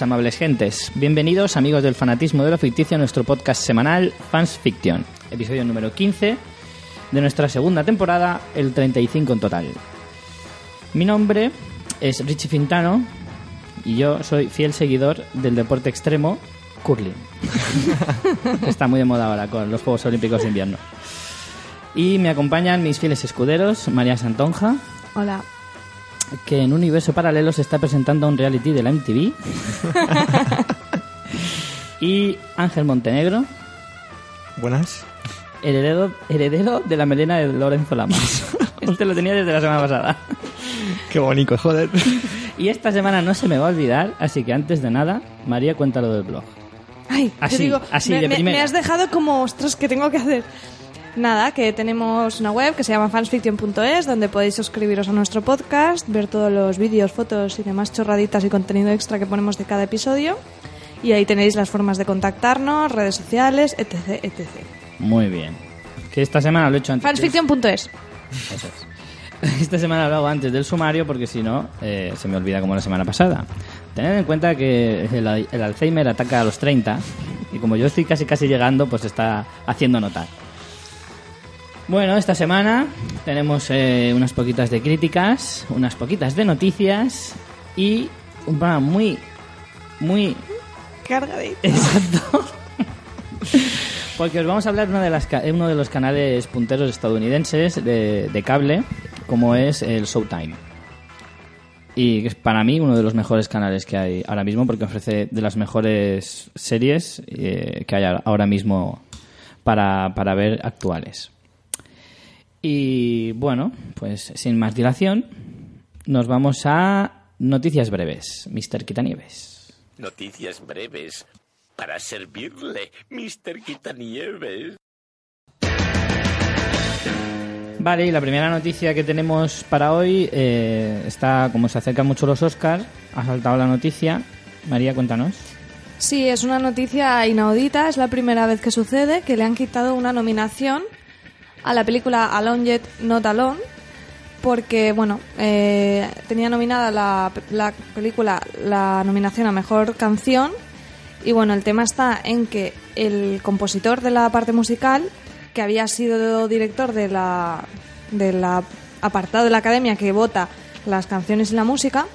buenas, amables gentes. Bienvenidos, amigos del fanatismo de lo ficticio, a nuestro podcast semanal Fans Fiction, episodio número 15 de nuestra segunda temporada, el 35 en total. Mi nombre es Richie Fintano y yo soy fiel seguidor del deporte extremo curling. Está muy de moda ahora con los Juegos Olímpicos de Invierno. Y me acompañan mis fieles escuderos, María Santonja, Hola. Que en un universo paralelo se está presentando un reality de la MTV. y Ángel Montenegro, Buenas. heredero, heredero de la melena de Lorenzo Lamas. Este lo tenía desde la semana pasada. Qué bonito, joder. Y esta semana no se me va a olvidar, así que antes de nada, María, cuéntalo del blog. Ay, Así, te digo, así, me, de me- primera. me has dejado como, ostras, ¿qué tengo que hacer? Nada, que tenemos una web que se llama fansfiction.es donde podéis suscribiros a nuestro podcast, ver todos los vídeos, fotos y demás chorraditas y contenido extra que ponemos de cada episodio. Y ahí tenéis las formas de contactarnos, redes sociales, etc, etc. Muy bien. Que esta semana lo he hecho antes. Fansfiction.es. Eso es. Esta semana lo hago antes del sumario porque si no, eh, se me olvida como la semana pasada. Tened en cuenta que el, el Alzheimer ataca a los 30 y como yo estoy casi casi llegando, pues está haciendo notar. Bueno, esta semana tenemos eh, unas poquitas de críticas, unas poquitas de noticias y un programa muy, muy Cargadito. Exacto. Porque os vamos a hablar de una de las uno de los canales punteros estadounidenses de, de cable, como es el Showtime. Y que es para mí uno de los mejores canales que hay ahora mismo, porque ofrece de las mejores series eh, que hay ahora mismo para, para ver actuales. Y bueno, pues sin más dilación, nos vamos a noticias breves. Mr. Quitanieves. Noticias breves para servirle, Mr. Quitanieves. Vale, y la primera noticia que tenemos para hoy eh, está, como se acercan mucho los Oscars, ha saltado la noticia. María, cuéntanos. Sí, es una noticia inaudita, es la primera vez que sucede que le han quitado una nominación a la película Alone Yet Not Alone porque, bueno, eh, tenía nominada la, la película la nominación a Mejor Canción y, bueno, el tema está en que el compositor de la parte musical, que había sido director de la, de la apartado de la academia que vota las canciones y la música,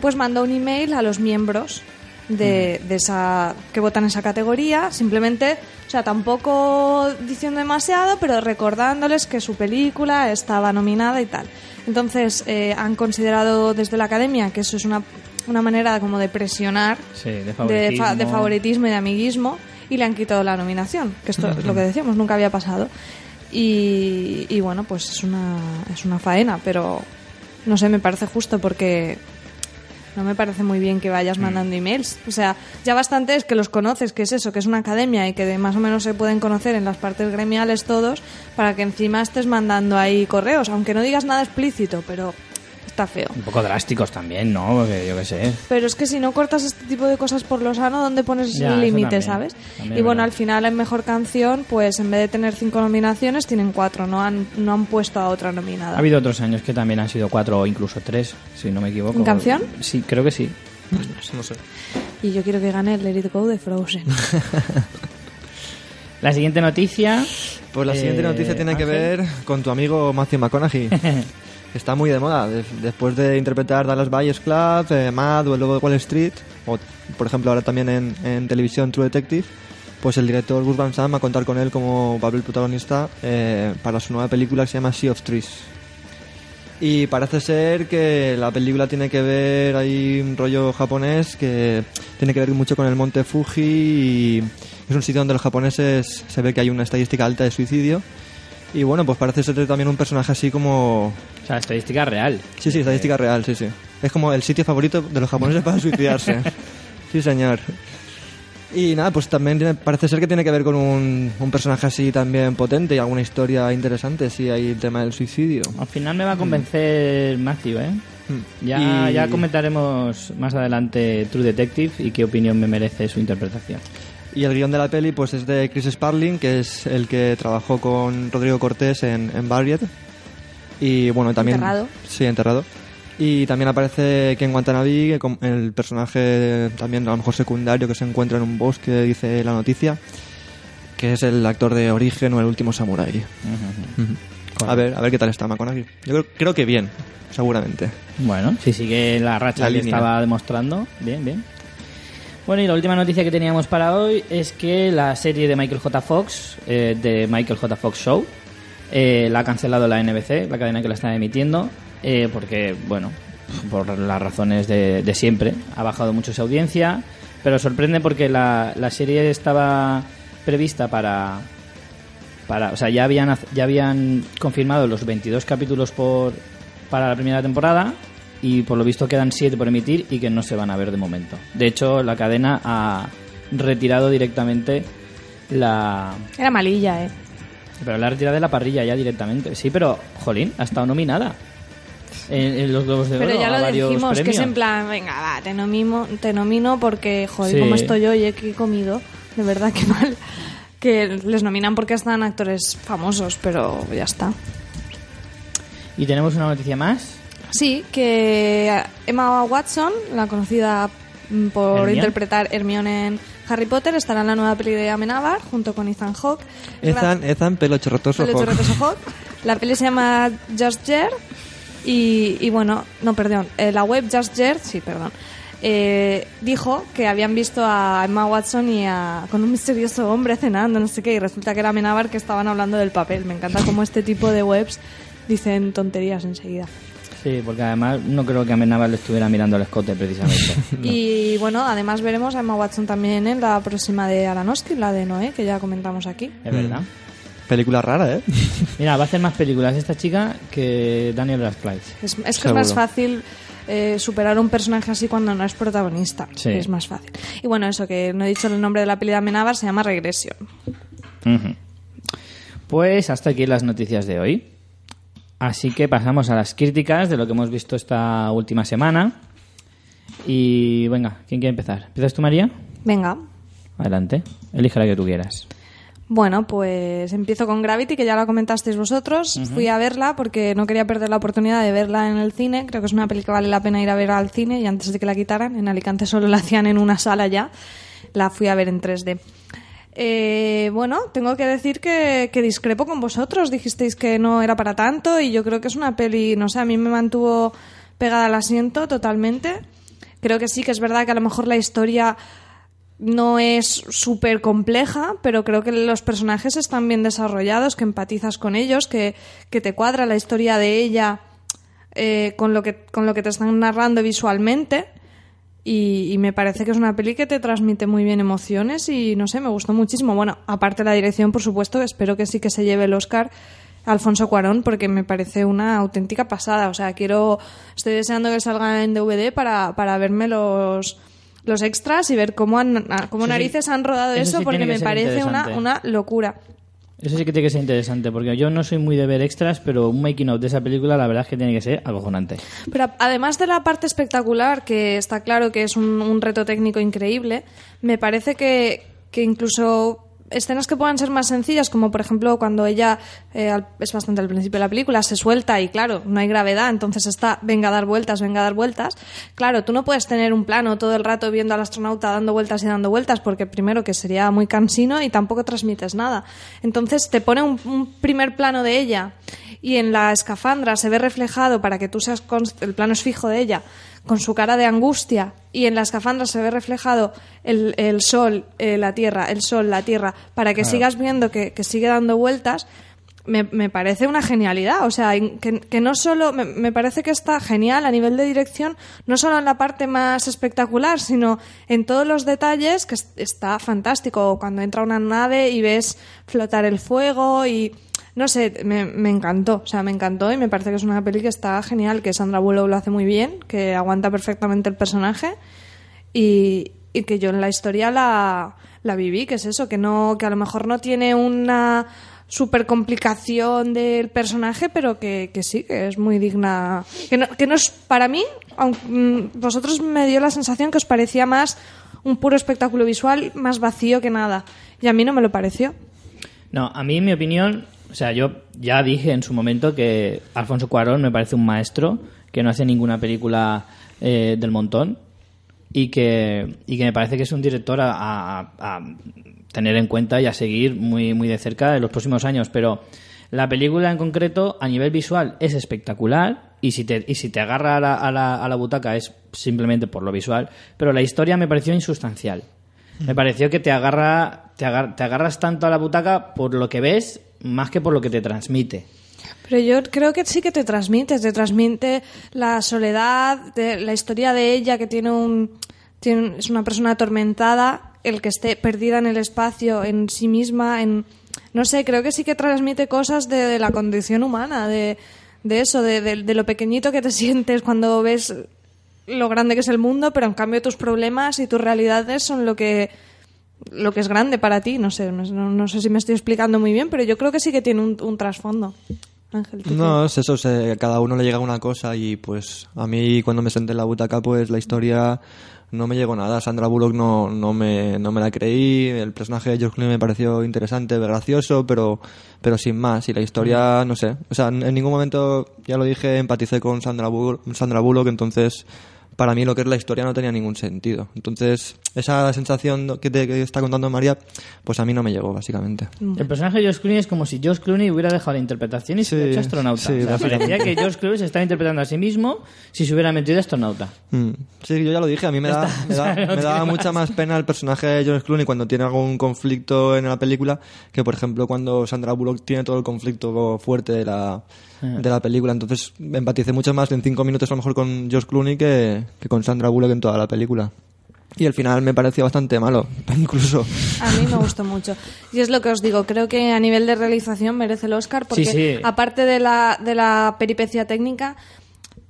pues mandó un email a los miembros de, de esa que votan esa categoría, simplemente, o sea, tampoco diciendo demasiado, pero recordándoles que su película estaba nominada y tal. Entonces, eh, han considerado desde la academia que eso es una, una manera como de presionar Sí, de de, favoritismo. fa- de favoritismo y de amiguismo y le han quitado la nominación, que esto es lo que decíamos, nunca había pasado. Y, y bueno, pues es una, es una faena, pero no sé, me parece justo porque no me parece muy bien que vayas mandando emails. O sea, ya bastante es que los conoces, que es eso, que es una academia y que de más o menos se pueden conocer en las partes gremiales todos, para que encima estés mandando ahí correos, aunque no digas nada explícito, pero está feo. Un poco drásticos también, ¿no? Porque yo qué sé. Pero es que si no cortas este tipo de cosas por lo sano, ¿dónde pones Ya, el límite, sabes? También y bueno, verdad. al final en Mejor Canción, pues en vez de tener cinco nominaciones, tienen cuatro, no han, no han puesto a otra nominada. Ha habido otros años que también han sido cuatro o incluso tres, si no me equivoco. ¿En canción? Sí, creo que sí. No sé. Y yo quiero que gane el Let It Go de Frozen. La siguiente noticia. Pues la siguiente Eh, noticia tiene que Ángel. ver con tu amigo Matthew McConaughey. Está muy de moda. De- Después de interpretar Dallas Buyers Club, eh, Mad o El Lobo de Wall Street, o por ejemplo ahora también en, en televisión True Detective, pues el director Gus Van Sant va a contar con él como papel protagonista eh, para su nueva película que se llama Sea of Trees. Y parece ser que la película tiene que ver, hay un rollo japonés que tiene que ver mucho con el monte Fuji y es un sitio donde los japoneses se ve que hay una estadística alta de suicidio. Y bueno, pues parece ser también un personaje así como... O sea, estadística real. Sí, sí, estadística real, sí, sí. Es como el sitio favorito de los japoneses para suicidarse. Sí, señor. Y nada, pues también tiene- parece ser que tiene que ver con un, un personaje así también potente y alguna historia interesante, sí, hay el tema del suicidio. Al final me va a convencer Matthew, ¿eh? Mm. Ya, Y- ya comentaremos más adelante True Detective y qué opinión me merece su interpretación. Y el guion de la peli pues es de Chris Sparling, que es el que trabajó con Rodrigo Cortés en, en Barriet. Y bueno, también... Enterrado. Sí, enterrado. Y también aparece Ken Watanabe, el personaje también a lo mejor secundario que se encuentra en un bosque, dice la noticia, que es el actor de Origen o El Último Samurai. Ujú. A ver, a ver qué tal está McConaughey. Yo creo, creo que bien, seguramente. Bueno, si sigue la racha La que línea. estaba demostrando, bien, bien. Bueno, y la última noticia que teníamos para hoy es que la serie de Michael J. Fox, eh, de Michael J. Fox Show, eh, la ha cancelado la NBC, la cadena que la está emitiendo, eh, porque, bueno, por las razones de, de siempre, ha bajado mucho su audiencia, pero sorprende porque la, la serie estaba prevista para, para, o sea, ya habían ya habían confirmado los 22 capítulos por para la primera temporada y por lo visto quedan 7 por emitir y que no se van a ver de momento. De hecho, la cadena ha retirado directamente la Era malilla, ¿eh? pero la ha retirado de la parrilla ya directamente. Sí, pero jolín, ha estado nominada. En, en los Globos de Pero Oro ya a lo dijimos, que es premios. en plan, venga, va, te nomino, te nomino porque, joder, Sí. como estoy hoy, eh, que he comido, de verdad que mal. Que les nominan porque están actores famosos, pero ya está. Y tenemos una noticia más. Sí, que Emma Watson, la conocida mm, por Hermione. interpretar Hermione en Harry Potter, estará en la nueva peli de Amenábar junto con Ethan Hawke. La- Ethan, Ethan, pelo chorrotoso. Pelo. La peli se llama Just Jer y, y bueno, no, perdón, eh, la web Just Jer, sí, perdón, eh, dijo que habían visto a Emma Watson y a, con un misterioso hombre cenando, no sé qué, y resulta que era Amenábar que estaban hablando del papel. Me encanta cómo este tipo de webs dicen tonterías enseguida. Sí, porque además no creo que Amenábar le estuviera mirando el escote precisamente. Y bueno, además veremos a Emma Watson también en la próxima de Aronofsky, la de Noé, que ya comentamos aquí. es verdad. Película rara, ¿eh? Mira, va a hacer más películas esta chica que Daniel Radcliffe. Es, es que es más fácil eh, superar un personaje así cuando no es protagonista. Sí. Es más fácil. Y bueno, eso que no he dicho el nombre de la peli de Amenábar, se llama Regresión. Ujú. Pues hasta aquí las noticias de hoy. Así que pasamos a las críticas de lo que hemos visto esta última semana. Y venga, ¿quién quiere empezar? ¿Empiezas tú, María? Venga. Adelante. Elige la que tú quieras. Bueno, pues empiezo con Gravity, que ya la comentasteis vosotros. Fui a verla porque no quería perder la oportunidad de verla en el cine. Creo que es una peli que vale la pena ir a ver al cine y antes de que la quitaran, en Alicante solo la hacían en una sala ya. La fui a ver en 3D. Eh, bueno, tengo que decir que, discrepo con vosotros. Dijisteis que no era para tanto y yo creo que es una peli, no sé, a mí me mantuvo pegada al asiento totalmente. Creo que sí, que es verdad que a lo mejor la historia no es súper compleja, pero creo que los personajes están bien desarrollados, que empatizas con ellos, que, que te cuadra la historia de ella eh, con, lo que, con lo que te están narrando visualmente. Y, y me parece que es una peli que te transmite muy bien emociones y no sé, me gustó muchísimo. Bueno, aparte de la dirección, por supuesto, espero que sí que se lleve el Oscar Alfonso Cuarón porque me parece una auténtica pasada. O sea, quiero, estoy deseando que salga en DVD para, para verme los, los extras y ver cómo, han, cómo sí- narices han rodado eso eso, sí porque me parece una, una locura. Eso sí que tiene que ser interesante, porque yo no soy muy de ver extras, pero un making of de esa película la verdad es que tiene que ser acojonante. Pero además de la parte espectacular, que está claro que es un, un reto técnico increíble, me parece que, que incluso escenas que puedan ser más sencillas, como por ejemplo cuando ella, eh, es bastante al principio de la película, se suelta y claro, no hay gravedad, entonces está, venga a dar vueltas, venga a dar vueltas. Claro, tú no puedes tener un plano todo el rato viendo al astronauta dando vueltas y dando vueltas, porque primero que sería muy cansino y tampoco transmites nada. Entonces te pone un, un primer plano de ella y en la escafandra se ve reflejado para que tú seas el plano es fijo de ella con su cara de angustia y en la escafandra se ve reflejado el, el sol, eh, la tierra, el sol, la tierra, para que Claro. sigas viendo que, que sigue dando vueltas, me, me parece una genialidad. O sea, que, que no solo, me, me parece que está genial a nivel de dirección, no solo en la parte más espectacular, sino en todos los detalles, que es- está fantástico. Cuando entra una nave y ves flotar el fuego y no sé, me, me encantó, o sea, me encantó y me parece que es una peli que está genial, que Sandra Bullock lo hace muy bien, que aguanta perfectamente el personaje y, y que yo en la historia la, la viví, que es eso, que no, que a lo mejor no tiene una super complicación del personaje, pero que, que sí, que es muy digna, que no, que no es para mí, mm, vosotros me dio la sensación que os parecía más un puro espectáculo visual, más vacío que nada, y a mí no me lo pareció. No, a mí, en mi opinión, O sea, yo ya dije en su momento que Alfonso Cuarón me parece un maestro, que no hace ninguna película eh, del montón y que, y que me parece que es un director a, a- tener en cuenta y a seguir muy, muy de cerca en los próximos años. Pero la película en concreto, a nivel visual, es espectacular y si te, y si te agarra a la, a la- a la butaca es simplemente por lo visual, pero la historia me pareció insustancial. Me pareció que te agarra, te agar- te agarras tanto a la butaca por lo que ves más que por lo que te transmite. Pero yo creo que sí que te transmite, te transmite la soledad, de, la historia de ella que tiene un, es una persona atormentada, el que esté perdida en el espacio, en sí misma, en no sé, creo que sí que transmite cosas de, la condición humana, de, eso, de lo pequeñito que te sientes cuando ves lo grande que es el mundo, pero en cambio tus problemas y tus realidades son lo que lo que es grande para ti. No sé, no, no- sé si me estoy explicando muy bien, pero yo creo que sí que tiene un, un trasfondo. Ángel, ¿tú No, es eso, se- a cada uno le llega una cosa y pues a mí cuando me senté en la butaca pues la historia no me llegó nada. Sandra Bullock no, no, me, no me la creí, el personaje de George Clooney me pareció interesante, gracioso, pero, pero sin más. Y la historia, no sé, o sea, en en ningún momento, ya lo dije, empaticé con Sandra Bullock, Sandra Bullock entonces para mí lo que es la historia no tenía ningún sentido. Entonces, esa sensación que te que está contando María, pues a mí no me llegó, básicamente. El personaje de George Clooney es como si George Clooney hubiera dejado la interpretación y se hubiera Sí, hecho astronauta. sí, O sea, parecía que George Clooney se estaba interpretando a sí mismo si se hubiera metido astronauta. Mm. Sí, yo ya lo dije, a mí me, da, está, me, da- o sea, no me tiene daba más. mucha más pena el personaje de George Clooney cuando tiene algún conflicto en la película que, por ejemplo, cuando Sandra Bullock tiene todo el conflicto fuerte de la, de la película. Entonces empaticé mucho más en cinco minutos a lo mejor con George Clooney que, que con Sandra Bullock en toda la película. Y el final me pareció bastante malo, incluso. A mí me gustó mucho. Y es lo que os digo, creo que a nivel de realización merece el Oscar porque Sí, sí. aparte de la, de la peripecia técnica,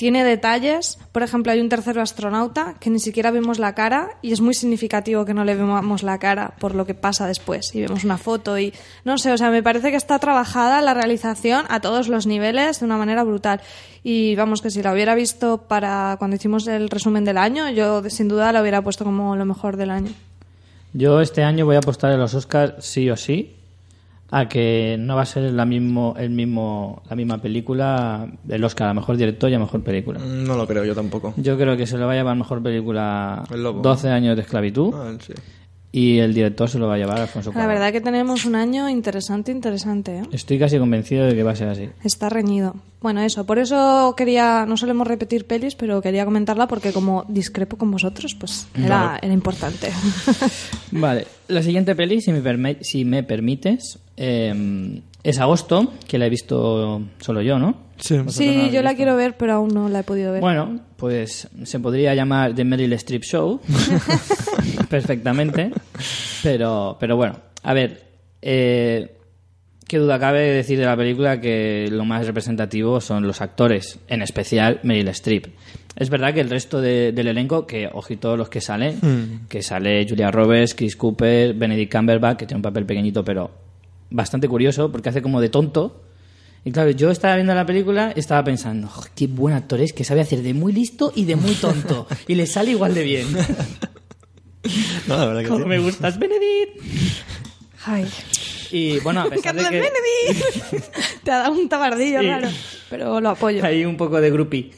tiene detalles. Por ejemplo, hay un tercero astronauta que ni siquiera vemos la cara y es muy significativo que no le vemos la cara por lo que pasa después. Y vemos una foto y no sé, o sea, me parece que está trabajada la realización a todos los niveles de una manera brutal. Y vamos, que si la hubiera visto para cuando hicimos el resumen del año, yo sin duda la hubiera puesto como lo mejor del año. Yo este año voy a apostar en los Oscars sí o sí a que no va a ser la mismo, el mismo, la misma película, el Oscar a mejor director y a mejor película. No lo creo yo tampoco. Yo creo que se lo va a llevar mejor película El Lobo. 12 años de esclavitud Ah, sí. y el director se lo va a llevar Alfonso La Cuarón. verdad que tenemos un año interesante, interesante. ¿eh? Estoy casi convencido de que va a ser así. Está reñido. Bueno, eso. Por eso quería, no solemos repetir pelis, pero quería comentarla porque como discrepo con vosotros, pues era, era importante. Vale, la siguiente peli, si me, si me permites, eh, es Agosto, que la he visto solo yo, ¿no? Sí. No sí, yo la quiero ver, pero aún no la he podido ver. Bueno, pues se podría llamar The Meryl Streep Show perfectamente, pero, pero bueno, a ver, eh, qué duda cabe de decir de la película que lo más representativo son los actores, en especial Meryl Streep. Es verdad que el resto de- del elenco, que ojito los que salen, que sale Julia Roberts, Chris Cooper, Benedict Cumberbatch, que tiene un papel pequeñito pero bastante curioso porque hace como de tonto. Y claro, yo estaba viendo la película y estaba pensando, "Jo, qué buen actor es, que sabe hacer de muy listo y de muy tonto. y le sale igual de bien. No, la verdad que Como sí. me gustas, Benedict. Ay, Y bueno, a pesar de que Benedict. Te ha dado un tabardillo Sí. raro, pero lo apoyo. hay un poco de groupie.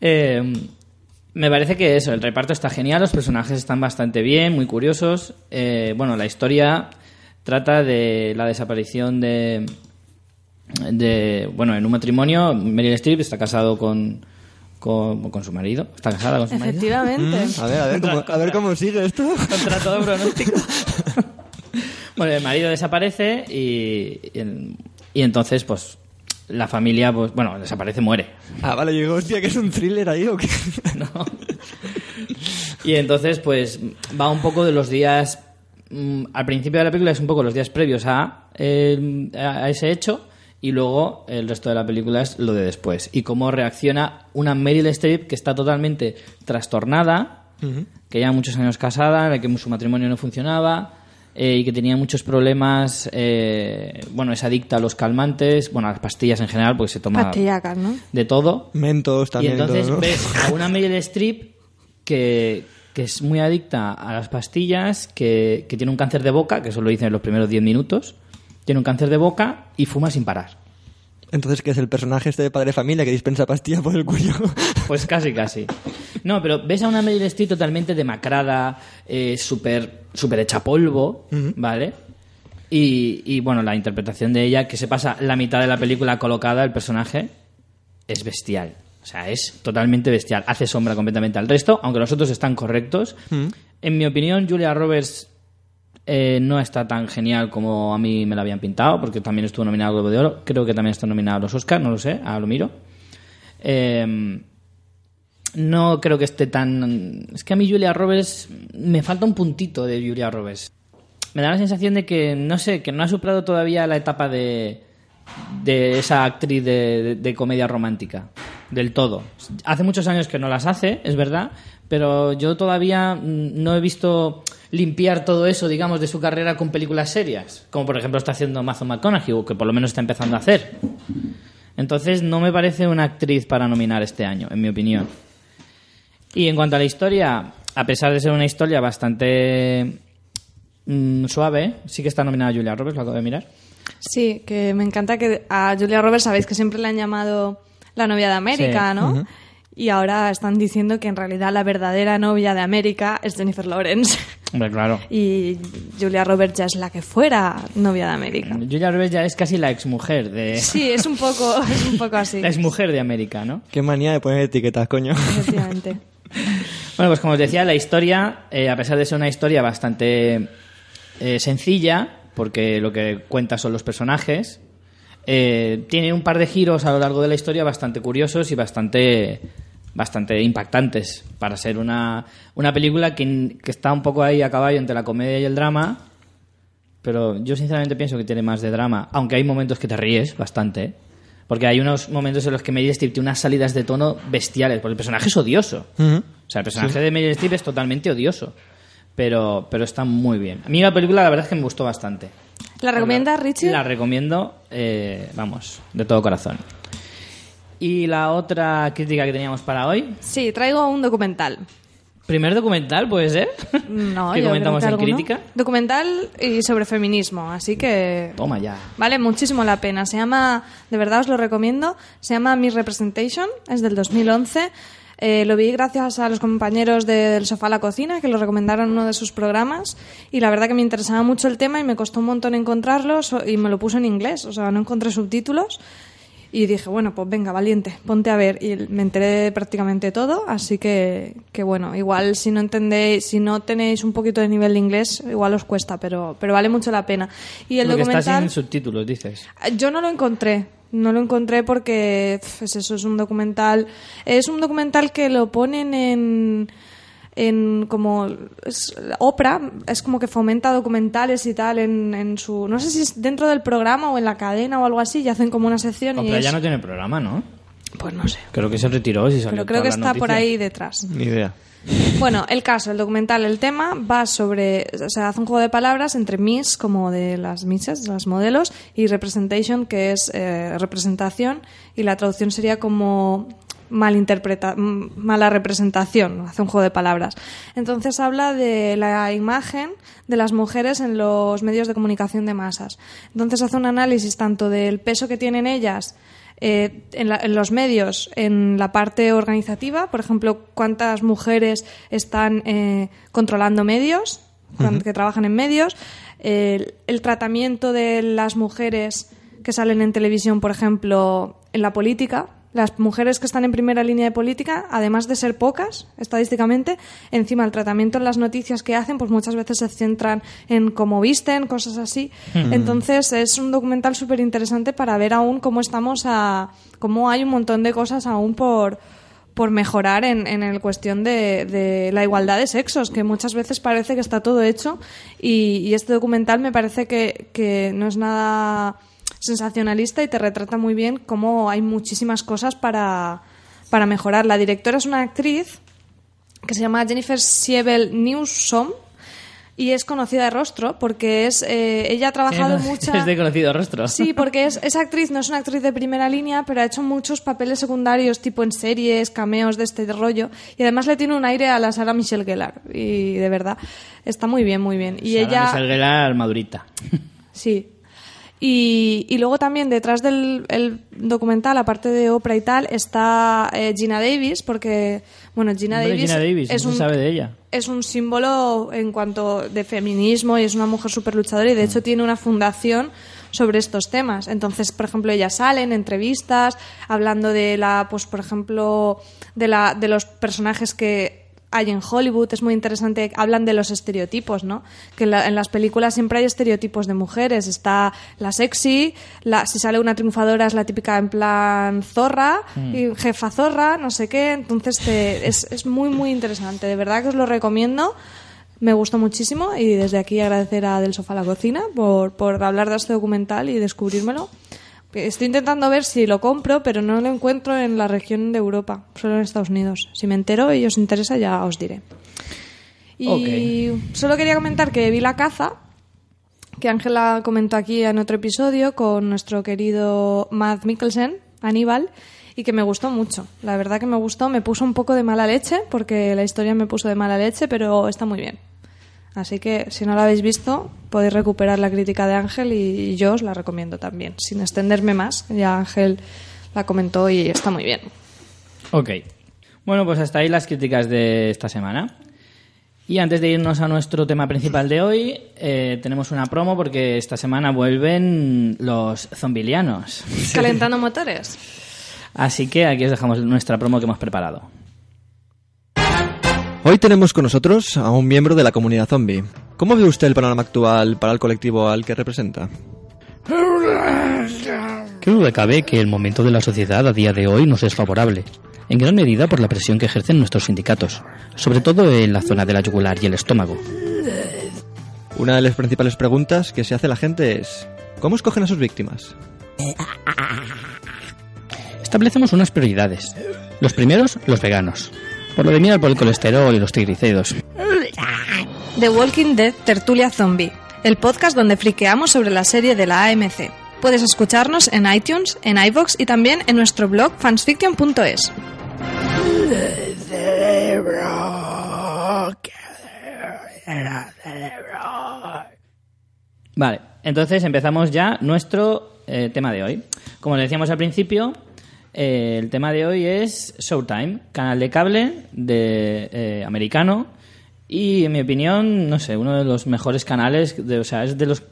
Eh, me parece que eso, el reparto está genial, los personajes están bastante bien, muy curiosos. Eh, bueno, la historia trata de la desaparición de, de bueno, en un matrimonio, Meryl Streep está casado con, con, con su marido, está casada con su marido. Efectivamente. A ver, a ver, cómo, a ver cómo sigue esto. contra todo pronóstico. bueno, el marido desaparece y, y, y entonces, pues, la familia, pues, bueno, desaparece, muere. Ah, vale, yo digo, hostia, que es un thriller ahí o qué. ¿no? Y entonces, pues, va un poco de los días. Mm, al principio de la película es un poco los días previos a, eh, a a ese hecho. Y luego el resto de la película es lo de después. Y cómo reacciona una Meryl Streep que está totalmente trastornada, que lleva muchos años casada, en la que su matrimonio no funcionaba eh, y que tenía muchos problemas. eh, bueno, es adicta a los calmantes, bueno, a las pastillas en general, porque se toma Pastillacas, ¿no? de todo. Mentos Y también. y entonces todo, ¿no? ves a una Meryl Streep que, que es muy adicta a las pastillas, que, que tiene un cáncer de boca, que eso lo dicen en los primeros 10 minutos, tiene un cáncer de boca y fuma sin parar. Entonces, ¿qué es el personaje este de padre de familia que dispensa pastillas por el cuello? Pues casi, casi. No, pero ves a una Meryl Streep totalmente demacrada, eh, súper súper hecha polvo, ¿vale? Y, y, bueno, la interpretación de ella, que se pasa la mitad de la película colocada, el personaje, es bestial. O sea, es totalmente bestial. Hace sombra completamente al resto, aunque los otros están correctos. En mi opinión, Julia Roberts eh, no está tan genial como a mí me la habían pintado, porque también estuvo nominada al Globo de Oro. Creo que también está nominada a los Oscars, no lo sé, a lo miro. Eh, no creo que esté tan... Es que a mí Julia Roberts me falta un puntito de Julia Roberts. Me da la sensación de que, no sé, que no ha superado todavía la etapa de, de esa actriz de, comedia romántica. Del todo. Hace muchos años que no las hace, es verdad, pero yo todavía mm, no he visto limpiar todo eso, digamos, de su carrera con películas serias. Como por ejemplo está haciendo Matthew McConaughey, o que por lo menos está empezando a hacer. Entonces no me parece una actriz para nominar este año, en mi opinión. Y en cuanto a la historia, a pesar de ser una historia bastante mm, suave, sí que está nominada Julia Roberts, lo acabo de mirar. Sí, que me encanta que a Julia Roberts sabéis que siempre le han llamado la novia de América, Sí. ¿no? Y ahora están diciendo que en realidad la verdadera novia de América es Jennifer Lawrence. Hombre, claro. Y Julia Roberts ya es la que fuera novia de América. Julia Roberts ya es casi la exmujer de... Sí, es un poco, es un poco así. La exmujer de América, ¿no? Qué manía de poner etiquetas, coño. Efectivamente. Bueno, pues como os decía, la historia, eh, a pesar de ser una historia bastante eh, sencilla, porque lo que cuenta son los personajes, eh, tiene un par de giros a lo largo de la historia bastante curiosos y bastante bastante impactantes para ser una, una película que, que está un poco ahí a caballo entre la comedia y el drama, pero yo sinceramente pienso que tiene más de drama, aunque hay momentos que te ríes bastante, porque hay unos momentos en los que Meryl Streep tiene unas salidas de tono bestiales, porque el personaje es odioso. O sea, el personaje de Meryl Streep es totalmente odioso, pero, pero está muy bien. A mí la película la verdad es que me gustó bastante. ¿La recomiendas, Richie? La recomiendo, eh, vamos, de todo corazón. Y la otra crítica que teníamos para hoy, Sí, traigo un documental. primer documental, ¿puede ser? No, que yo comentamos creo en que alguno. crítica. Documental y sobre feminismo, así que Toma ya. vale muchísimo la pena. Se llama, de verdad os lo recomiendo, se llama Miss Representation, es del 2011. Eh, lo vi gracias a los compañeros de- del Sofá a la Cocina, que lo recomendaron en uno de sus programas. Y la verdad que me interesaba mucho el tema y me costó un montón encontrarlo y me lo puso en inglés, o sea, no encontré subtítulos. Y dije, bueno, pues venga, valiente, ponte a ver. Y me enteré de prácticamente todo, así que, que bueno, igual si no entendéis, si no tenéis un poquito de nivel de inglés, igual os cuesta, pero, pero vale mucho la pena. Y el que está documental... sin subtítulos, dices. Yo no lo encontré. No lo encontré porque pf, es eso, es un documental. Es un documental que lo ponen en. En como. Es, Oprah es como que fomenta documentales y tal en, en su. No sé si es dentro del programa o en la cadena o algo así, y hacen como una sección y Oprah es- ya no tiene programa, ¿no? Pues no sé. Creo que se retiró y salió Pero creo que está por noticias. ahí detrás. Ni idea. Bueno, el caso, el documental, el tema va sobre, o sea, hace un juego de palabras entre Miss, como de las Misses, las modelos, y Representation, que es eh, representación, y la traducción sería como malinterpreta, mala representación, hace un juego de palabras. Entonces habla de la imagen de las mujeres en los medios de comunicación de masas. Entonces hace un análisis tanto del peso que tienen ellas eh, en, la- en los medios, en la parte organizativa, por ejemplo, cuántas mujeres están eh, controlando medios, que trabajan en medios, el, el tratamiento de las mujeres que salen en televisión, por ejemplo, en la política. Las mujeres que están en primera línea de política, además de ser pocas estadísticamente, encima el tratamiento en las noticias que hacen, pues muchas veces se centran en cómo visten, cosas así. Entonces es un documental súper interesante para ver aún cómo estamos a. cómo hay un montón de cosas aún por por mejorar en, en el cuestión de, de la igualdad de sexos, que muchas veces parece que está todo hecho y, y este documental me parece que, que no es nada sensacionalista y te retrata muy bien cómo hay muchísimas cosas para, para mejorar. La directora es una actriz que se llama Jennifer Siebel Newsom y es conocida de rostro porque es eh, ella ha trabajado Sí, no, Es de conocido rostro. Sí, porque es, es actriz, no es una actriz de primera línea, pero ha hecho muchos papeles secundarios, tipo en series, cameos de este rollo. Y además le tiene un aire a la Sara Michelle Gellar. Y de verdad, está muy bien, muy bien. Y ella. Michelle Gellar, madurita. Sí. Y, y luego también detrás del el documental, aparte de Oprah y tal, está eh, Gina Davis, porque, bueno, Gina Hombre, Davis, Gina Davis, es, un, se sabe de ella. es un símbolo en cuanto de feminismo y es una mujer súper luchadora y de hecho tiene una fundación sobre estos temas. Entonces, por ejemplo, ella sale en entrevistas hablando de la, pues, por ejemplo, de, la, de los personajes que hay en Hollywood. Es muy interesante. Hablan de los estereotipos, ¿no? Que en, la- en las películas siempre hay estereotipos de mujeres. Está la sexy, la, si sale una triunfadora es la típica en plan zorra, y jefa zorra, no sé qué. Entonces te- es, es muy, muy interesante. De verdad que os lo recomiendo. Me gustó muchísimo y desde aquí agradecer a Del Sofá a la Cocina por, por hablar de este documental y descubrírmelo. Estoy intentando ver si lo compro, pero no lo encuentro en la región de Europa, solo en Estados Unidos. Si me entero y os interesa, ya os diré. Y solo quería comentar que vi La Caza, que Ángela comentó aquí en otro episodio con nuestro querido Matt Mikkelsen, Aníbal, y que me gustó mucho. La verdad que me gustó, me puso un poco de mala leche, porque la historia me puso de mala leche, pero está muy bien. Así que si no la habéis visto, podéis recuperar la crítica de Ángel y yo os la recomiendo también, sin extenderme más. Ya Ángel la comentó y está muy bien. Ok. Bueno, pues hasta ahí las críticas de esta semana. Y antes de irnos a nuestro tema principal de hoy, eh, tenemos una promo porque esta semana vuelven los zombilianos. Calentando motores. Así que aquí os dejamos nuestra promo que hemos preparado. Hoy tenemos con nosotros a un miembro de la comunidad zombie. ¿Cómo ve usted el panorama actual para el colectivo al que representa? ¿Qué duda cabe que el momento de la sociedad a día de hoy nos es favorable? En gran medida por la presión que ejercen nuestros sindicatos, sobre todo en la zona de la yugular y el estómago. Una de las principales preguntas que se hace la gente es ¿cómo escogen a sus víctimas? Establecemos unas prioridades. Los primeros, los veganos. Por lo de mirar por el colesterol y los triglicéridos. The Walking Dead Tertulia Zombie, el podcast donde friqueamos sobre la serie de la AMC. Puedes escucharnos en iTunes, en iVoox y también en nuestro blog fansfiction.es. Vale, entonces empezamos ya nuestro eh, tema de hoy. Como le decíamos al principio, eh, el tema de hoy es Showtime, canal de cable de eh, americano y en mi opinión, no sé, uno de los mejores canales, de, o sea, es de los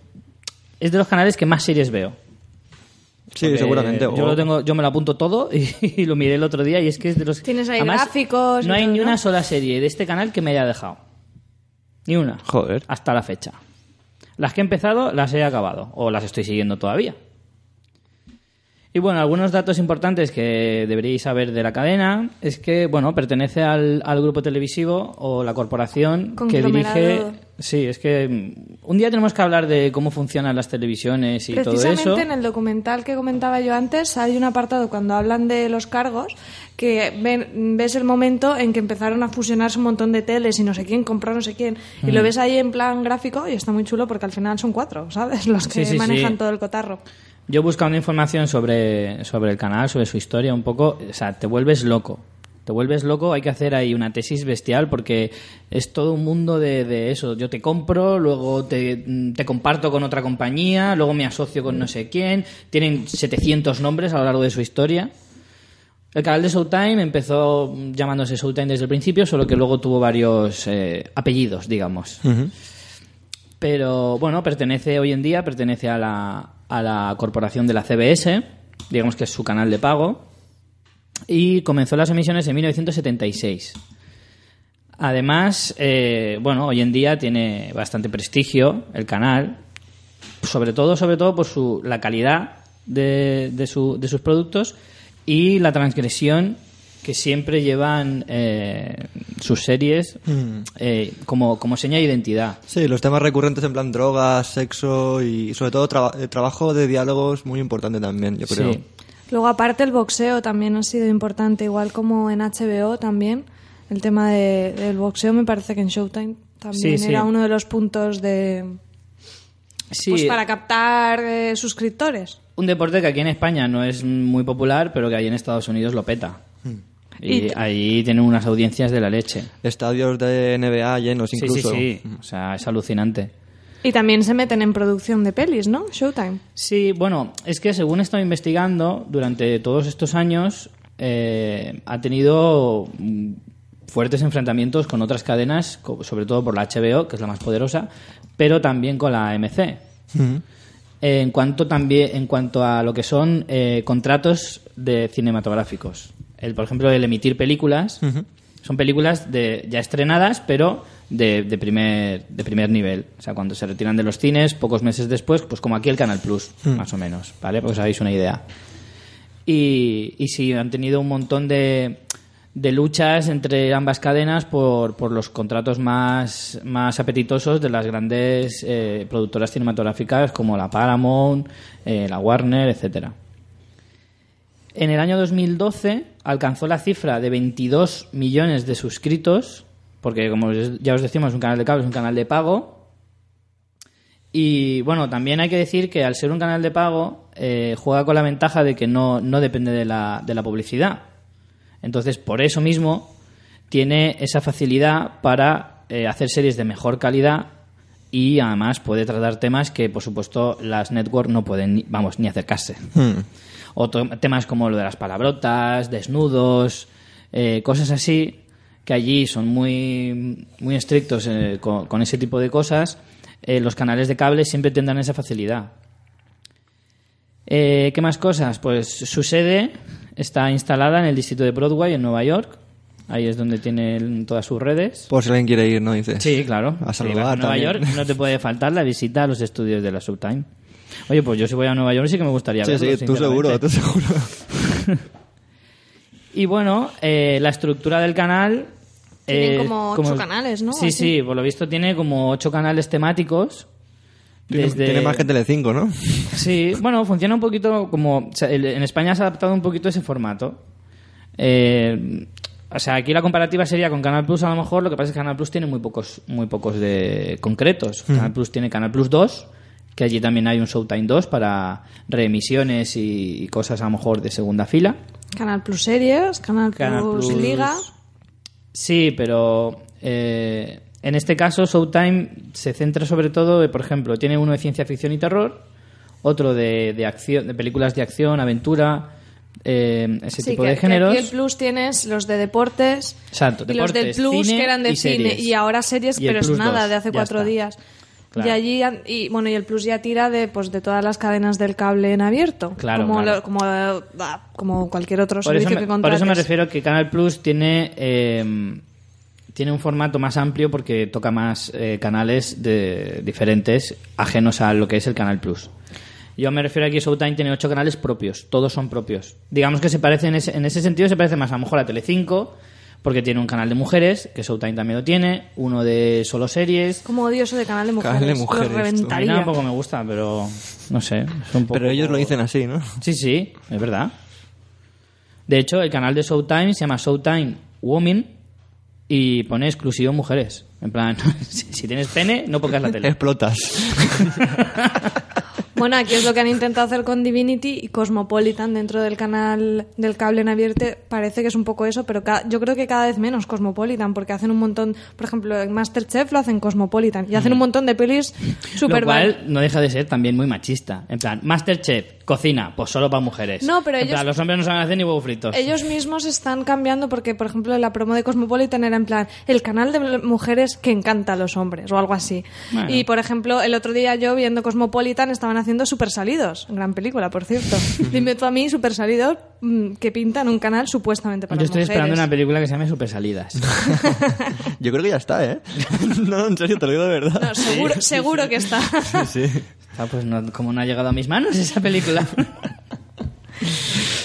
es de los canales que más series veo. Sí, Porque seguramente. Yo, o- lo tengo, yo me lo apunto todo y, y lo miré el otro día y es que es de los... Tienes ahí Además, gráficos No hay todo, ni ¿no? una sola serie de este canal que me haya dejado. Ni una. Joder. Hasta la fecha. Las que he empezado las he acabado o las estoy siguiendo todavía. Y bueno, algunos datos importantes que deberíais saber de la cadena es que, bueno, pertenece al, al grupo televisivo o la corporación que dirige... Sí, es que mm, un día tenemos que hablar de cómo funcionan las televisiones y todo Precisamente eso. en el documental que comentaba yo antes hay un apartado cuando hablan de los cargos que ven- ves el momento en que empezaron a fusionarse un montón de teles y no sé quién compró no sé quién y Mm. lo ves ahí en plan gráfico y está muy chulo porque al final son cuatro, ¿sabes? Los que Sí, sí, manejan sí. todo el cotarro. Yo buscando información sobre, sobre el canal, sobre su historia un poco, o sea, te vuelves loco. Te vuelves loco, hay que hacer ahí una tesis bestial porque es todo un mundo de, de eso. Yo te compro, luego te, te comparto con otra compañía, luego me asocio con no sé quién. Tienen 700 nombres a lo largo de su historia. El canal de Showtime empezó llamándose Showtime desde el principio, solo que luego tuvo varios eh, apellidos, digamos. Pero bueno, pertenece hoy en día, pertenece a la, a la corporación de la CBS, digamos que es su canal de pago, y comenzó las emisiones en 1976. Además, eh, bueno, hoy en día tiene bastante prestigio el canal, sobre todo, sobre todo por su, la calidad de, de, su- de sus productos y la transgresión que siempre llevan eh, sus series eh, como, como seña de identidad. Sí, los temas recurrentes en plan drogas, sexo y sobre todo traba- eh, trabajo de diálogos muy importante también, yo creo. Sí. Luego, aparte, el boxeo también ha sido importante, igual como en HBO también. El tema de- del boxeo me parece que en Showtime también Sí, sí. era uno de los puntos de... Sí, Pues para captar eh, suscriptores. un deporte que aquí en España no es muy popular, pero que ahí en Estados Unidos lo peta. Y, Y- ahí tienen unas audiencias de la leche. Estadios de NBA llenos incluso. sí, sí. O sea, es alucinante. Y también se meten en producción de pelis, ¿no? Showtime. Sí, bueno, es que según he estado investigando, durante todos estos años eh, ha tenido mm, fuertes enfrentamientos con otras cadenas, sobre todo por la HBO, que es la más poderosa, pero también con la MC. En cuanto también en cuanto a lo que son eh, contratos de cinematográficos. El, por ejemplo, el emitir películas. Son películas de, ya estrenadas, pero de, de primer, de primer nivel. O sea, cuando se retiran de los cines, pocos meses después, pues como aquí el Canal Plus, más o menos, ¿vale? Porque os hagáis una idea. Y, y sí, han tenido un montón de, de luchas entre ambas cadenas por, por los contratos más, más apetitosos de las grandes eh, productoras cinematográficas como la Paramount, eh, la Warner, etcétera. En el año 2012 alcanzó la cifra de 22 millones de suscritos, porque como ya os decimos, un canal de cable, es un canal de pago. Y bueno, también hay que decir que al ser un canal de pago, eh, juega con la ventaja de que no, no depende de la, de la publicidad. Entonces, por eso mismo, tiene esa facilidad para eh, hacer series de mejor calidad y además puede tratar temas que, por supuesto, las networks no pueden, vamos, ni acercarse. O temas como lo de las palabrotas, desnudos, eh, cosas así, que allí son muy, muy estrictos eh, con, con ese tipo de cosas. eh, los canales de cable siempre tendrán esa facilidad. ¿Qué más cosas? Pues su sede está instalada en el distrito de Broadway, en Nueva York. Ahí es donde tiene todas sus redes. Por si alguien quiere ir, ¿no? Dices. Sí, claro. A saludar Nueva también. York no te puede faltar la visita a los estudios de la Subtime. Oye, pues yo si voy a Nueva York sí que me gustaría Sí, verlo, sí, tú seguro, tú seguro. Y bueno, eh, la estructura del canal... Tienen eh, como ocho canales, ¿no? Sí, Así. sí, por lo visto tiene como ocho canales temáticos. Tiene, Desde... tiene más que Telecinco, ¿no? Sí, bueno, funciona un poquito como... o sea, el- en España se ha adaptado un poquito ese formato. Eh, o sea, aquí la comparativa sería con Canal Plus a lo mejor, lo que pasa es que Canal Plus tiene muy pocos, muy pocos de concretos. Canal Plus tiene Canal Plus 2, que allí también hay un Showtime 2 para reemisiones y, y cosas a lo mejor de segunda fila. Canal Plus Series, Canal, Canal Plus, Plus- Liga. Sí, pero eh, en este caso Showtime se centra sobre todo, por ejemplo, tiene uno de ciencia ficción y terror, otro de, de acción, de películas de acción, aventura, eh, ese Sí, tipo que, de géneros. el Plus tienes los de deportes Exacto, y los del deportes, Plus cine que eran de y cine series. y ahora series, Y pero es nada, 2, de hace cuatro está. días. Claro. Y allí y bueno y el Plus ya tira de pues de todas las cadenas del cable en abierto, Claro, como claro. lo- como ah, como cualquier otro Por servicio me, que por contrates. eso me refiero que Canal Plus tiene eh, tiene un formato más amplio porque toca más eh, canales de, diferentes ajenos a lo que es el Canal Plus. Yo me refiero aquí a Showtime tiene ocho canales propios, todos son propios. Digamos que se parece en ese, en ese sentido se parece más a lo mejor a Telecinco porque tiene un canal de mujeres, que Showtime también lo tiene, uno de solo series. Como odioso de canal de mujeres, Canal de lo mujeres, tú. A mí reventaría. tampoco me gusta, pero no sé. es un poco- Pero ellos lo dicen así, ¿no? Sí, sí, es verdad. De hecho, el canal de Showtime se llama Showtime Women y pone exclusivo mujeres. En plan, si si tienes pene, no pongas la tele. Explotas. Bueno, aquí es lo que han intentado hacer con Divinity y Cosmopolitan dentro del canal del cable en abierto. Parece que es un poco eso, pero yo creo que cada vez menos Cosmopolitan, porque hacen un montón, por ejemplo, en Masterchef lo hacen Cosmopolitan y hacen un montón de pelis super Lo cual no deja de ser también muy machista. En plan, Masterchef, cocina, pues solo para mujeres. No, pero En ellos- plan, los hombres no saben hacer ni huevos fritos. Ellos mismos están cambiando porque, por ejemplo, la promo de Cosmopolitan era en plan el canal de mujeres que encanta a los hombres o algo así. Bueno. Y, por ejemplo, el otro día yo viendo Cosmopolitan estaban haciendo Super Salidos, gran película, por cierto. Dime tú a mí, Super Salidos, mm, que pintan un canal supuestamente para Yo estoy mujeres. esperando una película que se llame Super Salidas. Yo creo que ya está, ¿eh? no, en serio, te lo digo de verdad. No, seguro, seguro que está. Sí, sí. Ah, pues no, como no ha llegado a mis manos esa película.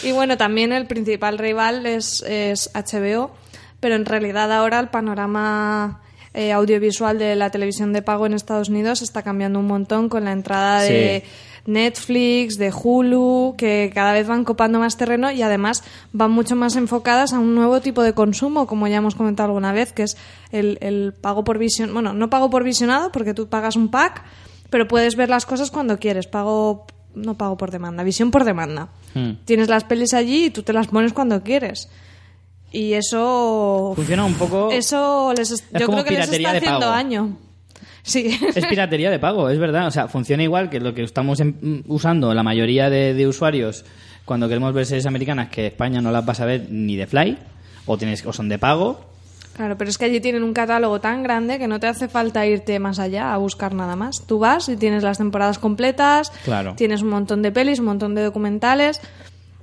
Y bueno, también el principal rival es, es HBO, pero en realidad ahora el panorama eh, audiovisual de la televisión de pago en Estados Unidos está cambiando un montón con la entrada de Netflix, de Hulu, que cada vez van copando más terreno y además van mucho más enfocadas a un nuevo tipo de consumo, como ya hemos comentado alguna vez, que es el, el pago por visión, bueno, no pago por visionado porque tú pagas un pack, pero puedes ver las cosas cuando quieres, pago no pago por demanda, visión por demanda. Hmm. Tienes las pelis allí y tú te las pones cuando quieres. Y eso Funciona un poco... eso les es- yo como creo que les está de haciendo pago. año. Sí. Es piratería de pago, es verdad. O sea, funciona igual que lo que estamos em- usando la mayoría de, de usuarios cuando queremos ver series americanas que España no las vas a ver ni de fly, o, tienes, o son de pago. Claro, pero es que allí tienen un catálogo tan grande que no te hace falta irte más allá a buscar nada más. Tú vas y tienes las temporadas completas, Claro. tienes un montón de pelis, un montón de documentales.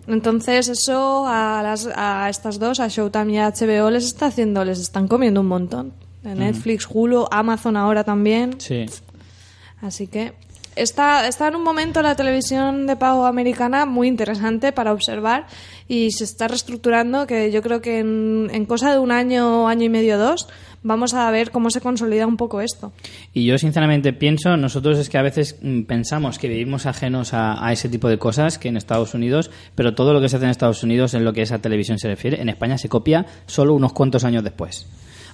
Entonces eso a, las, a estas dos, a Showtime y a HBO, les está haciendo, les están comiendo un montón. De Netflix, Hulu, Amazon ahora también. Sí. Así que está, está en un momento la televisión de pago americana muy interesante para observar y se está reestructurando que yo creo que en, en cosa de un año, año y medio, dos, vamos a ver cómo se consolida un poco esto. Y yo sinceramente pienso, nosotros es que a veces mm, pensamos que vivimos ajenos a, a ese tipo de cosas que en Estados Unidos, pero todo lo que se hace en Estados Unidos en lo que esa televisión se refiere, en España se copia solo unos cuantos años después.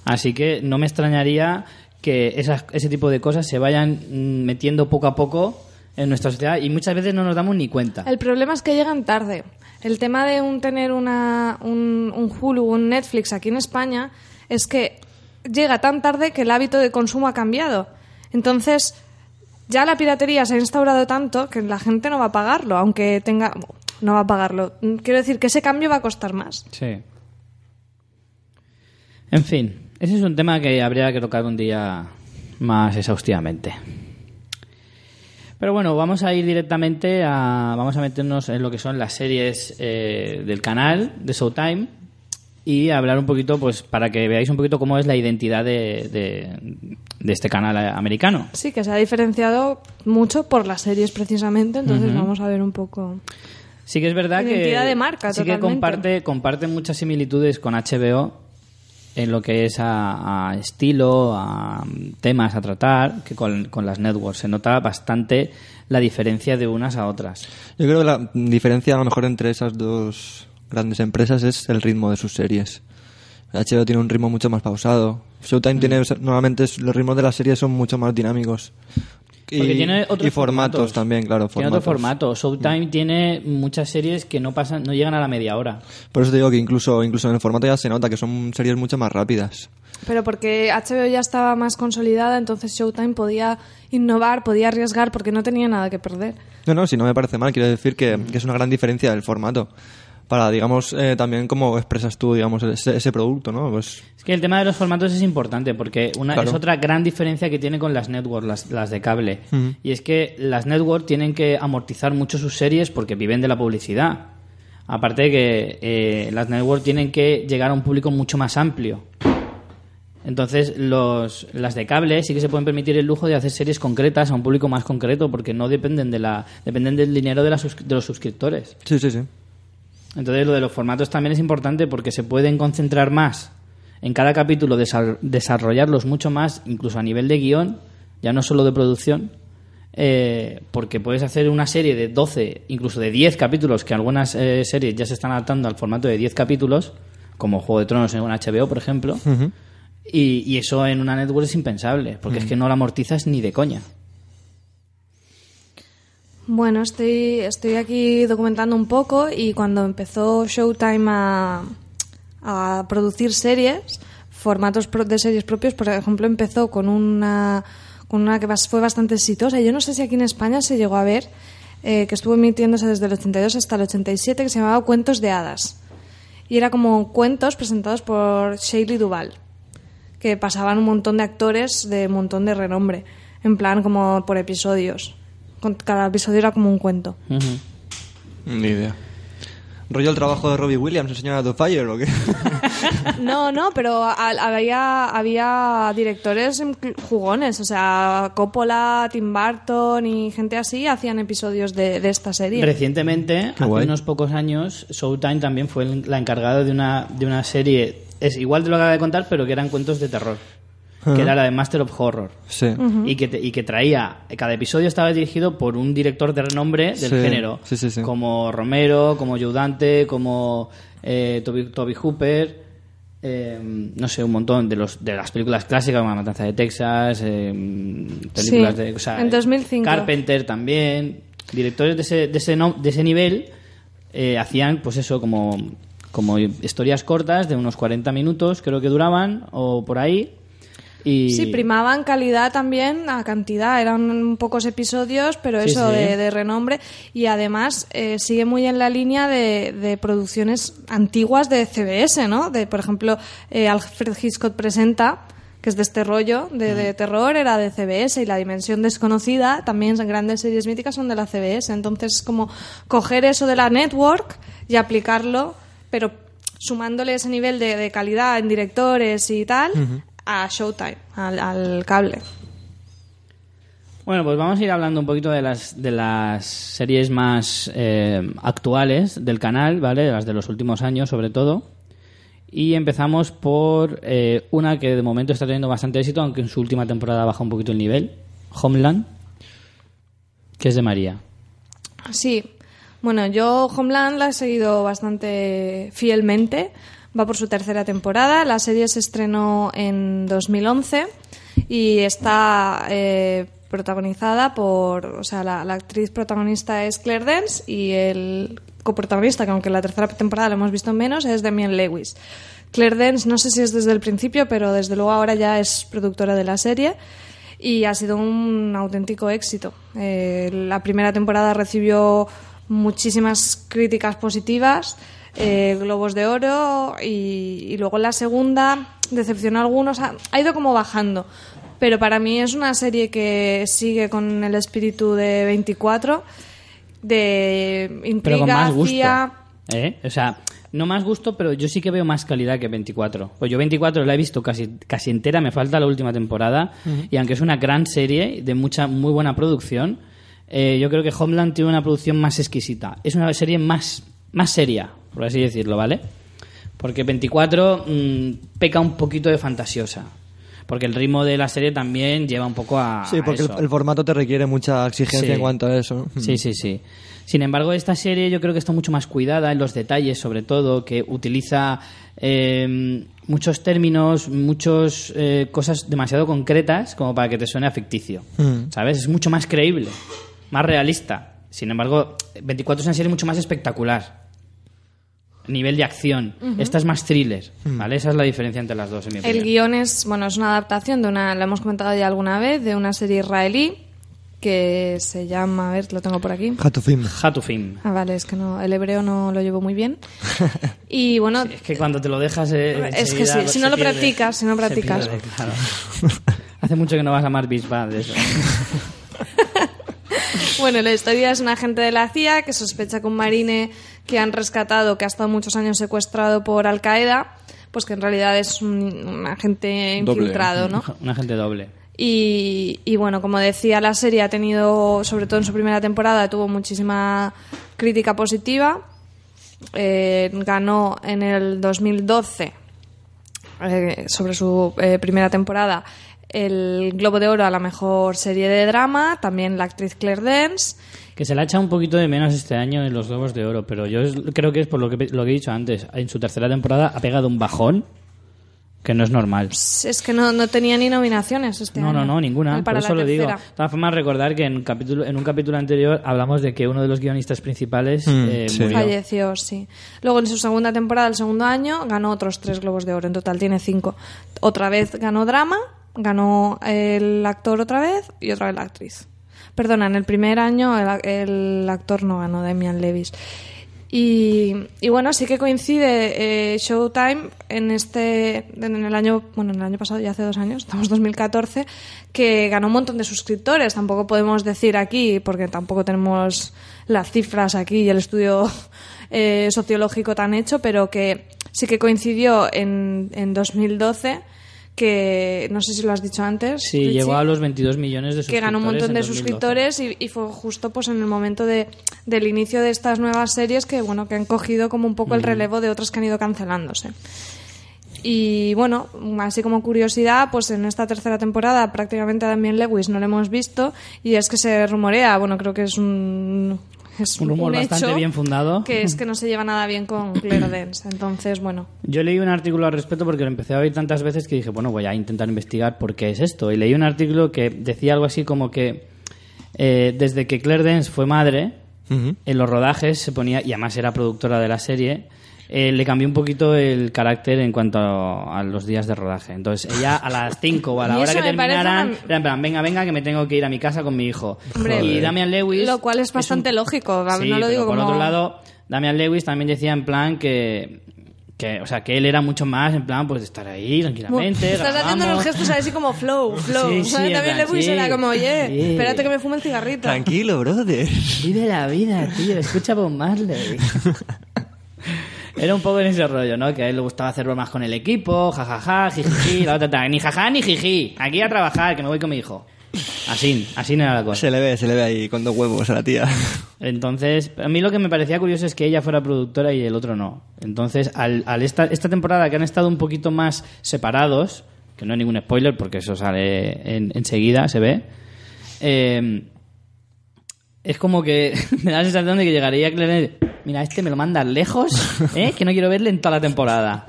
Así que no me extrañaría que esas, ese tipo de cosas se vayan mm, metiendo poco a poco en nuestra sociedad y muchas veces no nos damos ni cuenta. El problema es que llegan tarde. El tema de un, tener una, un, un Hulu un Netflix aquí en España es que llega tan tarde que el hábito de consumo ha cambiado. Entonces, ya la piratería se ha instaurado tanto que la gente no va a pagarlo, aunque tenga... No va a pagarlo. Quiero decir que ese cambio va a costar más. Sí. En fin, ese es un tema que habría que tocar un día más exhaustivamente. Pero bueno, vamos a ir directamente a. Vamos a meternos en lo que son las series eh, del canal de Showtime y hablar un poquito, pues, para que veáis un poquito cómo es la identidad de, de- de este canal americano. Sí, que se ha diferenciado mucho por las series precisamente, entonces vamos a ver un poco... Sí que es verdad que Identidad de marca, sí que comparte comparte muchas similitudes con HBO en lo que es a, a estilo, a mm, temas a tratar, que con, con las networks se nota bastante la diferencia de unas a otras. Yo creo que la diferencia a lo mejor entre esas dos grandes empresas es el ritmo de sus series. HBO tiene un ritmo mucho más pausado. Showtime tiene, normalmente los ritmos de las series son mucho más dinámicos. Y, Porque tiene otros y formatos, también, claro. Tiene otro formato. Showtime tiene muchas series que no pasan, no llegan a la media hora. Por eso te digo que incluso, incluso en el formato ya se nota que son series mucho más rápidas. Pero porque HBO ya estaba más consolidada, entonces Showtime podía innovar, podía arriesgar porque no tenía nada que perder. No, no, si no me parece mal, quiero decir que, que es una gran diferencia del formato. Para, digamos, eh, también cómo expresas tú, digamos, ese, ese producto, ¿no? Pues Es que el tema de los formatos es importante porque una, Claro. es otra gran diferencia que tiene con las networks, las, las de cable. Y es que las networks tienen que amortizar mucho sus series porque viven de la publicidad. Aparte de que eh, las networks tienen que llegar a un público mucho más amplio. Entonces, los, las de cable sí que se pueden permitir el lujo de hacer series concretas a un público más concreto porque no dependen de la dependen del dinero de, la de los suscriptores. sí, sí, sí. Entonces lo de los formatos también es importante porque se pueden concentrar más en cada capítulo, desa- desarrollarlos mucho más, incluso a nivel de guion, ya no solo de producción, eh, porque puedes hacer una serie de 12, incluso de 10 capítulos, que algunas eh, series ya se están adaptando al formato de 10 capítulos, como Juego de Tronos en una HBO, por ejemplo, y, y eso en una network es impensable, porque es que no la amortizas ni de coña. Bueno, estoy, estoy aquí documentando un poco y cuando empezó Showtime a, producir series, formatos de series propios, por ejemplo, empezó con una, con una que fue bastante exitosa. Yo no sé si aquí en España se llegó a ver, eh, que estuvo emitiéndose desde el 82 hasta el 87, que se llamaba Cuentos de Hadas. Y era como cuentos presentados por Shaylee Duval, que pasaban un montón de actores de un montón de renombre, en plan como por episodios. Cada episodio era como un cuento. Ni idea. ¿Rollo el trabajo de Robbie Williams, el señor The Fire o qué? No, no, pero a- había, había directores jugones, o sea, Coppola, Tim Burton y gente así hacían episodios de, de esta serie. Recientemente, Qué hace guay. unos pocos años, Showtime también fue la encargada de una, de una serie, es igual de lo que acabo de contar, pero que eran cuentos de terror, que era la de Master of Horror. Sí. Y, que te- y que traía, cada episodio estaba dirigido por un director de renombre del Sí, género, sí, sí, sí. como Romero, como Joe Dante, como eh, Toby, Toby Hooper, eh, no sé, un montón de los de las películas clásicas, como La Matanza de Texas, eh, películas Sí, de... o sea, en 2005. Carpenter también, directores de ese, de ese, no- de ese nivel eh, hacían, pues eso, como, como historias cortas de unos 40 minutos, creo que duraban, o por ahí, Y... Sí, primaban calidad también a cantidad. Eran pocos episodios, pero Sí, eso sí. De, de renombre. Y además eh, sigue muy en la línea de, de producciones antiguas de CBS, ¿no? De, por ejemplo, eh, Alfred Hitchcock presenta que es de este rollo de, de terror, era de CBS y La Dimensión Desconocida, también grandes series míticas son de la CBS. Entonces es como coger eso de la network y aplicarlo, pero sumándole ese nivel de, de calidad en directores y tal a Showtime, al, al cable. Bueno, pues vamos a ir hablando un poquito de las, de las series más eh, actuales del canal, ¿vale? De las de los últimos años, sobre todo. Y empezamos por eh, una que de momento está teniendo bastante éxito, aunque en su última temporada baja un poquito el nivel. Homeland, que es de María. Sí, bueno, yo Homeland la he seguido bastante fielmente. Va por su tercera temporada. La serie se estrenó en 2011 y está eh, protagonizada por, o sea, la, actriz protagonista es Claire Dance y el coprotagonista, que aunque en la tercera temporada lo hemos visto menos, es Damian Lewis. Claire Dance, no sé si es desde el principio, pero desde luego ahora ya es productora de la serie y ha sido un auténtico éxito. Eh, la primera temporada recibió muchísimas críticas positivas, eh, globos de oro y, y luego la segunda decepcionó a algunos, ha, ha ido como bajando. Pero para mí es una serie que sigue con el espíritu de 24, de intriga, Pero con más gusto. CIA. ¿eh? O sea, no más gusto, pero yo sí que veo más calidad que 24. Pues yo 24 la he visto casi, casi entera, me falta la última temporada. Y aunque es una gran serie de mucha muy buena producción, eh, yo creo que Homeland tiene una producción más exquisita. Es una serie más, más seria, por así decirlo, ¿vale? Porque 24 mm, peca un poquito de fantasiosa. Porque el ritmo de la serie también lleva un poco a. Sí, porque el, eso. el formato te requiere mucha exigencia Sí. en cuanto a eso. ¿no? Sí, sí, sí. Sin embargo, esta serie yo creo que está mucho más cuidada en los detalles, sobre todo, que utiliza eh, muchos términos, muchas cosas demasiado concretas como para que te suene a ficticio. Mm. ¿Sabes? Es mucho más creíble, más realista. Sin embargo, 24 es una serie mucho más espectacular. Nivel de acción. Esta es más thriller, ¿vale? Esa es la diferencia entre las dos, en mi El guion es, bueno, es una adaptación de una, la hemos comentado ya alguna vez, de una serie israelí que se llama, a ver, lo tengo por aquí. Hatufim. Hatufim. Ah, vale, es que no, el hebreo no lo llevo muy bien. Y bueno, Es que cuando te lo dejas. eh, Es que sí, si no lo pierde. practicas, si no practicas. pierde, claro. Hace mucho que no vas a Mar Bisbal de eso. Bueno, la historia es un agente de la CIA que sospecha que un marine que han rescatado, que ha estado muchos años secuestrado por Al Qaeda, pues que en realidad es un, un agente Doble. infiltrado, ¿no? Un agente doble. Y, y bueno, como decía, la serie ha tenido, sobre todo en su primera temporada, tuvo muchísima crítica positiva. Eh, ganó en el 2012, eh, sobre su eh, primera temporada, el Globo de Oro a la mejor serie de drama. También la actriz Claire Dance. Que se la echa un poquito de menos este año en los Globos de Oro, pero yo es- creo que es por lo que, lo que he dicho antes. En su tercera temporada ha pegado un bajón que no es normal. Es que no, no tenía ni nominaciones este No, año. no, no, ninguna. Para Por la eso lo digo. De tercera. todas formas, recordar que en un capítulo, en un capítulo anterior hablamos de que uno de los guionistas principales Mm, eh, sí. murió. Falleció, sí. Luego en su segunda temporada, el segundo año, ganó otros tres Globos de Oro. En total tiene cinco. Otra vez ganó drama, ganó el actor otra vez y otra vez la actriz. Perdona, en el primer año el, actor no ganó, Damian Levis. Y, y bueno, sí que coincide eh, Showtime en este en el año bueno en el año pasado ya hace dos años estamos 2014 que ganó un montón de suscriptores tampoco podemos decir aquí porque tampoco tenemos las cifras aquí y el estudio eh, sociológico tan hecho pero que sí que coincidió en, en 2012 que no sé si lo has dicho antes Sí, Richie llegó a los 22 millones de que suscriptores. ganó un montón de 2012. suscriptores y, y fue justo pues en el momento de, del inicio de estas nuevas series que bueno que han cogido como un poco el relevo de otras que han ido cancelándose y bueno así como curiosidad pues en esta tercera temporada prácticamente a Damien Lewis no lo hemos visto y es que se rumorea bueno creo que es un es Un rumor hecho bastante bien fundado. que es que no se lleva nada bien con Claire Dance entonces bueno Yo leí un artículo al respecto porque lo empecé a oír tantas veces que dije, bueno, voy a intentar investigar por qué es esto. Y leí un artículo que decía algo así como que eh, desde que Claire Dance fue madre, en los rodajes se ponía, y además era productora de la serie, eh, le cambió un poquito el carácter en cuanto a, a los días de rodaje. Entonces, ella a las 5 o a la hora que terminaran, una- era en plan, venga, venga, que me tengo que ir a mi casa con mi hijo. Hombre, y Damian Lewis... Lo cual es bastante un- lógico, no Sí, lo pero digo por como- otro lado, Damian Lewis también decía en plan que... Que, o sea, que él era mucho más en plan, pues de estar ahí tranquilamente. Estás haciendo unos gestos así como flow, flow. Sí, sí, ¿sabes? También le puse era como, oye, sí. espérate que me fume el cigarrito. Tranquilo, brother. Vive la vida, tío. Escucha Bob Marley. Era un poco en ese rollo, ¿no? Que a él le gustaba hacer bromas con el equipo, jajaja, jijiji, la otra ni jaja ni jiji. Aquí a trabajar, que me voy con mi hijo. Así, así no era la cosa. Se le ve, se le ve ahí con dos huevos a la tía. Entonces, a mí lo que me parecía curioso es que ella fuera productora y el otro no. Entonces, al, al esta, esta temporada que han estado un poquito más separados, que no hay ningún spoiler porque eso sale en- enseguida, se ve, eh, es como que me da la sensación de que llegaría Claire, mira, este me lo mandas lejos, ¿eh? que no quiero verle en toda la temporada.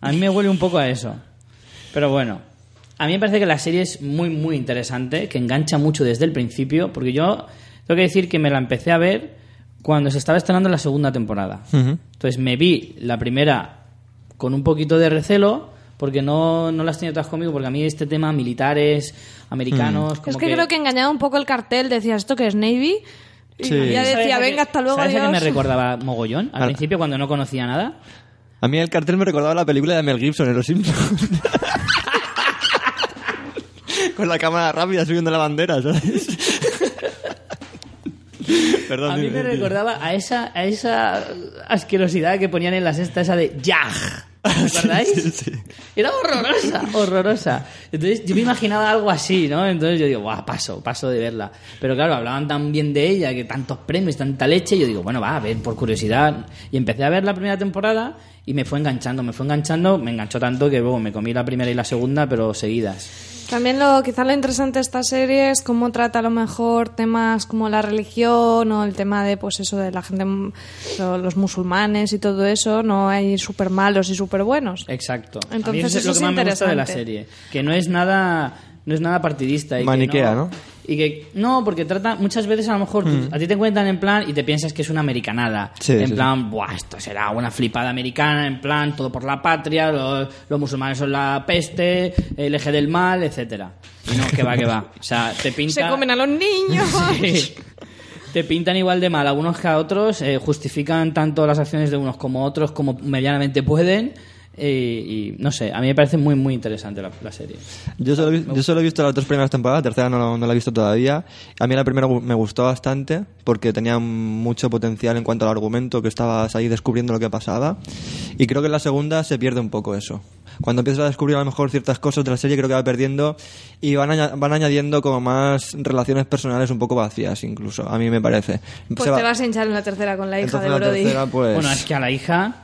A mí me huele un poco a eso. Pero bueno, a mí me parece que la serie es muy, muy interesante, que engancha mucho desde el principio, porque yo tengo que decir que me la empecé a ver cuando se estaba estrenando la segunda temporada. Entonces me vi la primera con un poquito de recelo, porque no, no las tenía todas conmigo, porque a mí este tema militares, americanos... como Es que, creo que engañaba un poco el cartel, decías, ¿esto que es Navy? Y Sí. ya ¿Sabes decía, venga, hasta luego, ¿Sabes a qué me adiós. recordaba mogollón? Al Al- principio, cuando no conocía nada. A mí el cartel me recordaba la película de Mel Gibson en Los Simpsons. Con la cámara rápida subiendo la bandera, ¿sabes? Perdón. A mí dime, me dime. recordaba a esa, a esa asquerosidad que ponían en la sexta, esa de ¡Yaj! ¿Os acordáis? Sí, sí, sí. Era horrorosa, horrorosa. Entonces yo me imaginaba algo así, ¿no? Entonces yo digo, guau, paso, paso de verla. Pero claro, hablaban tan bien de ella, que tantos premios, tanta leche, y yo digo, bueno, va, a ver, por curiosidad. Y empecé a ver la primera temporada y me fue enganchando, me fue enganchando, me enganchó tanto que luego me comí la primera y la segunda, pero seguidas. También lo, quizá lo interesante de esta serie es cómo trata a lo mejor temas como la religión o el tema de, pues eso, de la gente, lo- los musulmanes y todo eso. No hay súper malos y súper buenos. Exacto. a mí Entonces eso es eso lo que más me gusta de la serie, que no es nada no es nada partidista y que Maniquea, ¿no? Y que no, porque trata muchas veces a lo mejor tú- a ti te cuentan en plan y te piensas que es una americanada, Mm. Sí, en sí, plan, buah, esto será una flipada americana, en plan todo por la patria, los, los musulmanes son la peste, el eje del mal, etcétera. Y no, que va, que va. O sea, te pinta Se comen a los niños. Sí. Te pintan igual de mal algunos que a otros, eh, justifican tanto las acciones de unos como otros como medianamente pueden. Y no sé, a mí me parece muy, muy interesante la, la serie. Yo solo, yo solo he visto las dos primeras temporadas, la tercera no, no la he visto todavía. A mí la primera me gustó bastante porque tenía mucho potencial en cuanto al argumento, que estabas ahí descubriendo lo que pasaba. Y creo que en la segunda se pierde un poco eso. Cuando empiezas a descubrir a lo mejor ciertas cosas de la serie, creo que va perdiendo y van, van añadiendo como más relaciones personales un poco vacías, incluso, a mí me parece. Pues Se va- te vas a hinchar en la tercera con la hija entonces de Brody. tercera, pues... Bueno, es que a la hija.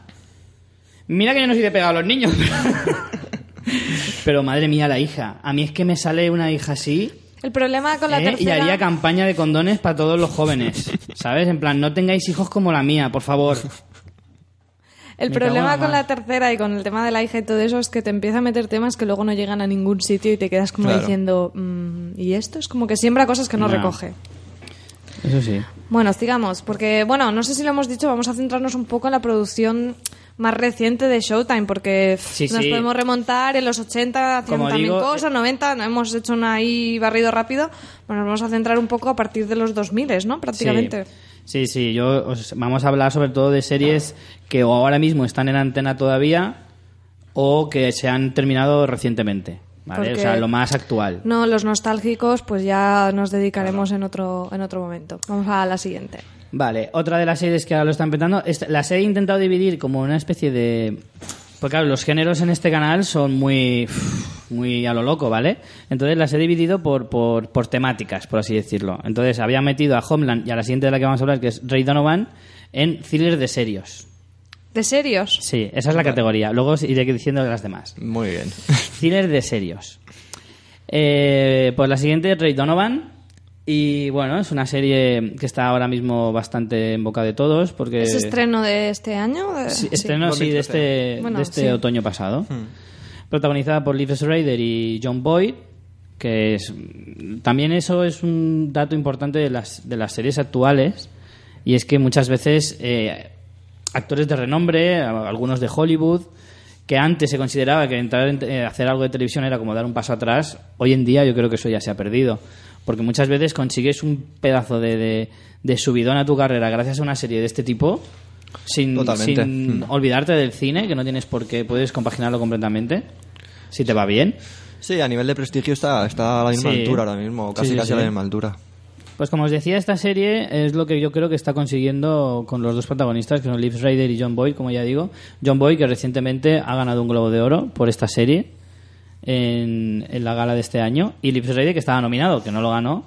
Mira que yo no soy de pegar a los niños. Pero madre mía, la hija. A mí es que me sale una hija así. El problema con la ¿eh? Y tercera... haría campaña de condones para todos los jóvenes. ¿Sabes? En plan, no tengáis hijos como la mía, por favor. El Me problema con la tercera y con el tema de la hija y todo eso es que te empieza a meter temas que luego no llegan a ningún sitio y te quedas como Claro. diciendo, "Mm, ¿y esto? Es como que siembra cosas que no, No. recoge. Eso sí. Bueno, sigamos, porque, bueno, no sé si lo hemos dicho, vamos a centrarnos un poco en la producción más reciente de Showtime, porque Sí, nos sí. podemos remontar en los 80, hacían también digo, cosas, 90, no hemos hecho un ahí barrido rápido, bueno, nos vamos a centrar un poco a partir de los 2000, ¿no? Prácticamente. Sí, sí, sí, yo os- vamos a hablar sobre todo de series que o ahora mismo están en antena todavía o que se han terminado recientemente. ¿vale? Porque- O sea, lo más actual. No, los nostálgicos, pues ya nos dedicaremos en otro, en otro momento. Vamos a la siguiente. Vale, otra de las series que ahora lo están petando. esta- La serie he intentado dividir como una especie de. Porque claro, los géneros en este canal son muy. muy a lo loco, ¿vale? Entonces las he dividido por, por, por temáticas, por así decirlo. Entonces había metido a Homeland y a la siguiente de la que vamos a hablar, que es Ray Donovan, en thriller de serios. ¿De serios? Sí, esa es la categoría. Luego os iré diciendo las demás. Muy bien. Thriller de serios. Eh, pues la siguiente es Ray Donovan. Y bueno, es una serie que está ahora mismo bastante en boca de todos porque... ¿Es estreno de este año? De- Sí, estreno, sí, de este, Bueno, de este sí. otoño pasado. Protagonizada por Liv Schreiber y John Boyd, que es... También eso es un dato importante de las, de las series actuales, y es que muchas veces... eh, actores de renombre, algunos de Hollywood, que antes se consideraba que entrar en eh, hacer algo de televisión era como dar un paso atrás. Hoy en día yo creo que eso ya se ha perdido. Porque muchas veces consigues un pedazo de, de, de subidón a tu carrera gracias a una serie de este tipo, sin, Totalmente. sin Mm. olvidarte del cine, que no tienes por qué, puedes compaginarlo completamente, si te va bien. Sí, a nivel de prestigio está, está a la misma Sí. altura ahora mismo, casi Sí, sí, casi a la misma altura. Pues como os decía, esta serie es lo que yo creo que está consiguiendo con los dos protagonistas, que son Liv Schreider y John Boyd, como ya digo. John Boyd, que recientemente ha ganado un Globo de Oro por esta serie en, en la gala de este año, y Liv Schreider, que estaba nominado, que no lo ganó.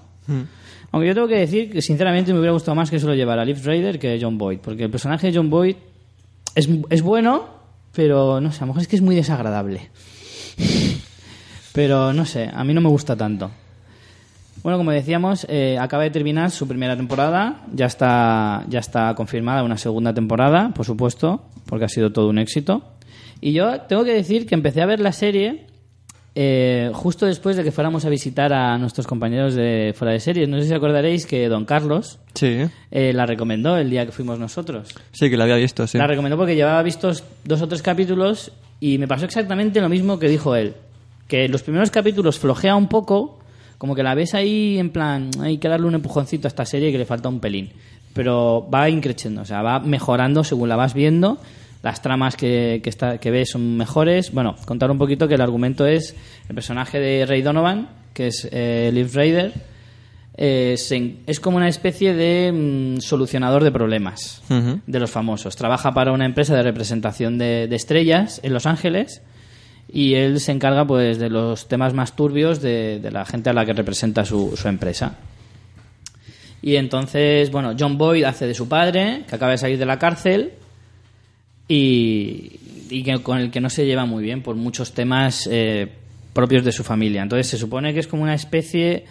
Aunque yo tengo que decir que sinceramente me hubiera gustado más que se lo llevara Liv Schreider que John Boyd, porque el personaje de John Boyd es, es bueno, pero no sé, a lo mejor es que es muy desagradable. Pero no sé, a mí no me gusta tanto. Bueno, como decíamos, eh, acaba de terminar su primera temporada. Ya está, ya está confirmada una segunda temporada, por supuesto, porque ha sido todo un éxito. Y yo tengo que decir que empecé a ver la serie eh, justo después de que fuéramos a visitar a nuestros compañeros de fuera de series. No sé si acordaréis que Don Carlos Sí, eh, la recomendó el día que fuimos nosotros. sí que la había visto, sí. La recomendó porque llevaba vistos dos o tres capítulos y me pasó exactamente lo mismo que dijo él. Que los primeros capítulos flojea un poco, como que la ves ahí en plan, hay que darle un empujoncito a esta serie que le falta un pelín. Pero va increciendo, o sea, va mejorando según la vas viendo. Las tramas que, que, está, que ves son mejores. Bueno, contar un poquito que el argumento es el personaje de Ray Donovan, que es eh, Liv Raider, eh, se- es como una especie de mm, solucionador de problemas de los famosos. Trabaja para una empresa de representación de, de estrellas en Los Ángeles y él se encarga pues de los temas más turbios de, de la gente a la que representa su, su empresa. Y entonces, bueno, John Boyd hace de su padre, que acaba de salir de la cárcel y, y que, con el que no se lleva muy bien por muchos temas eh, propios de su familia. Entonces se supone que es como una especie...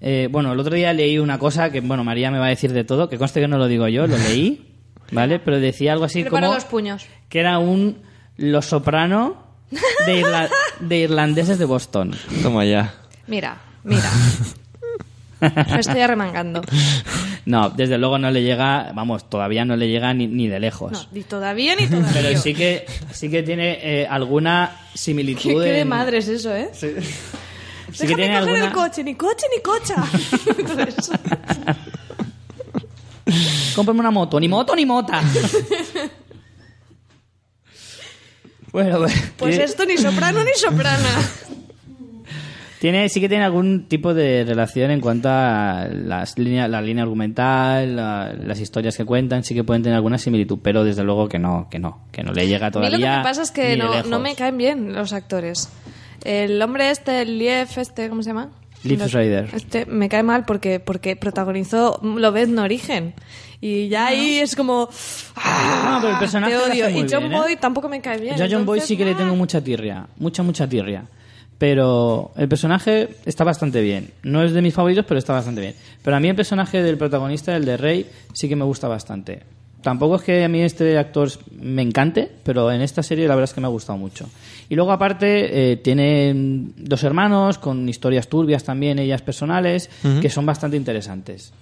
eh, bueno, el otro día leí una cosa que, bueno, María me va a decir de todo, que conste que no lo digo yo, lo leí, ¿vale? Pero decía algo así Prepara como los puños. que era un Los Soprano de, irla- de irlandeses de Boston. Toma ya. Mira, mira. Me estoy arremangando. No, desde luego no le llega, vamos, todavía no le llega ni, ni de lejos. No, ni todavía ni todavía. Pero sí que, sí que tiene eh, alguna similitud. ¿Qué, qué de madre es eso, eh? Sí que Déjame tiene coger alguna. el coche, ni coche ni cocha. Entonces, Cómprame una moto, ni moto ni mota. bueno, pues, pues tiene, esto ni soprano ni soprana. Tiene- sí que tiene algún tipo de relación en cuanto a las líneas, la línea argumental, la- las historias que cuentan, sí que pueden tener alguna similitud, pero desde luego que no, que no, que no le llega A mí todavía. lo que me pasa es que no, no me caen bien los actores. El hombre este, el Lief, este, ¿cómo se llama? Lo- Schreider. Este me cae mal porque, porque protagonizó Lo ves en origen. Y ya ahí es como... No, pero el personaje te odio. Y John bien, ¿eh? Boyd tampoco me cae bien. Yo a John Boyd entonces, sí que le ah. tengo mucha tirria, mucha, mucha tirria. Pero el personaje está bastante bien. No es de mis favoritos, pero está bastante bien. Pero a mí el personaje del protagonista, el de Rey, sí que me gusta bastante. Tampoco es que a mí este actor me encante, pero en esta serie la verdad es que me ha gustado mucho. Y luego aparte eh, tiene dos hermanos con historias turbias también, ellas personales, que son bastante interesantes.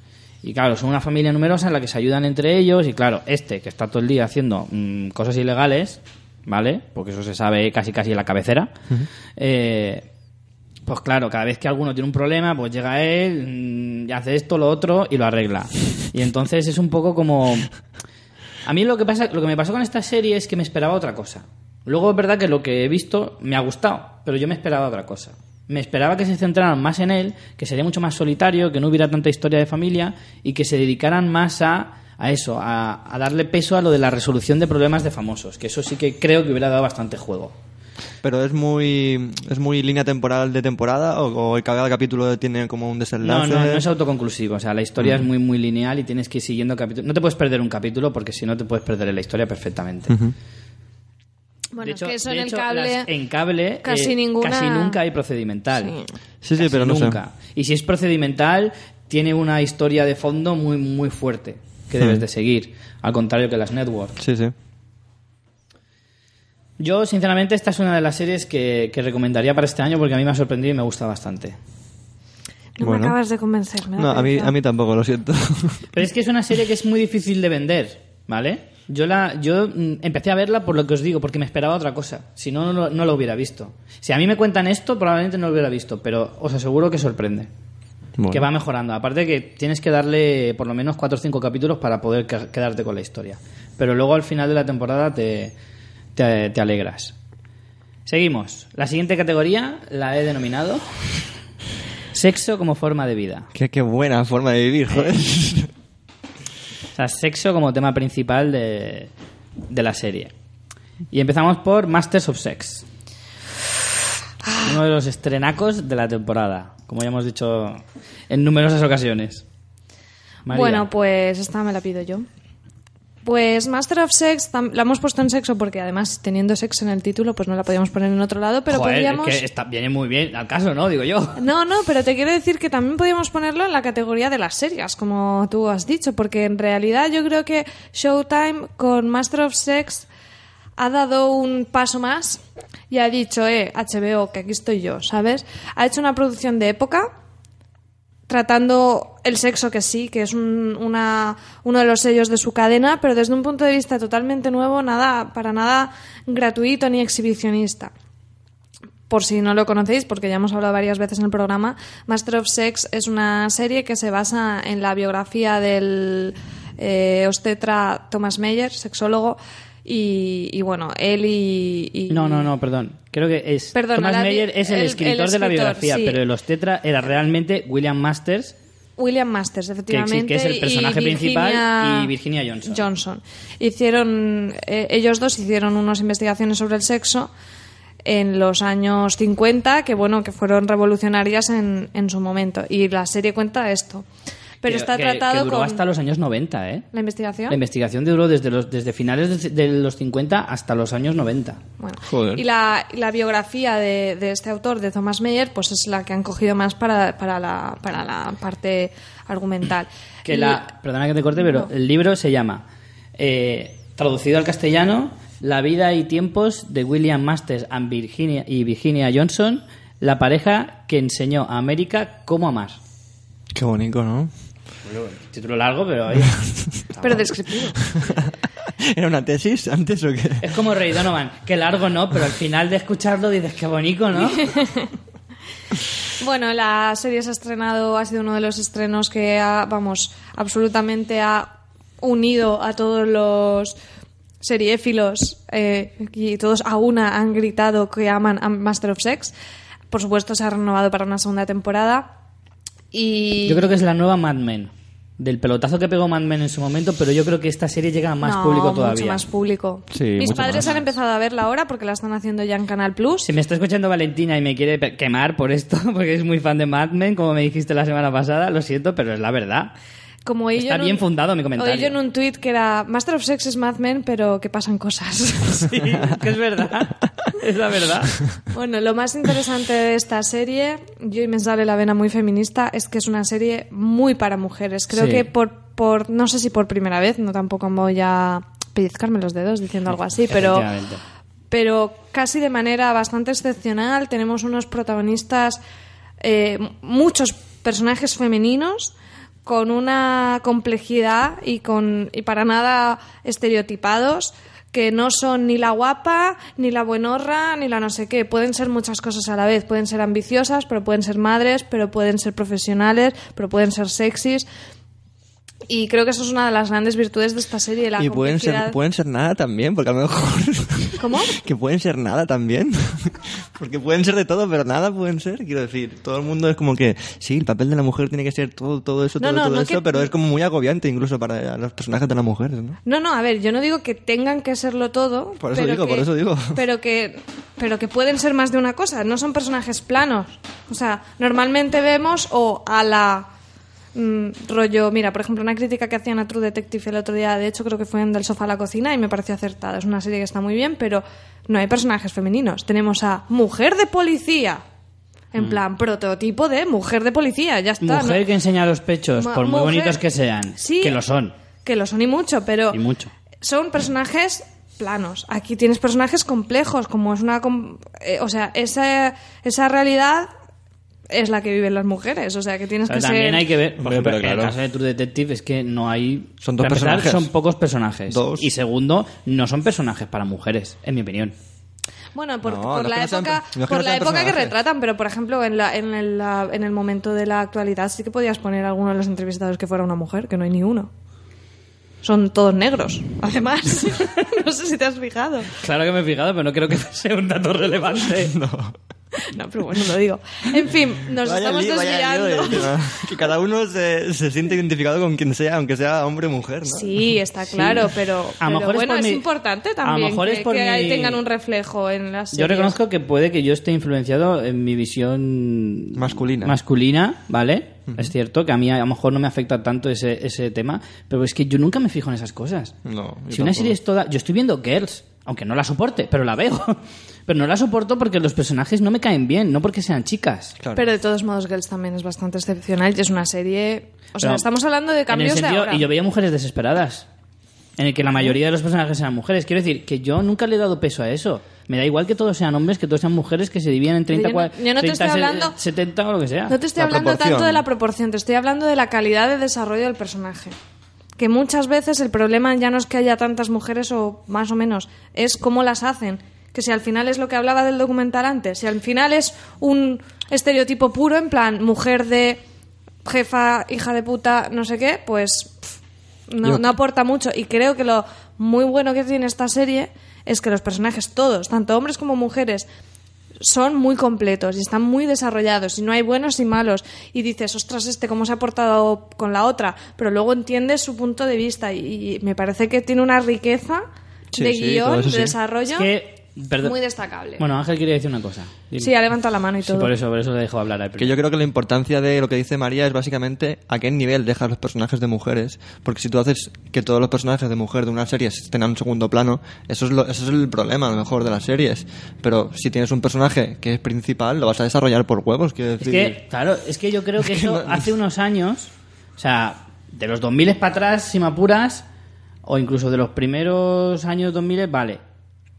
Y claro, son una familia numerosa en la que se ayudan entre ellos y claro, este que está todo el día haciendo mm, cosas ilegales, ¿vale? Porque eso se sabe casi casi en la cabecera. eh, pues claro, cada vez que alguno tiene un problema, pues llega él, mm, y hace esto, lo otro y lo arregla. Y entonces es un poco como... A mí lo que, pasa, lo que me pasó con esta serie es que me esperaba otra cosa. Luego es verdad que lo que he visto me ha gustado, pero yo me esperaba otra cosa. Me esperaba que se centraran más en él, que sería mucho más solitario, que no hubiera tanta historia de familia y que se dedicaran más a, a eso, a, a darle peso a lo de la resolución de problemas de famosos, que eso sí que creo que hubiera dado bastante juego. Pero es muy es muy línea temporal de temporada o, o cada capítulo tiene como un No, desenlace. no, no es autoconclusivo. O sea, la historia es muy, muy lineal y tienes que ir siguiendo capítulos. No te puedes perder un capítulo porque si no te puedes perder en la historia perfectamente. Bueno, de hecho, es que eso de en el cable... las- en cable casi eh, ninguna- casi nunca hay procedimental. Sí. Sí, pero no sé. nunca. Y si es procedimental, tiene una historia de fondo muy, muy fuerte que debes de seguir. Al contrario que las networks. Sí, sí. Yo, sinceramente, esta es una de las series que, que recomendaría para este año porque a mí me ha sorprendido y me gusta bastante. No Bueno. me acabas de convencer. me da No, a mí, a mí tampoco, lo siento. Pero es que es una serie que es muy difícil de vender, ¿vale? Yo la yo mm, empecé a verla por lo que os digo, porque me esperaba otra cosa. Si no, no, no lo hubiera visto. Si a mí me cuentan esto, probablemente no lo hubiera visto, pero os aseguro que sorprende. Bueno. Que va mejorando. Aparte que tienes que darle por lo menos 4 o 5 capítulos para poder quedarte con la historia. Pero luego al final de la temporada te, te, te alegras. Seguimos. La siguiente categoría la he denominado Sexo como forma de vida. Qué, qué buena forma de vivir, joder. O sea, sexo como tema principal de, de la serie. Y empezamos por Masters of Sex. Uno de los estrenacos de la temporada, como ya hemos dicho en numerosas ocasiones. María. Bueno, pues esta me la pido yo. Pues Master of Sex la hemos puesto en sexo porque además teniendo sexo en el título pues no la podíamos poner en otro lado, pero Joder, podríamos... es que está, viene muy bien al caso, ¿no? Digo yo. No, no, pero te quiero decir que también podríamos ponerlo en la categoría de las series, como tú has dicho, porque en realidad yo creo que Showtime con Master of Sex ha dado un paso más y ha dicho, eh, HBO, que aquí estoy yo, ¿sabes? Ha hecho una producción de época tratando el sexo que sí, que es un- una, uno de los sellos de su cadena, pero desde un punto de vista totalmente nuevo, nada, para nada gratuito ni exhibicionista por si no lo conocéis, porque ya hemos hablado varias veces en el programa, Master of Sex es una serie que se basa en la biografía del eh, obstetra Thomas Meyer, sexólogo, y, y bueno, él y, y- No, no, no, perdón. Creo que es. Perdona, Thomas Meyer es el, el- escritor el de la biografía, sí. pero el obstetra era realmente William Masters, William Masters, efectivamente. que es el y personaje Virginia principal, y Virginia Johnson. Johnson. Hicieron, eh, ellos dos hicieron unas investigaciones sobre el sexo en los años 50, que bueno, que fueron revolucionarias en, en su momento. Y la serie cuenta esto. Pero Que- está que- tratado que duró con... hasta los años 90, ¿eh? ¿La investigación? La investigación duró desde, los, desde finales de, de los 50 hasta los años 90. Bueno, Joder. y la, la biografía de, de este autor, de Thomas Meyer, pues es la que han cogido más para, para, la, para la parte argumental. Que Y- la, perdona que te corte, pero el libro se llama, eh, traducido al castellano, La vida y tiempos de William Masters and Virginia, y Virginia Johnson, la pareja que enseñó a América cómo amar. Qué bonito, ¿no? Título largo, pero oye, Pero descriptivo. ¿Era una tesis antes o qué? es como Rey Donovan, que largo no, pero al final de escucharlo dices que bonito, ¿no? Bueno, la serie se ha estrenado, ha sido uno de los estrenos que ha, vamos, absolutamente ha unido a todos los seriéfilos eh, y todos a una han gritado que aman a Master of Sex. Por supuesto, se ha renovado para una segunda temporada. Y Yo creo que es la nueva Mad Men. Del pelotazo que pegó Mad Men en su momento, pero yo creo que esta serie llega a más No, público todavía. Mucho más público. Sí, Mis mucho padres más. han empezado a verla ahora porque la están haciendo ya en Canal Plus. Si me está escuchando Valentina y me quiere quemar por esto, porque es muy fan de Mad Men, como me dijiste la semana pasada, lo siento, pero es la verdad. Como Está en bien un- fundado mi comentario. Oí en un tuit que era Master of Sex es Mad Men, pero que pasan cosas. Sí, que es verdad. Es la verdad. Bueno, lo más interesante de esta serie, yo y me sale la vena muy feminista, es que es una serie muy para mujeres. Creo Sí. que por, por, no sé si por primera vez, no tampoco voy a pellizcarme los dedos diciendo algo así, pero, pero casi de manera bastante excepcional tenemos unos protagonistas, eh, muchos personajes femeninos con una complejidad y con y para nada estereotipados que no son ni la guapa, ni la buenorra, ni la no sé qué. Pueden ser muchas cosas a la vez. Pueden ser ambiciosas, pero pueden ser madres, pero pueden ser profesionales, pero pueden ser sexys. Y creo que eso es una de las grandes virtudes de esta serie. La y pueden ser, complejidad. pueden ser nada también, porque a lo mejor... ¿Cómo? que pueden ser nada también. porque pueden ser de todo, pero nada pueden ser. Quiero decir, todo el mundo es como que, sí, el papel de la mujer tiene que ser todo, todo eso, No, todo, no, todo no eso, que- pero es como muy agobiante incluso para los personajes de las mujeres, ¿no? No, no, a ver, yo no digo que tengan que serlo todo. Por eso pero digo, que- por eso digo. Pero que, pero que pueden ser más de una cosa, no son personajes planos. O sea, normalmente vemos o a la mm, rollo, mira, por ejemplo, una crítica que hacían a True Detective el otro día, de hecho creo que fue en Del Sofá a la Cocina y me pareció acertada. Es una serie que está muy bien, pero no hay personajes femeninos. Tenemos a Mujer de Policía. En plan, prototipo de mujer de policía, ya está. Mm. Mujer ¿no? que enseña los pechos, Ma- por muy mujer- bonitos que sean, Sí, que lo son, Que lo son y mucho, pero y mucho. son personajes planos. Aquí tienes personajes complejos, como es una... com- eh, o sea, esa, esa realidad es la que viven las mujeres. O sea, que tienes Pero que también ser... hay que ver, Hombre, porque pero en el claro. caso de True Detective es que no hay... Son dos empezar, personajes. Son pocos personajes. Dos. Y segundo, no son personajes para mujeres, en mi opinión. Bueno, por, No, por no la no época, por no la época que retratan, pero por ejemplo en, la, en, el, la- en el momento de la actualidad sí que podías poner a alguno de los entrevistados que fuera una mujer, que no hay ni uno. Son todos negros, además. no sé si te has fijado. Claro que me he fijado, pero no creo que sea un dato relevante. No. No, pero bueno, lo digo. En fin, nos Vaya estamos lío, vaya lío, desviando. eh, que- cada uno se, se siente identificado con quien sea, aunque sea hombre o mujer, ¿no? Sí, está claro, pero, A lo pero mejor es bueno, por es, mi- importante a lo también mejor que, es por que ahí mi- tengan un reflejo en las Yo reconozco que puede que yo esté influenciado en mi visión Masculina. masculina, ¿vale? Es cierto que a mí a lo mejor no me afecta tanto ese, ese tema, pero es que yo nunca me fijo en esas cosas. No, si una tampoco. serie es toda... Yo estoy viendo Girls, aunque no la soporte, pero la veo. Pero no la soporto porque los personajes no me caen bien, no porque sean chicas. Claro. Pero de todos modos, Girls también es bastante excepcional y es una serie... O sea, Pero estamos hablando de en el cambios de ahora. Y yo veía mujeres desesperadas. En el que la mayoría de los personajes eran mujeres. Quiero decir, que yo nunca le he dado peso a eso. Me da igual que todos sean hombres, que todos sean mujeres, que se dividen en 30, Yo no- cua- yo no te 30, estoy se- hablando- 70 o lo que sea. No te estoy La hablando proporción. tanto de la proporción, te estoy hablando de la calidad de desarrollo del personaje. Que muchas veces el problema ya no es que haya tantas mujeres o más o menos, es cómo las hacen. Que si al final es lo que hablaba del documental antes, si al final es un estereotipo puro, en plan mujer de jefa, hija de puta, no sé qué, pues pff, no, Yo- no aporta mucho. Y creo que lo muy bueno que tiene esta serie es que los personajes todos, tanto hombres como mujeres, son muy completos y están muy desarrollados y no hay buenos y malos y dices, ostras, este cómo se ha portado con la otra, pero luego entiendes su punto de vista y, y me parece que tiene una riqueza Sí, de sí, guion, de sí. desarrollo Es que, perdón. muy destacable. Bueno, Ángel quería decir una cosa. Dime. sí, ha levantado la mano y Sí, todo. por eso, por eso le dejo hablar al Que yo creo que la importancia de lo que dice María es básicamente a qué nivel dejas los personajes de mujeres. Porque si tú haces que todos los personajes de mujer de una serie estén en un segundo plano, eso es, lo- eso es el problema, a lo mejor, de las series. Pero si tienes un personaje que es principal, lo vas a desarrollar por huevos. Quiero Es decir, que, claro, es que yo creo que Es que eso no- hace unos años, o sea, de los 2000 para atrás, si me apuras, o incluso de los primeros años 2000, vale.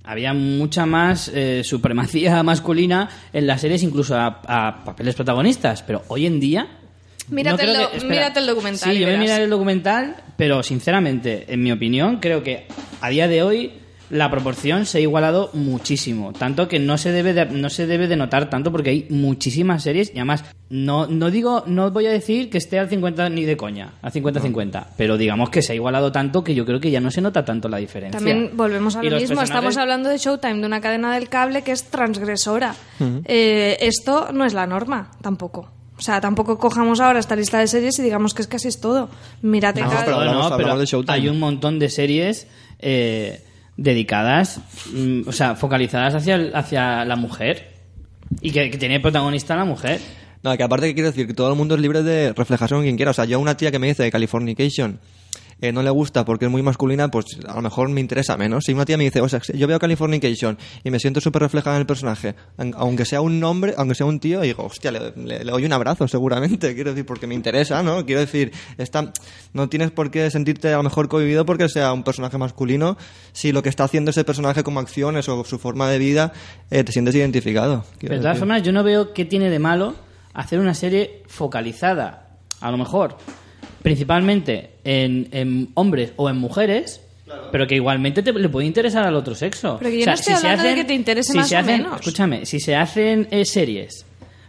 Había mucha más eh, supremacía masculina en las series, incluso a, a papeles protagonistas. Pero hoy en día. Mírate el creo do- mírate el documental Sí, yo me verás. miraré el documental, pero sinceramente, en mi opinión, creo que a día de hoy la proporción se ha igualado muchísimo. Tanto que no se debe de, no se debe de notar tanto porque hay muchísimas series y además no, no digo, no voy a decir que esté al 50 ni de coña, al 50-50, pero digamos que se ha igualado tanto que yo creo que ya no se nota tanto la diferencia. También volvemos a lo mismo, personajes- estamos hablando de Showtime, de una cadena del cable que es transgresora. Eh, esto no es la norma, tampoco. O sea, tampoco cojamos ahora esta lista de series y digamos que es así es todo. Mírate No, cada- pero No, pero de Showtime. hay un montón de series eh, dedicadas, mm, o sea, focalizadas hacia, hacia la mujer y que, tiene protagonista la mujer. No, que aparte que quiero decir que todo el mundo es libre de reflejarse con quien quiera. O sea, yo una tía que me dice de Californication eh, no le gusta porque es muy masculina, pues a lo mejor me interesa menos. Si una tía me dice, o sea, yo veo Californication y me siento súper reflejada en el personaje, aunque sea un hombre, aunque sea un tío, digo, hostia, le, le- le doy un abrazo seguramente. Quiero decir, porque me interesa, ¿no? Quiero decir, está, no tienes por qué sentirte a lo mejor cohibido porque sea un personaje masculino si lo que está haciendo ese personaje como acciones o su forma de vida eh, te sientes identificado. Pero de todas formas, yo no veo qué tiene de malo hacer una serie focalizada, a lo mejor, principalmente en, en hombres o en mujeres. Pero que igualmente te, le puede interesar al otro sexo. Pero que yo no estoy se hablando de que te interese si más se o hacen- menos. Escúchame, si se hacen eh, series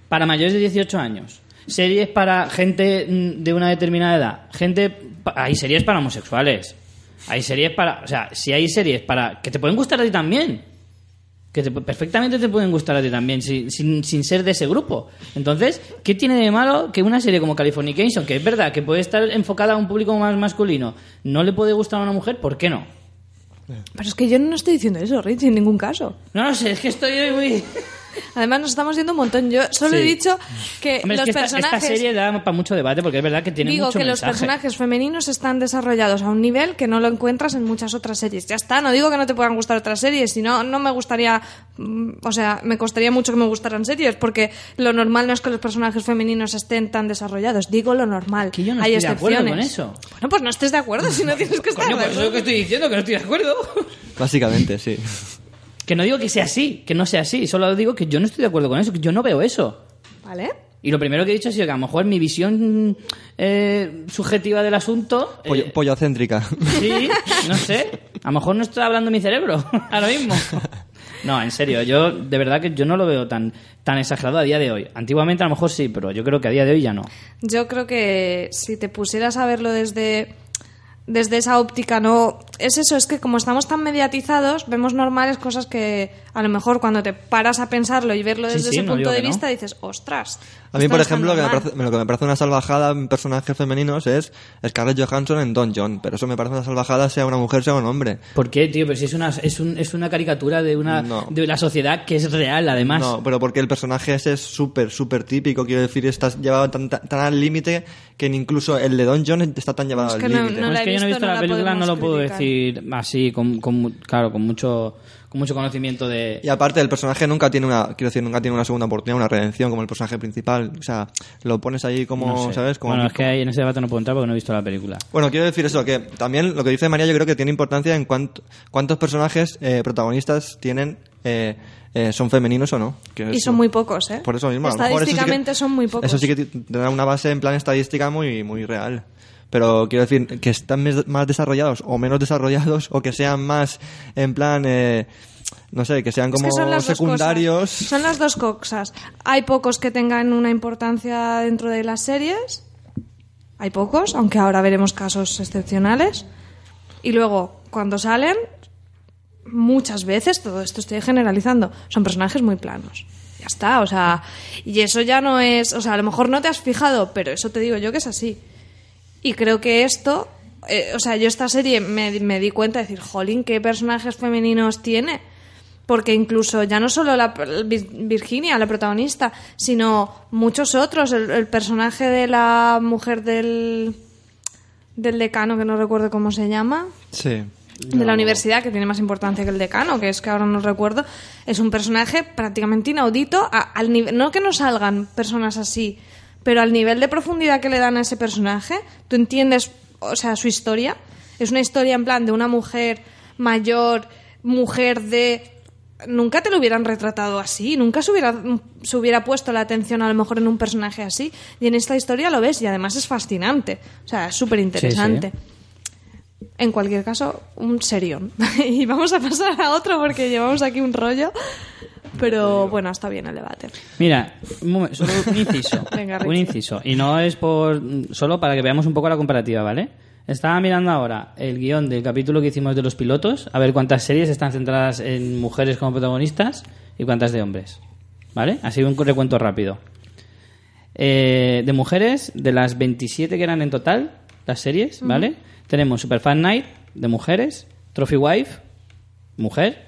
para mayores de 18 años, series para gente mm, de una determinada edad, gente hay series para homosexuales, hay series para, o sea, si hay series para que te pueden gustar a ti también, que te- perfectamente te pueden gustar a ti también, sin, sin, sin ser de ese grupo. Entonces, ¿qué tiene de malo que una serie como Californication, que es verdad que puede estar enfocada a un público más masculino, no le puede gustar a una mujer? ¿Por qué no? Pero es que yo no estoy diciendo eso, Rich, en ningún caso. No lo sé, es que estoy hoy muy... Además, nos estamos yendo un montón. Yo solo he dicho que Hombre, es los que esta, personajes... esta serie da para mucho debate porque es verdad que tiene Digo mucho que los personajes femeninos están desarrollados a un nivel que no lo encuentras en muchas otras series. Ya está, no digo que no te puedan gustar otras series, sino no me gustaría, mm, o sea, me costaría mucho que me gustaran series, porque lo normal no es que los personajes femeninos estén tan desarrollados. Digo lo normal. Que yo no Hay estoy de acuerdo excepciones. con eso. Bueno, pues no estés de acuerdo si no tienes que estar Coño, de pues eso es lo que estoy diciendo, que no estoy de acuerdo. Básicamente, sí. Que no digo que sea así, que no sea así, solo digo que yo no estoy de acuerdo con eso, que yo no veo eso. ¿Vale? Y lo primero que he dicho ha sido que a lo mejor mi visión eh, subjetiva del asunto... eh, Pollo- pollocéntrica. Sí, no sé. A lo mejor no está hablando mi cerebro ahora mismo. No, en serio, yo de verdad que yo no lo veo tan, tan exagerado a día de hoy. Antiguamente a lo mejor sí, pero yo creo que a día de hoy ya no. Yo creo que si te pusieras a verlo desde, desde esa óptica, no. Es eso, es que como estamos tan mediatizados, vemos normales cosas que a lo mejor cuando te paras a pensarlo y verlo Sí, desde sí, ese no punto de que no. vista, dices, ostras. A mí, por ejemplo, lo que, me normal". parece, lo que me parece una salvajada en personajes femeninos es Scarlett Johansson en Don John. Pero eso me parece una salvajada sea una mujer, sea un hombre. ¿Por qué, tío? Pero si es una, es un- es una caricatura de una No. de la sociedad que es real, además. No, pero porque el personaje ese es súper, súper típico. Quiero decir, estás llevado tan, tan, tan al límite que ni incluso el de Don John está tan llevado Es al que no- límite. no es que yo no he visto, la la película, no lo puedo criticar. decir así, con, con claro, con mucho, con mucho conocimiento de... Y aparte, el personaje nunca tiene una, quiero decir, nunca tiene una segunda oportunidad, una redención como el personaje principal. O sea, lo pones ahí como, no sé. ¿sabes? Como, bueno, es que ahí en ese debate no puedo entrar porque no he visto la película. Bueno, quiero decir eso, que también lo que dice María yo creo que tiene importancia en cuánto, cuántos personajes eh, protagonistas tienen, eh, eh, son femeninos o no. Que Y eso- son muy pocos, ¿eh? Por eso mismo. a lo mejor eso sí que- Estadísticamente son muy pocos. Eso sí que tendrá una base en plan estadística muy, muy real. Pero quiero decir que están más desarrollados o menos desarrollados o que sean más en plan, eh, no sé, que sean Es como que son secundarios. Son las dos cosas. Hay pocos que tengan una importancia dentro de las series. Hay pocos, aunque ahora veremos casos excepcionales. Y luego, cuando salen, muchas veces, todo esto estoy generalizando, son personajes muy planos. Ya está, o sea, y eso ya no es, o sea, a lo mejor no te has fijado, pero eso te digo yo que es así. Y creo que esto, eh, o sea, yo esta serie me, me di cuenta de decir, jolín, ¿qué personajes femeninos tiene? Porque incluso ya no solo la Vir- Virginia, la protagonista, sino muchos otros. El, el personaje de la mujer del, del decano, que no recuerdo cómo se llama, Sí. de la universidad, que tiene más importancia que el decano, que es que ahora no recuerdo, es un personaje prácticamente inaudito. a- al nivel, no que no salgan personas así, pero al nivel de profundidad que le dan a ese personaje, tú entiendes, o sea, su historia. Es una historia en plan de una mujer mayor, mujer de... Nunca te lo hubieran retratado así, nunca se hubiera, se hubiera puesto la atención a lo mejor en un personaje así. Y en esta historia lo ves y además es fascinante. O sea, es súper interesante. En cualquier caso, un serión. y vamos a pasar a otro porque llevamos aquí un rollo. Pero bueno, está bien el debate. Mira, un momen- solo un inciso. Venga, un inciso. Y no es por. Solo para que veamos un poco la comparativa, ¿vale? Estaba mirando ahora el guion del capítulo que hicimos de los pilotos, a ver cuántas series están centradas en mujeres como protagonistas y cuántas de hombres. ¿Vale? Así un recuento rápido. Eh, de mujeres, de las 27 que eran en total, las series, ¿vale? Tenemos Superfan Night, de mujeres, Trophy Wife, mujer.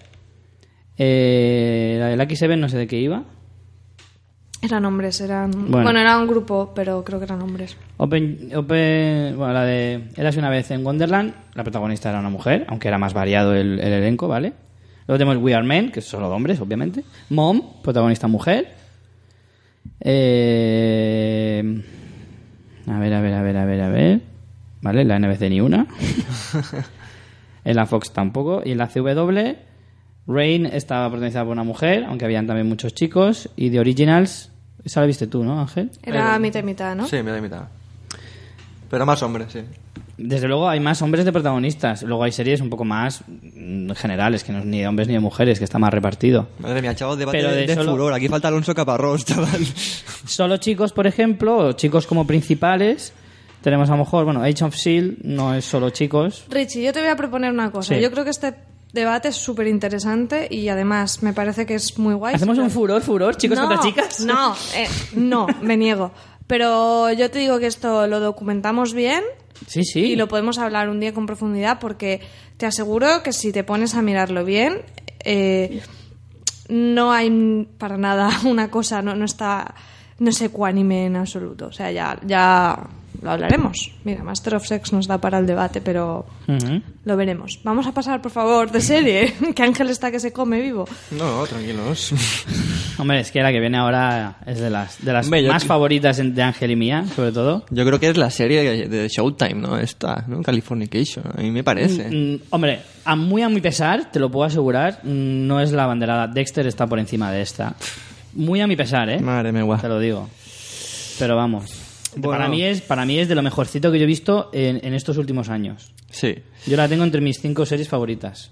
Eh, la de Lucky Seven no sé de qué iba. Eran hombres, eran. Bueno. Bueno. era un grupo, pero creo que eran hombres. Open, Open, bueno, la de Érase una vez en Wonderland, la protagonista era una mujer, aunque era más variado el, el elenco, ¿vale? Luego tenemos We Are Men, que es solo hombres, obviamente. Mom, protagonista mujer. Eh, a ver, a ver, a ver, a ver, a ver. ¿Vale? La NBC ni una. en la Fox tampoco. Y en la CW, Rain estaba protagonizada por una mujer, aunque habían también muchos chicos. Y de Originals, esa la viste tú, ¿no, Ángel? Era mitad y mitad, ¿no? Sí, mitad y mitad. Pero más hombres, sí. Desde luego hay más hombres de protagonistas. Luego hay series un poco más mm, generales, que no es ni de hombres ni de mujeres, que está más repartido. Madre mía, chaval, debate Pero de, de de solo- furor. Aquí falta Alonso Caparrós, chaval. Solo chicos, por ejemplo, o chicos como principales. Tenemos a lo mejor, bueno, Age of Shield no es solo chicos. Richie, yo te voy a proponer una cosa. Sí. Yo creo que este debate es súper interesante y además me parece que es muy guay. ¿Hacemos un furor, furor, chicos no, contra chicas? No, eh, no, me niego. Pero yo te digo que esto lo documentamos bien Sí, sí. y lo podemos hablar un día con profundidad porque te aseguro que si te pones a mirarlo bien, eh, no hay para nada una cosa, no, no está, no es ecuánime en absoluto. O sea, ya, ya lo hablaremos. Mira, Master of Sex nos da para el debate, pero lo veremos. Vamos a pasar, por favor, de serie, que Ángel está que se come vivo. No, tranquilos. Hombre, es que la que viene ahora es de las, de las Hombre, yo- más favoritas de Ángel y mía, sobre todo. Yo creo que es la serie de, Showtime, ¿no? Esta, ¿no? Californication. A mí me parece. Mm, hombre, a muy a mi pesar, te lo puedo asegurar, mm, no es la banderada. Dexter está por encima de esta. Muy a mi pesar, ¿eh? Madre mía, guau. Te lo digo. pero vamos. Bueno. Para, mí es, para mí es de lo mejorcito que yo he visto en, en estos últimos años. Sí. Yo la tengo entre mis cinco series favoritas.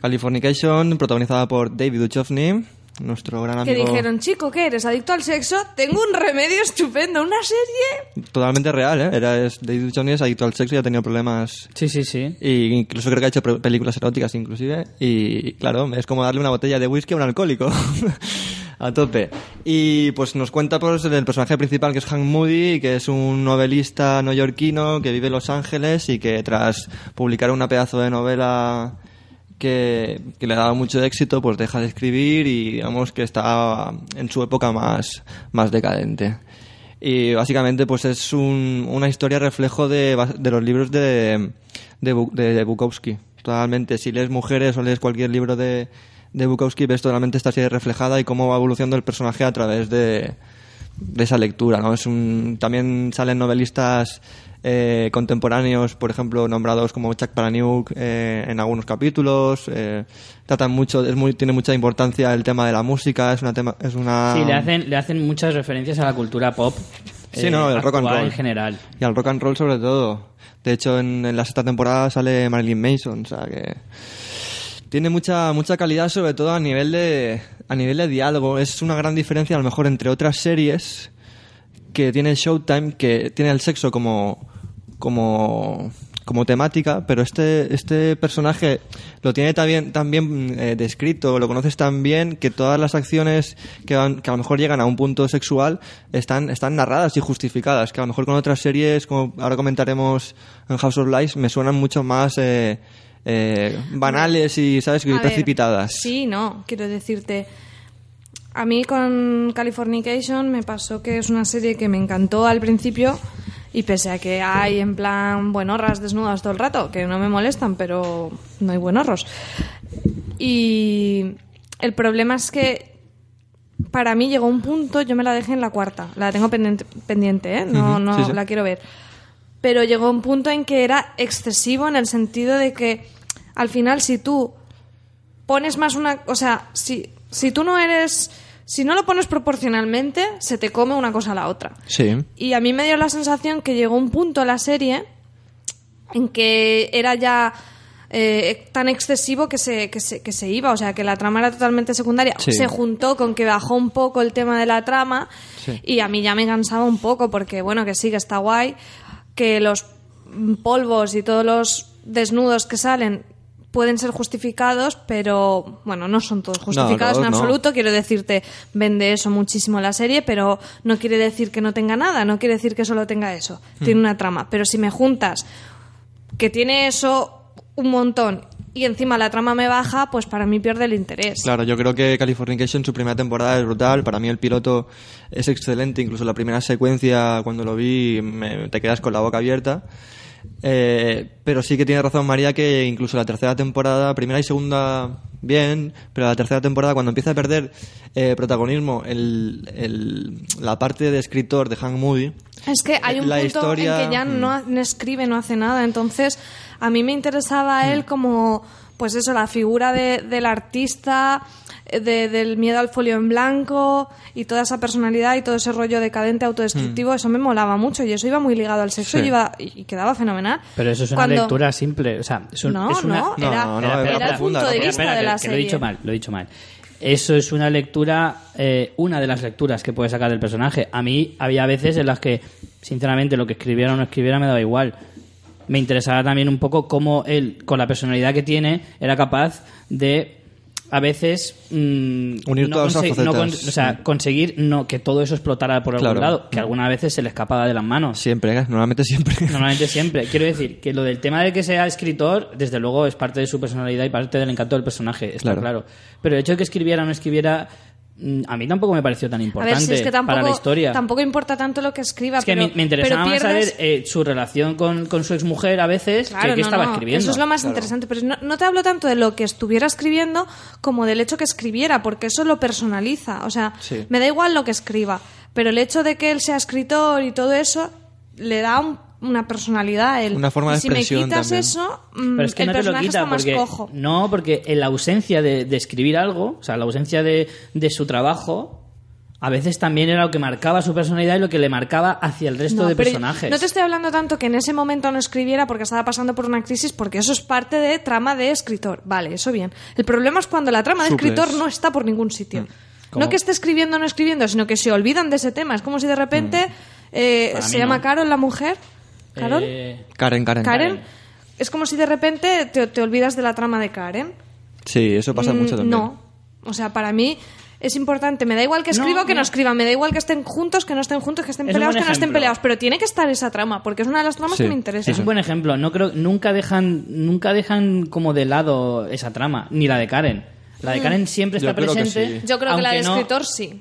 Californication, protagonizada por David Duchovny, nuestro gran Que amigo. dijeron, chico, ¿qué eres? ¿Adicto al sexo? Tengo un remedio estupendo, una serie. Totalmente real, ¿eh? Era, es, David Duchovny es adicto al sexo y ha tenido problemas. Sí, sí, sí. Y incluso creo que ha hecho películas eróticas, inclusive. Y claro, es como darle una botella de whisky a un alcohólico. a tope. Y pues nos cuenta pues, el personaje principal, que es Hank Moody, que es un novelista neoyorquino que vive en Los Ángeles y que tras publicar una pedazo de novela que, le ha dado mucho éxito, pues deja de escribir y digamos que está en su época más, más decadente. Y básicamente pues es un- una historia reflejo de, de los libros de, de, de Bukowski. Totalmente, si lees Mujeres o lees cualquier libro de, de Bukowski, ves totalmente esta serie reflejada y cómo va evolucionando el personaje a través de, de esa lectura. ¿no? Es un, también salen novelistas eh, contemporáneos, por ejemplo, nombrados como Chuck Palahniuk eh, en algunos capítulos. eh, tratan mucho, es muy, tiene mucha importancia el tema de la música. Es una tema, es una Sí, le hacen, le hacen muchas referencias a la cultura pop. Sí, eh, no, el rock and roll. en general. y al rock and roll sobre todo. De hecho, en, en la sexta temporada sale Marilyn Mason, o sea que tiene mucha mucha calidad, sobre todo a nivel de a nivel de diálogo. Es una gran diferencia, a lo mejor, entre otras series que tiene Showtime, que tiene el sexo como como como temática, pero este este personaje lo tiene también también eh, descrito, lo conoces tan bien que todas las acciones que, van- que a lo mejor llegan a un punto sexual están están narradas y justificadas, que a lo mejor con otras series, como ahora comentaremos en House of Lies, me suenan mucho más eh, eh, banales y sabes A ver, precipitadas. Sí, no, quiero decirte. A mí con Californication me pasó que es una serie que me encantó al principio y pese a que hay en plan buenorras desnudas todo el rato, que no me molestan, pero no hay buenorros. Y el problema es que para mí llegó un punto, yo me la dejé en la cuarta, la tengo pendiente, pendiente ¿eh? no, no sí, sí. la quiero ver. Pero llegó un punto en que era excesivo en el sentido de que al final si tú pones más una... O sea, si, si tú no eres... Si no lo pones proporcionalmente, se te come una cosa a la otra. Sí. Y a mí me dio la sensación que llegó un punto en la serie en que era ya eh, tan excesivo que se, que, se, que se iba, o sea, que la trama era totalmente secundaria. Sí. Se juntó con que bajó un poco el tema de la trama Sí. y a mí ya me cansaba un poco porque, bueno, que sí, que está guay, que los polvos y todos los desnudos que salen pueden ser justificados, pero bueno, no son todos justificados en no. absoluto. Quiero decirte, vende eso muchísimo la serie, pero no quiere decir que no tenga nada, no quiere decir que solo tenga eso. Hmm. Tiene una trama. Pero si me juntas que tiene eso un montón y encima la trama me baja, pues para mí pierde el interés. Claro, yo creo que Californication su primera temporada es brutal. Para mí el piloto es excelente. Incluso la primera secuencia, cuando lo vi, me- te quedas con la boca abierta. Eh, pero sí que tiene razón María que incluso la tercera temporada, primera y segunda bien, pero la tercera temporada cuando empieza a perder eh, protagonismo el, el- la parte de escritor de Hank Moody, Es que hay un La punto historia, en que ya mm. no, escribe, no hace nada. Entonces, a mí me interesaba él como, pues eso, la figura de- del artista, eh, de- del miedo al folio en blanco y toda esa personalidad y todo ese rollo decadente, autodestructivo. Eso me molaba mucho y eso iba muy ligado al sexo Sí. y, iba, y, quedaba fenomenal. Pero eso es una Cuando- lectura simple. O sea, es un- No, es una... no, No, era, no, era era el profunda, punto de era vista Espera, de la que serie. lo he dicho mal, lo he dicho mal. Eso es una lectura, eh, una de las lecturas que puedes sacar del personaje. A mí había veces en las que, sinceramente, lo que escribiera o no escribiera me daba igual. Me interesaba también un poco cómo él, con la personalidad que tiene, era capaz de, a veces, mm, Unir no todas esas no o sea, conseguir no que todo eso explotara por algún Claro. lado, que algunas veces se le escapaba de las manos. siempre, ¿eh? normalmente siempre. Normalmente siempre. Quiero decir que lo del tema de que sea escritor, desde luego es parte de su personalidad y parte del encanto del personaje, está Claro. claro. Pero el hecho de que escribiera o no escribiera, mm, a mí tampoco me pareció tan A importante ver, si es que tampoco, para la historia. tampoco importa tanto lo que escriba, es que pero, me, me interesaba pero más saber eh, su relación con, con su exmujer a veces Claro, que qué no, estaba no, escribiendo. Eso es lo más interesante, pero no, no te hablo tanto de lo que estuviera escribiendo como del hecho que escribiera, porque eso lo personaliza. O sea, Sí. me da igual lo que escriba, pero el hecho de que él sea escritor y todo eso le da un- una personalidad él. Una forma de si me quitas también. eso, mm, Pero es que el no te lo personaje quita está más cojo. no, porque en la ausencia de, de escribir algo, o sea, la ausencia de, de su trabajo, a veces también era lo que marcaba su personalidad y lo que le marcaba hacia el resto No, de personajes. No te estoy hablando tanto que en ese momento no escribiera porque estaba pasando por una crisis, porque eso es parte de trama de escritor. Vale, eso bien. El problema es cuando la trama de Suples. escritor no está por ningún sitio. Mm. ¿Cómo? No que esté escribiendo o no escribiendo, sino que se olvidan de ese tema. Es como si de repente eh, Mm. Para se llama no. Carol la mujer. ¿Carol? Eh, Karen, Karen. Karen. Es como si de repente te, te olvidas de la trama de Karen. Sí, eso pasa Mm, mucho también. No. O sea, para mí es importante. Me da igual que No, escriba o que no, no. escriban. Me da igual que estén juntos, que no estén juntos, que estén Es peleados, que no estén peleados. Pero tiene que estar esa trama, porque es una de las tramas Sí. que me interesa. es un buen ejemplo. No creo, nunca dejan, nunca dejan como de lado esa trama, ni la de Karen. La de Karen siempre Yo está creo que presente. sí. Yo creo que la de no- escritor sí.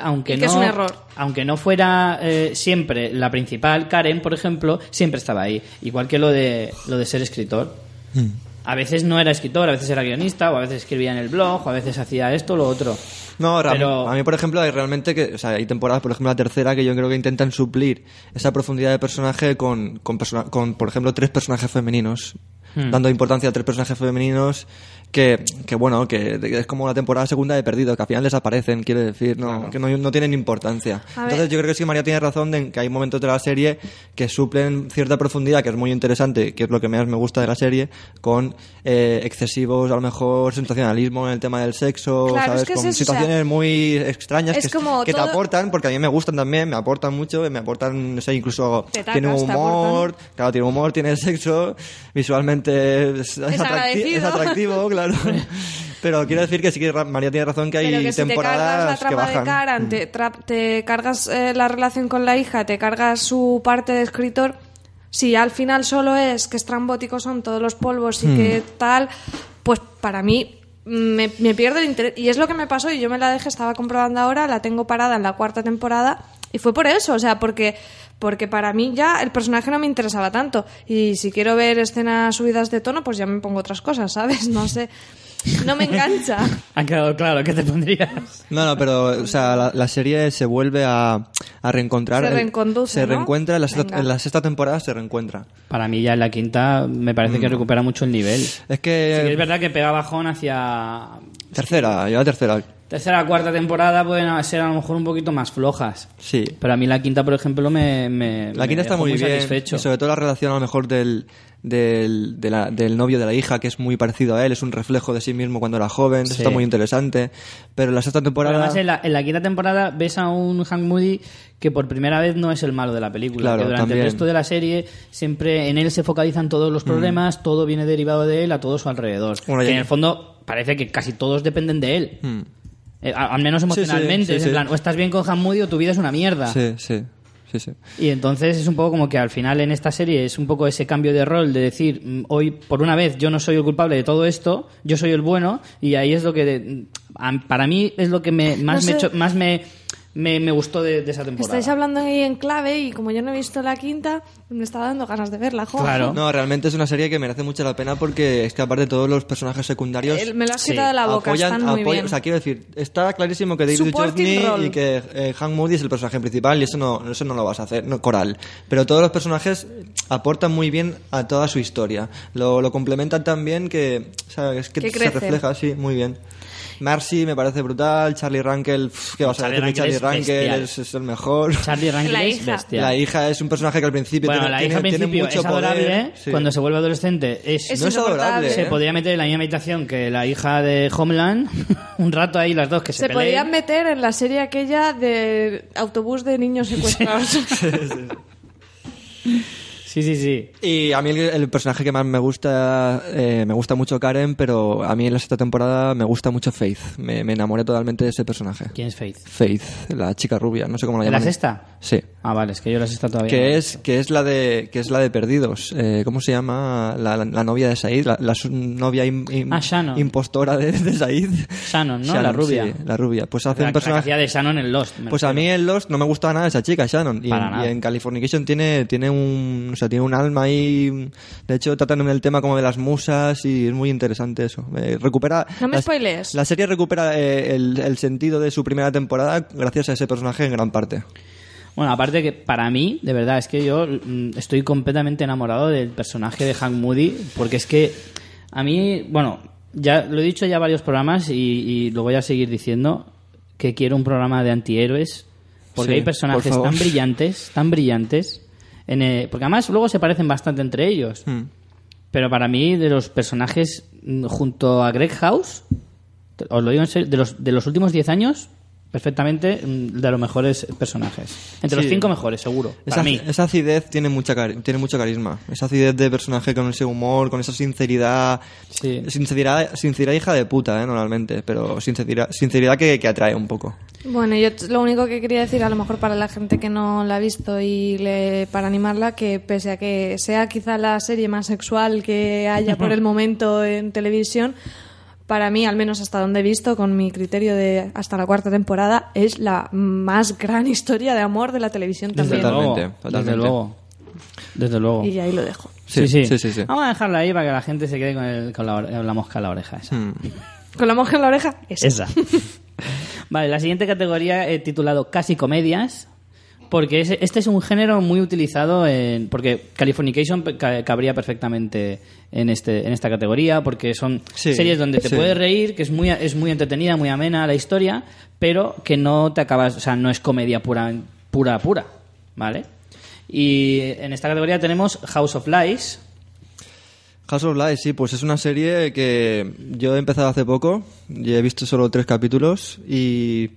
Aunque y que no, es un error. Aunque no fuera eh, siempre la principal, Karen, por ejemplo, siempre estaba ahí. Igual que lo de, lo de ser escritor. Mm. A veces no era escritor, a veces era guionista, o a veces escribía en el blog, o a veces hacía esto o lo otro. No, Pero- a mí, por ejemplo, hay realmente que, o sea, hay temporadas, por ejemplo, la tercera, que yo creo que intentan suplir esa profundidad de personaje con, con, persona- con por ejemplo, tres personajes femeninos, Hmm. dando importancia a tres personajes femeninos que, que bueno, que, es como la temporada segunda de Perdido, que al final desaparecen, quiere decir, no, que no, no tienen importancia. A Entonces, ver. yo creo que sí, María tiene razón en que hay momentos de la serie que suplen cierta profundidad, que es muy interesante, que es lo que más me gusta de la serie, con eh, excesivos, a lo mejor, sensacionalismo en el tema del sexo, Claro, ¿sabes? es que es con eso, o sea, situaciones muy extrañas es que, como que te aportan, porque a mí me gustan también, me aportan mucho, me aportan, no sé, incluso tiene humor, claro, tiene humor, tiene sexo, visualmente es, es atracti- agradecido. es atractivo, claro. Pero quiero decir que sí que María tiene razón que hay Pero que si te cargas temporadas la que trama bajan. de Karen, te, tra- te cargas eh, la relación con la hija, te cargas su parte de escritor, si al final solo es que estrambóticos son todos los polvos y que tal, pues para mí me, me pierdo el interés. Y es lo que me pasó y yo me la dejé, estaba comprobando ahora, la tengo parada en la cuarta temporada y fue por eso, o sea, porque porque para mí ya el personaje no me interesaba tanto y si quiero ver escenas subidas de tono, pues ya me pongo otras cosas, ¿sabes? No sé, no me engancha. Ha quedado claro que te pondrías. No, no, pero o sea, la, la serie se vuelve a, a reencontrar. Se reenconduce, Se ¿no? reencuentra, en la, sexta, Venga. en la sexta temporada se reencuentra. Para mí ya en la quinta me parece que recupera mucho el nivel. Es que es verdad que pega bajón hacia tercera, ya la tercera. Tercera cuarta temporada pueden ser a lo mejor un poquito más flojas. Sí. Pero a mí la quinta, por ejemplo, me, me La me quinta está muy, bien. satisfecho. Y sobre todo la relación a lo mejor del, del, de la- del novio de la hija, que es muy parecido a él, es un reflejo de sí mismo cuando era joven, eso está muy interesante. Pero la sexta Pero temporada... además en la, en la quinta temporada ves a un Hank Moody que por primera vez no es el malo de la película. Claro, que durante también. el resto de la serie siempre en él se focalizan todos los problemas, todo viene derivado de él a todo su alrededor. Bueno, que en el fondo parece que casi todos dependen de él. Mm. Eh, al menos Sí, sí, emocionalmente. sí, es en plan, o estás bien con Moody o tu vida es una mierda. Sí, sí, sí, sí. Y entonces es un poco como que al final en esta serie es un poco ese cambio de rol de decir, mm, hoy por una vez yo no soy el culpable de todo esto, yo soy el bueno, y ahí es lo que, de- a- para mí es lo que me, más, No me, sé. cho- más me, me, me gustó de, de esa temporada. Estáis hablando ahí en clave y como yo no he visto la quinta, me está dando ganas de verla, jo. Claro. No, realmente es una serie que merece mucho la pena porque es que aparte todos los personajes secundarios... El- me lo has Sí. quitado de la boca, apoyan, están muy apoyan- bien. o sea, quiero decir, está clarísimo que David Duchovny y que eh, Hank Moody es el personaje principal y eso no, eso no lo vas a hacer, no, coral. Pero todos los personajes aportan muy bien a toda su historia. Lo, lo complementan tan bien que, o sea, es que, Que se refleja, sí, muy bien. Marcy me parece brutal, Charlie Rankel, ¿qué vas a decir? de Rankel Charlie es Rankel es, es el mejor. Charlie Rankin La es hija. bestial. La hija es un personaje que al principio bueno, tiene, la tiene- hija al tiene principio mucho es adorable, poder. ¿eh? Sí. cuando se vuelve adolescente es, Es No es adorable, se ¿eh? podría meter en la misma habitación que la hija de Homeland, un rato ahí las dos que se, Se peleen. podían meter en la serie aquella de autobús de niños secuestrados. Sí, sí, sí. Y a mí el, el personaje que más me gusta, eh, me gusta mucho Karen, pero a mí en la sexta temporada me gusta mucho Faith. Me, me enamoré totalmente de ese personaje. ¿Quién es Faith? Faith, la chica rubia, no sé cómo la ¿En la llaman. sexta? Sí. Ah, vale, es que yo la sexta todavía no. Que es, que es la de, que es la de Perdidos. Eh, ¿Cómo se llama? La, la- la novia de Said, la, novia Ah, impostora de, de Said. Shannon, ¿no? La rubia. sí, la rubia. Pues hace un personaje. de Shannon en Lost. Pues a mí en Lost no me gustaba nada esa chica, Shannon. Y, Para en, nada. y en Californication tiene, tiene un, o sea, tiene un alma ahí. De hecho, tratan el tema como de las musas y es muy interesante eso. Eh, recupera. No me la- spoilees. La serie recupera eh, el, el sentido de su primera temporada gracias a ese personaje en gran parte. Bueno, aparte que para mí, de verdad, es que yo mm, estoy completamente enamorado del personaje de Hank Moody, porque es que a mí, bueno, ya lo he dicho ya varios programas y, y lo voy a seguir diciendo, que quiero un programa de antihéroes porque Sí, hay personajes por tan brillantes, tan brillantes, en, eh, porque además luego se parecen bastante entre ellos. Mm. Pero para mí, de los personajes mm, junto a Greg House, os lo digo en serio, de los, de los últimos 10 años, perfectamente mm, de los mejores personajes. Entre los. 5 mejores, seguro. Esa, Para mí. esa acidez tiene, mucha tiene mucho carisma. Esa acidez de personaje con ese humor, con esa sinceridad. Sí. Sinceridad, sinceridad hija de puta, ¿eh? Normalmente. Pero sinceridad, sinceridad que, que atrae un poco. Bueno, yo lo único que quería decir, a lo mejor para la gente que no la ha visto y le, para animarla, que pese a que sea quizá la serie más sexual que haya por el momento en televisión, para mí, al menos hasta donde he visto, con mi criterio de hasta la cuarta temporada, es la más gran historia de amor de la televisión también. Desde luego, Totalmente, totalmente. Desde luego. Desde luego. Y ahí lo dejo. Sí, sí. sí, sí, sí. Vamos a dejarla ahí para que la gente se quede con, el- con la, ore- la mosca en la oreja. Esa. Mm. Con la mosca en la oreja, esa. Esa. vale, la siguiente categoría he titulado Casi comedias. Porque este es un género muy utilizado en. Porque Californication ca- cabría perfectamente en, este, en esta categoría. Porque son Sí, series donde te sí. puedes reír, que es muy, es muy entretenida, muy amena la historia, pero que no te acabas. O sea, no es comedia pura, pura, pura. ¿Vale? Y en esta categoría tenemos House of Lies. House of Lies, sí, pues es una serie que yo he empezado hace poco y he visto solo tres capítulos y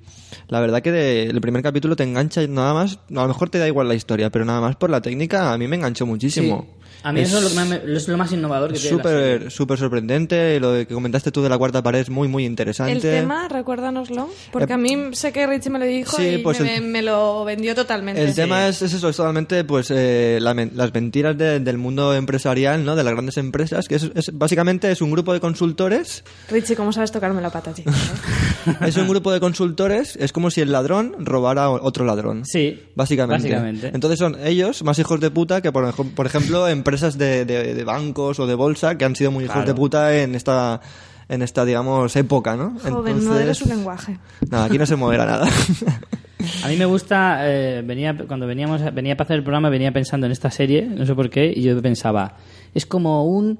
la verdad que de- el primer capítulo te engancha nada más, a lo mejor te da igual la historia, pero nada más por la técnica a mí me enganchó muchísimo. A mí eso es lo, que más me- es lo más innovador que Es súper súper sorprendente, lo que comentaste tú de la cuarta pared es muy muy interesante. El tema, recuérdanoslo, porque Eh, a mí sé que Richie me lo dijo sí, y pues me, el- me lo vendió totalmente. El tema es, es eso, es totalmente pues eh, la las mentiras de- del mundo empresarial, ¿no? De las grandes empresas, que es, es- básicamente es un grupo de consultores Richie, ¿cómo sabes tocarme la pata, chico? es un grupo de consultores, es como si el ladrón robara a otro ladrón. Sí, Básicamente. básicamente. Entonces son ellos más hijos de puta que, por, por ejemplo, empresas de, de- de bancos o de bolsa que han sido muy hijos Claro. de puta en esta, en esta digamos, época, ¿no? Joven, no Entonces- eres su lenguaje. Nada, aquí no se moverá nada. A mí me gusta, eh, venía cuando veníamos venía para hacer el programa venía pensando en esta serie, no sé por qué, y yo pensaba, es como un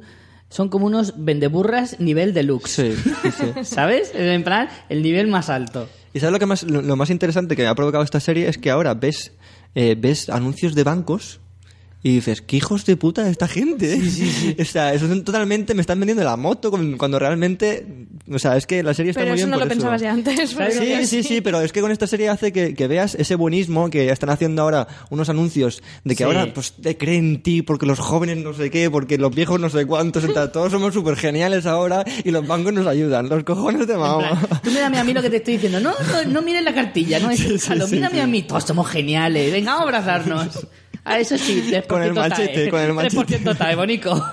son como unos vendeburras nivel deluxe. sí, sí, sí. ¿Sabes? En plan, el nivel más alto. ¿Y sabes lo, que más, lo, lo más interesante que me ha provocado esta serie? Es que ahora ves, eh, ves anuncios de bancos y dices, ¿qué hijos de puta esta gente? ¿eh?". o sea, eso totalmente, me están vendiendo la moto cuando realmente, o sea, es que la serie está Pero muy eso bien no por lo pensabas ya antes. ¿Sabes porque- Sí, sí, sí, pero es que con esta serie hace que, que veas ese buenismo que están haciendo ahora unos anuncios de que Sí. ahora pues te creen en ti porque los jóvenes no sé qué, porque los viejos no sé cuántos, entonces, todos somos súper geniales ahora y los bancos nos ayudan, los cojones de mamá. plan, tú mírame a mí lo que te estoy diciendo. No, no, no mires la cartilla, no es Sí, sí, sí, mírame sí. a mí. Todos somos geniales. Venga, vamos a abrazarnos. A eso sí, 3% Con el machete, TAE. con el machete. 3% TAE, bonico.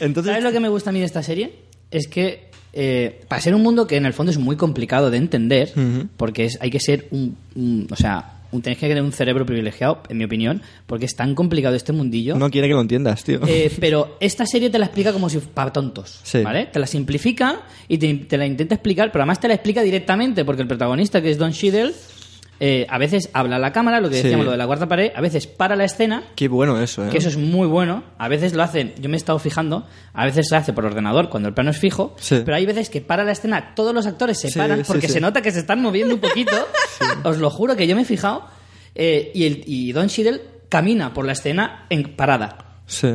Entonces, ¿Sabes lo que me gusta a mí de esta serie? Es que eh, para ser un mundo que en el fondo es muy complicado de entender, porque es, hay que ser un, un- o sea, un, tenés que tener un cerebro privilegiado, en mi opinión, porque es tan complicado este mundillo. no quiere que lo entiendas, tío. Eh, pero esta serie te la explica como si para tontos, Sí. ¿vale? Te la simplifica y te, te la intenta explicar, pero además te la explica directamente, porque el protagonista, que es Don Cheadle, eh, a veces habla a la cámara, lo que Sí. decíamos, lo de la cuarta pared, a veces para la escena Qué bueno eso, ¿eh? que eso es muy bueno. A veces lo hacen, yo me he estado fijando, a veces se hace por ordenador cuando el plano es fijo, Sí. pero hay veces que para la escena todos los actores se Sí, paran sí, porque sí. se nota que se están moviendo un poquito. Os lo juro que yo me he fijado. eh, y, el, y Don Cheadle camina por la escena en parada. Sí.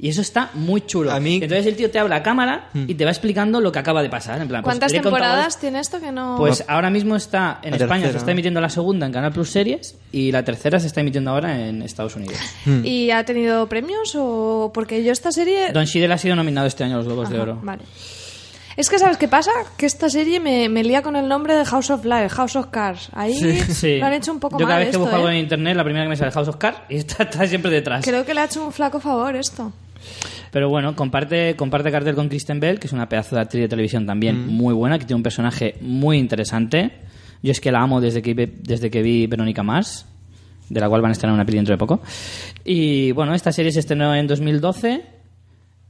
Y eso está muy chulo. A mí- Mm. Entonces el tío te habla a cámara y te va explicando lo que acaba de pasar. En plan, pues, ¿Cuántas contado temporadas tiene esto que no...? Pues ahora mismo está en La España, tercera, se está emitiendo la segunda en Canal Plus Series y la tercera se está emitiendo ahora en Estados Unidos. Mm. ¿Y ha tenido premios o...? Porque yo esta serie... Don Cheadle ha sido nominado este año a los Globos de Oro. Vale. Es que, ¿sabes qué pasa? Que esta serie me, me lía con el nombre de House of Life, House of Cars. Ahí Sí. lo han hecho un poco Yo cada mal vez que busco algo ¿eh? en internet, la primera que me sale es House of Cards y está, está siempre detrás. Creo que le ha hecho un flaco favor esto. Pero bueno, comparte, comparte cartel con Kristen Bell, que es una pedazo de actriz de televisión también muy buena, que tiene un personaje muy interesante. Yo es que la amo desde que, vi- desde que vi Verónica Mars, de la cual van a estrenar una peli dentro de poco. Y bueno, esta serie se estrenó en 2012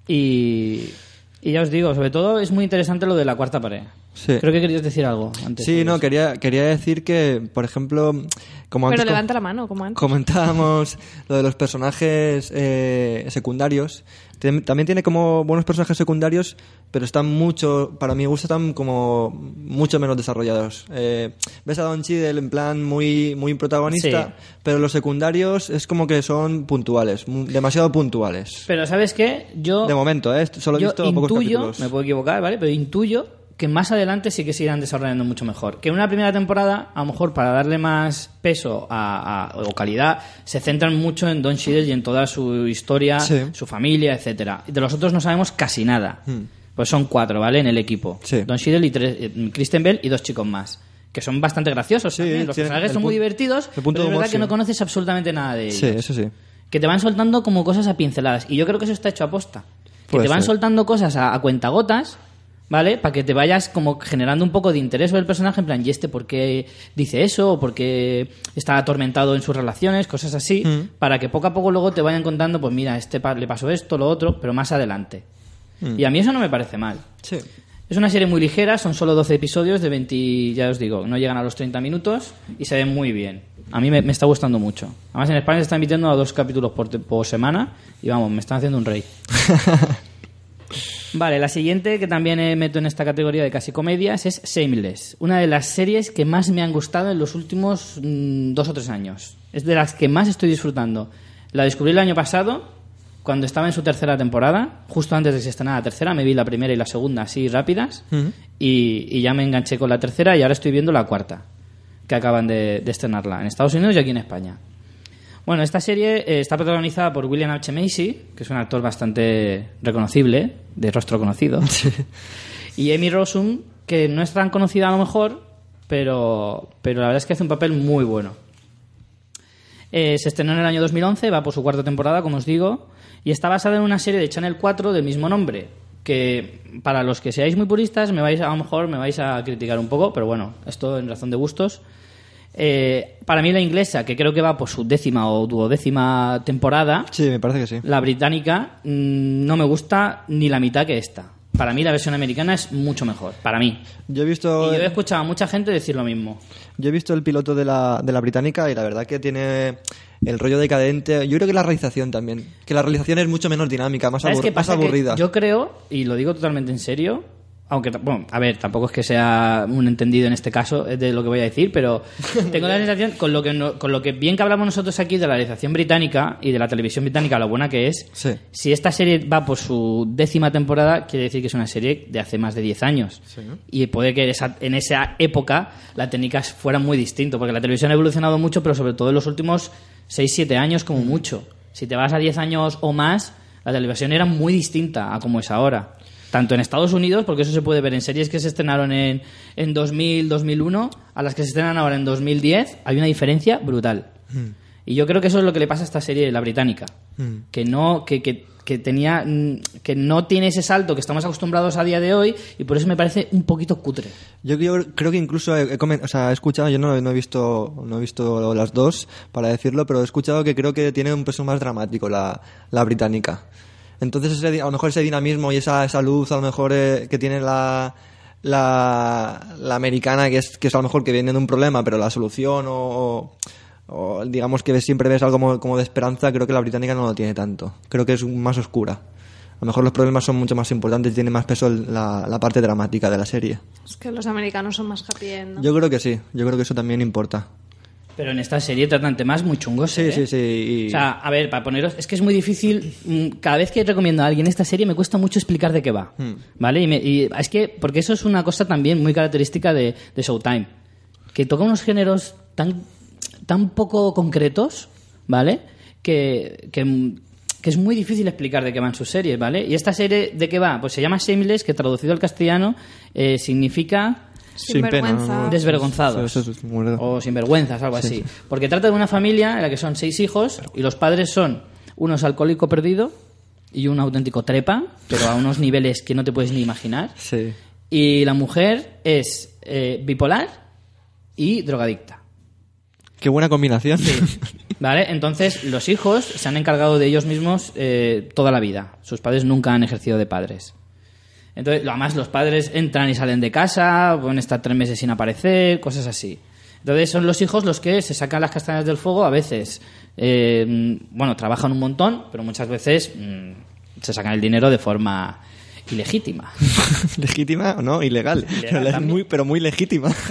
y, y ya os digo, sobre todo es muy interesante lo de la cuarta pared. Sí. Creo que querías decir algo antes. Sí, no, quería, quería decir que, por ejemplo, como antes Pero com- levanta la mano, como antes. comentábamos lo de los personajes eh, secundarios, También tiene como buenos personajes secundarios, pero están mucho, para mi gusto, están como mucho menos desarrollados. Eh, ves a Don Cheadle en plan muy, muy protagonista, Sí. pero los secundarios es como que son puntuales, demasiado puntuales. Pero ¿sabes qué? Yo, De momento, ¿eh? Solo he yo visto pocos intuyo, capítulos. me puedo equivocar, ¿vale? Pero intuyo que más adelante sí que se irán desarrollando mucho mejor. Que en una primera temporada, a lo mejor para darle más peso a, a- o calidad, se centran mucho en Don Cheadle y en toda su historia, Sí. su familia, etcétera. De los otros no sabemos casi nada. Pues son cuatro, ¿vale? En el equipo. Hmm. Sí. Don Cheadle y tres, eh, Kristen Bell y dos chicos más. Que son bastante graciosos Sí, también. Los tienen personajes son muy divertidos, pero es verdad que sí. no conoces absolutamente nada de ellos Sí, eso sí. que te van soltando como cosas a pinceladas. Y yo creo que eso está hecho a posta. Que Puede te van ser. soltando cosas a, a cuentagotas, ¿vale? Para que te vayas como generando un poco de interés sobre el personaje, en plan, ¿y este por qué dice eso? ¿O por qué está atormentado en sus relaciones? Cosas así, Mm. para que poco a poco luego te vayan contando, pues mira, este le pasó esto, lo otro, pero más adelante. Mm. Y a mí eso no me parece mal. Sí. Es una serie muy ligera, son solo 12 episodios de 20, ya os digo, no llegan a los 30 minutos y se ven muy bien. A mí me, me está gustando mucho. Además en España se están emitiendo a dos capítulos por, por semana y vamos, me están haciendo un rey. Vale, la siguiente que también eh, meto en esta categoría de casi comedias es Shameless, una de las series que más me han gustado en los últimos mm, dos o tres años. Es de las que más estoy disfrutando. La descubrí el año pasado, cuando estaba en su tercera temporada, justo antes de que se estrenara la tercera, me vi la primera y la segunda así rápidas, y, y ya me enganché con la tercera y ahora estoy viendo la cuarta, que acaban de, de estrenarla en Estados Unidos y aquí en España. Bueno, esta serie eh, está protagonizada por William H. Macy, que es un actor bastante reconocible, de rostro conocido. Y Amy Rossum, que no es tan conocida a lo mejor, pero, pero la verdad es que hace un papel muy bueno. Eh, se estrenó en el año 2011, va por su cuarta temporada, como os digo, y está basada en una serie de Channel 4 del mismo nombre, que para los que seáis muy puristas, me vais a, a lo mejor me vais a criticar un poco, pero bueno, esto en razón de gustos. Eh, para mí la inglesa, que creo que va por su décima o duodécima temporada, Sí, me parece que sí. la británica mm, no me gusta ni la mitad que esta. Para mí la versión americana es mucho mejor, para mí. Yo he Y visto, yo he escuchado a mucha gente decir lo mismo. yo he visto el piloto de la, de la británica y la verdad que tiene el rollo decadente. Yo creo que la realización también. Que la realización es mucho menos dinámica, más, ¿Sabes abur- qué más pasa? Que aburrida. yo creo, y lo digo totalmente en serio, aunque, bueno, a ver, tampoco es que sea un entendido en este caso de lo que voy a decir, pero tengo la sensación, con lo, que no- con lo que bien que hablamos nosotros aquí de la realización británica y de la televisión británica, lo buena que es, Sí. si esta serie va por su décima temporada, quiere decir que es una serie de hace más de 10 años. Y puede que esa- en esa época la técnica fuera muy distinto, porque la televisión ha evolucionado mucho, pero sobre todo en los últimos 6-7 años como mucho. Si te vas a 10 años o más, la televisión era muy distinta a como es ahora. Tanto en Estados Unidos, porque eso se puede ver en series que se estrenaron en, en 2000, 2001, a las que se estrenan ahora en 2010, hay una diferencia brutal. Y yo creo que eso es lo que le pasa a esta serie, la británica. Que no, que, que, que tenía, mm, que no tiene ese salto que estamos acostumbrados a día de hoy y por eso me parece un poquito cutre. Yo creo, creo que incluso he, he o sea, he escuchado, yo no, no he visto no he visto las dos para decirlo, pero he escuchado que creo que tiene un peso más dramático la, la británica. Entonces ese a lo mejor ese dinamismo y esa, esa luz a lo mejor eh, que tiene la, la, la americana, que es, que es a lo mejor que viene de un problema, pero la solución o, digamos que siempre ves algo como, como de esperanza, creo que la británica no lo tiene tanto. Creo que es más oscura. A lo mejor los problemas son mucho más importantes y tiene más peso la, la parte dramática de la serie. Es que los americanos son más happy end, ¿no? Yo creo que sí, yo creo que eso también importa. Pero en esta serie tratan temas muy chungos. Sí, ¿eh? sí, sí. y- O sea, a ver, para poneros, es que es muy difícil. mm, Cada vez que recomiendo a alguien esta serie me cuesta mucho explicar de qué va. Hmm. ¿Vale? Y, me- y es que, porque eso es una cosa también muy característica de, de Showtime. Que toca unos géneros tan, tan poco concretos, ¿vale? Que, que, que es muy difícil explicar de qué van sus series, ¿vale? Y esta serie, ¿de qué va? Pues se llama Shameless, que traducido al castellano eh, significa sin pena. Desvergonzados Eso- eso es o sinvergüenzas, algo así. Porque trata de una familia en la que son seis hijos y los padres son uno es alcohólico perdido y un auténtico trepa, pero a unos niveles que no te puedes ni imaginar. Sí. Y la mujer es eh, bipolar y drogadicta. Qué buena combinación. ¿Vale? Entonces, los hijos se han encargado de ellos mismos eh, toda la vida. Sus padres nunca han ejercido de padres. Entonces, lo- además, los padres entran y salen de casa, pueden estar tres meses sin aparecer, cosas así. Entonces, son los hijos los que se sacan las castañas del fuego. A veces, eh, bueno, trabajan un montón, pero muchas veces mm, se sacan el dinero de forma ilegítima. legítima o no, ilegal. pero, muy, pero muy legítima.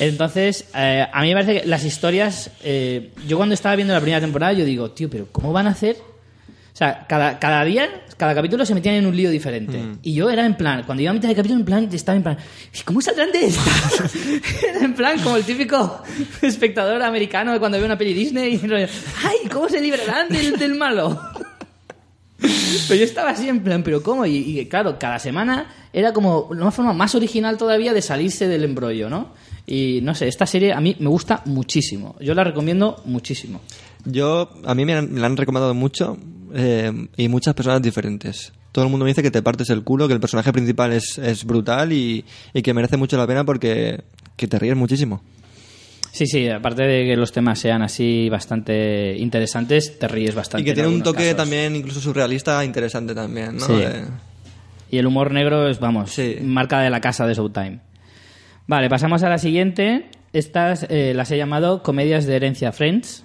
Entonces, eh, a mí me parece que las historias. eh, yo cuando estaba viendo la primera temporada, yo digo, tío, pero ¿cómo van a hacer? O sea, cada, cada día, cada capítulo se metían en un lío diferente. Y yo era en plan, cuando iba a mitad de capítulo, en plan, estaba en plan, ¿cómo saldrán de esta? era en plan, como el típico espectador americano de cuando ve una peli Disney y ¡ay, cómo se librarán del, del malo! Pero yo estaba así en plan, ¿pero cómo? Y, y, claro, cada semana era como una forma más original todavía de salirse del embrollo, ¿no? Y no sé, esta serie a mí me gusta muchísimo. Yo la recomiendo muchísimo. Yo, a mí me, han- me la han recomendado mucho eh, y muchas personas diferentes. Todo el mundo me dice que te partes el culo, que el personaje principal es, es brutal y, y que merece mucho la pena porque que te ríes muchísimo. Sí, sí, aparte de que los temas sean así bastante interesantes, te ríes bastante. Y que en tiene un toque casos. también incluso surrealista interesante también, ¿no? Sí. Eh, Y el humor negro es, vamos, Sí. marca de la casa de Showtime. Vale, pasamos a la siguiente. Estas eh, las he llamado comedias de herencia Friends,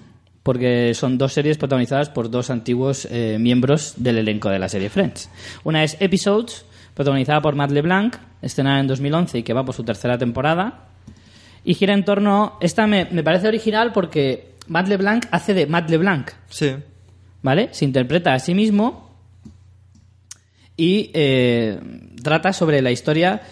porque son dos series protagonizadas por dos antiguos eh, miembros del elenco de la serie Friends. Una es Episodes, protagonizada por Matt LeBlanc, estrenada en 2011 y que va por su tercera temporada. Y gira en torno... Esta me, me parece original porque Matt LeBlanc hace de Matt LeBlanc. sí. ¿vale? Se interpreta a sí mismo y eh, trata sobre la historia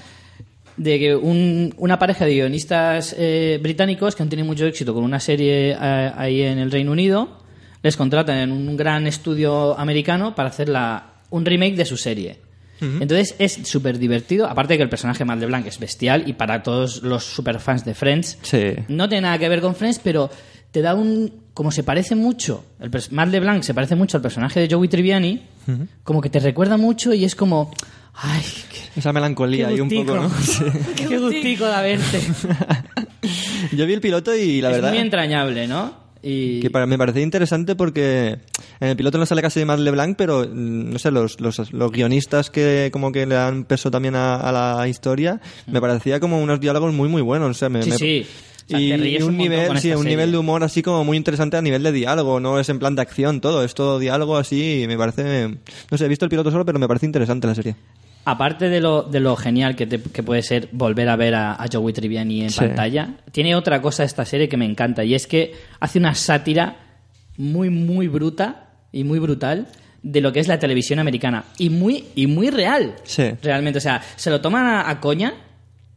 de que un- una pareja de guionistas eh, británicos que han tenido mucho éxito con una serie eh, ahí en el Reino Unido les contratan en un gran estudio americano para hacer la, un remake de su serie. Entonces es súper divertido, aparte de que el personaje Matt LeBlanc es bestial y para todos los superfans de Friends Sí. no tiene nada que ver con Friends, pero te da un. Como se parece mucho. El Matt LeBlanc se parece mucho al personaje de Joey Triviani. Como que te recuerda mucho y es como. ¡Ay! ¡Qué, Esa melancolía ahí un poco, ¿no? Sí. ¡Qué gustico de verte! Yo vi el piloto y la es verdad muy entrañable, ¿no? Y. que para- me parecía interesante porque en el piloto no sale casi más LeBlanc, pero mm, no sé, los, los, los guionistas que como que le dan peso también a, a la historia, me parecía como unos diálogos muy muy buenos. O sea, me, Mm. Sí, me- sí. O sea, y un, un nivel, sí, un nivel de humor así como muy interesante a nivel de diálogo, no es en plan de acción todo, es todo diálogo así y me parece, no sé, he visto el piloto solo, pero me parece interesante la serie. Aparte de lo, de lo genial que, te- que puede ser volver a ver a, a Joey Triviani en Sí. pantalla, tiene otra cosa esta serie que me encanta y es que hace una sátira muy, muy bruta y muy brutal de lo que es la televisión americana y muy, y muy real. Sí. Realmente, o sea, se lo toman a, a coña,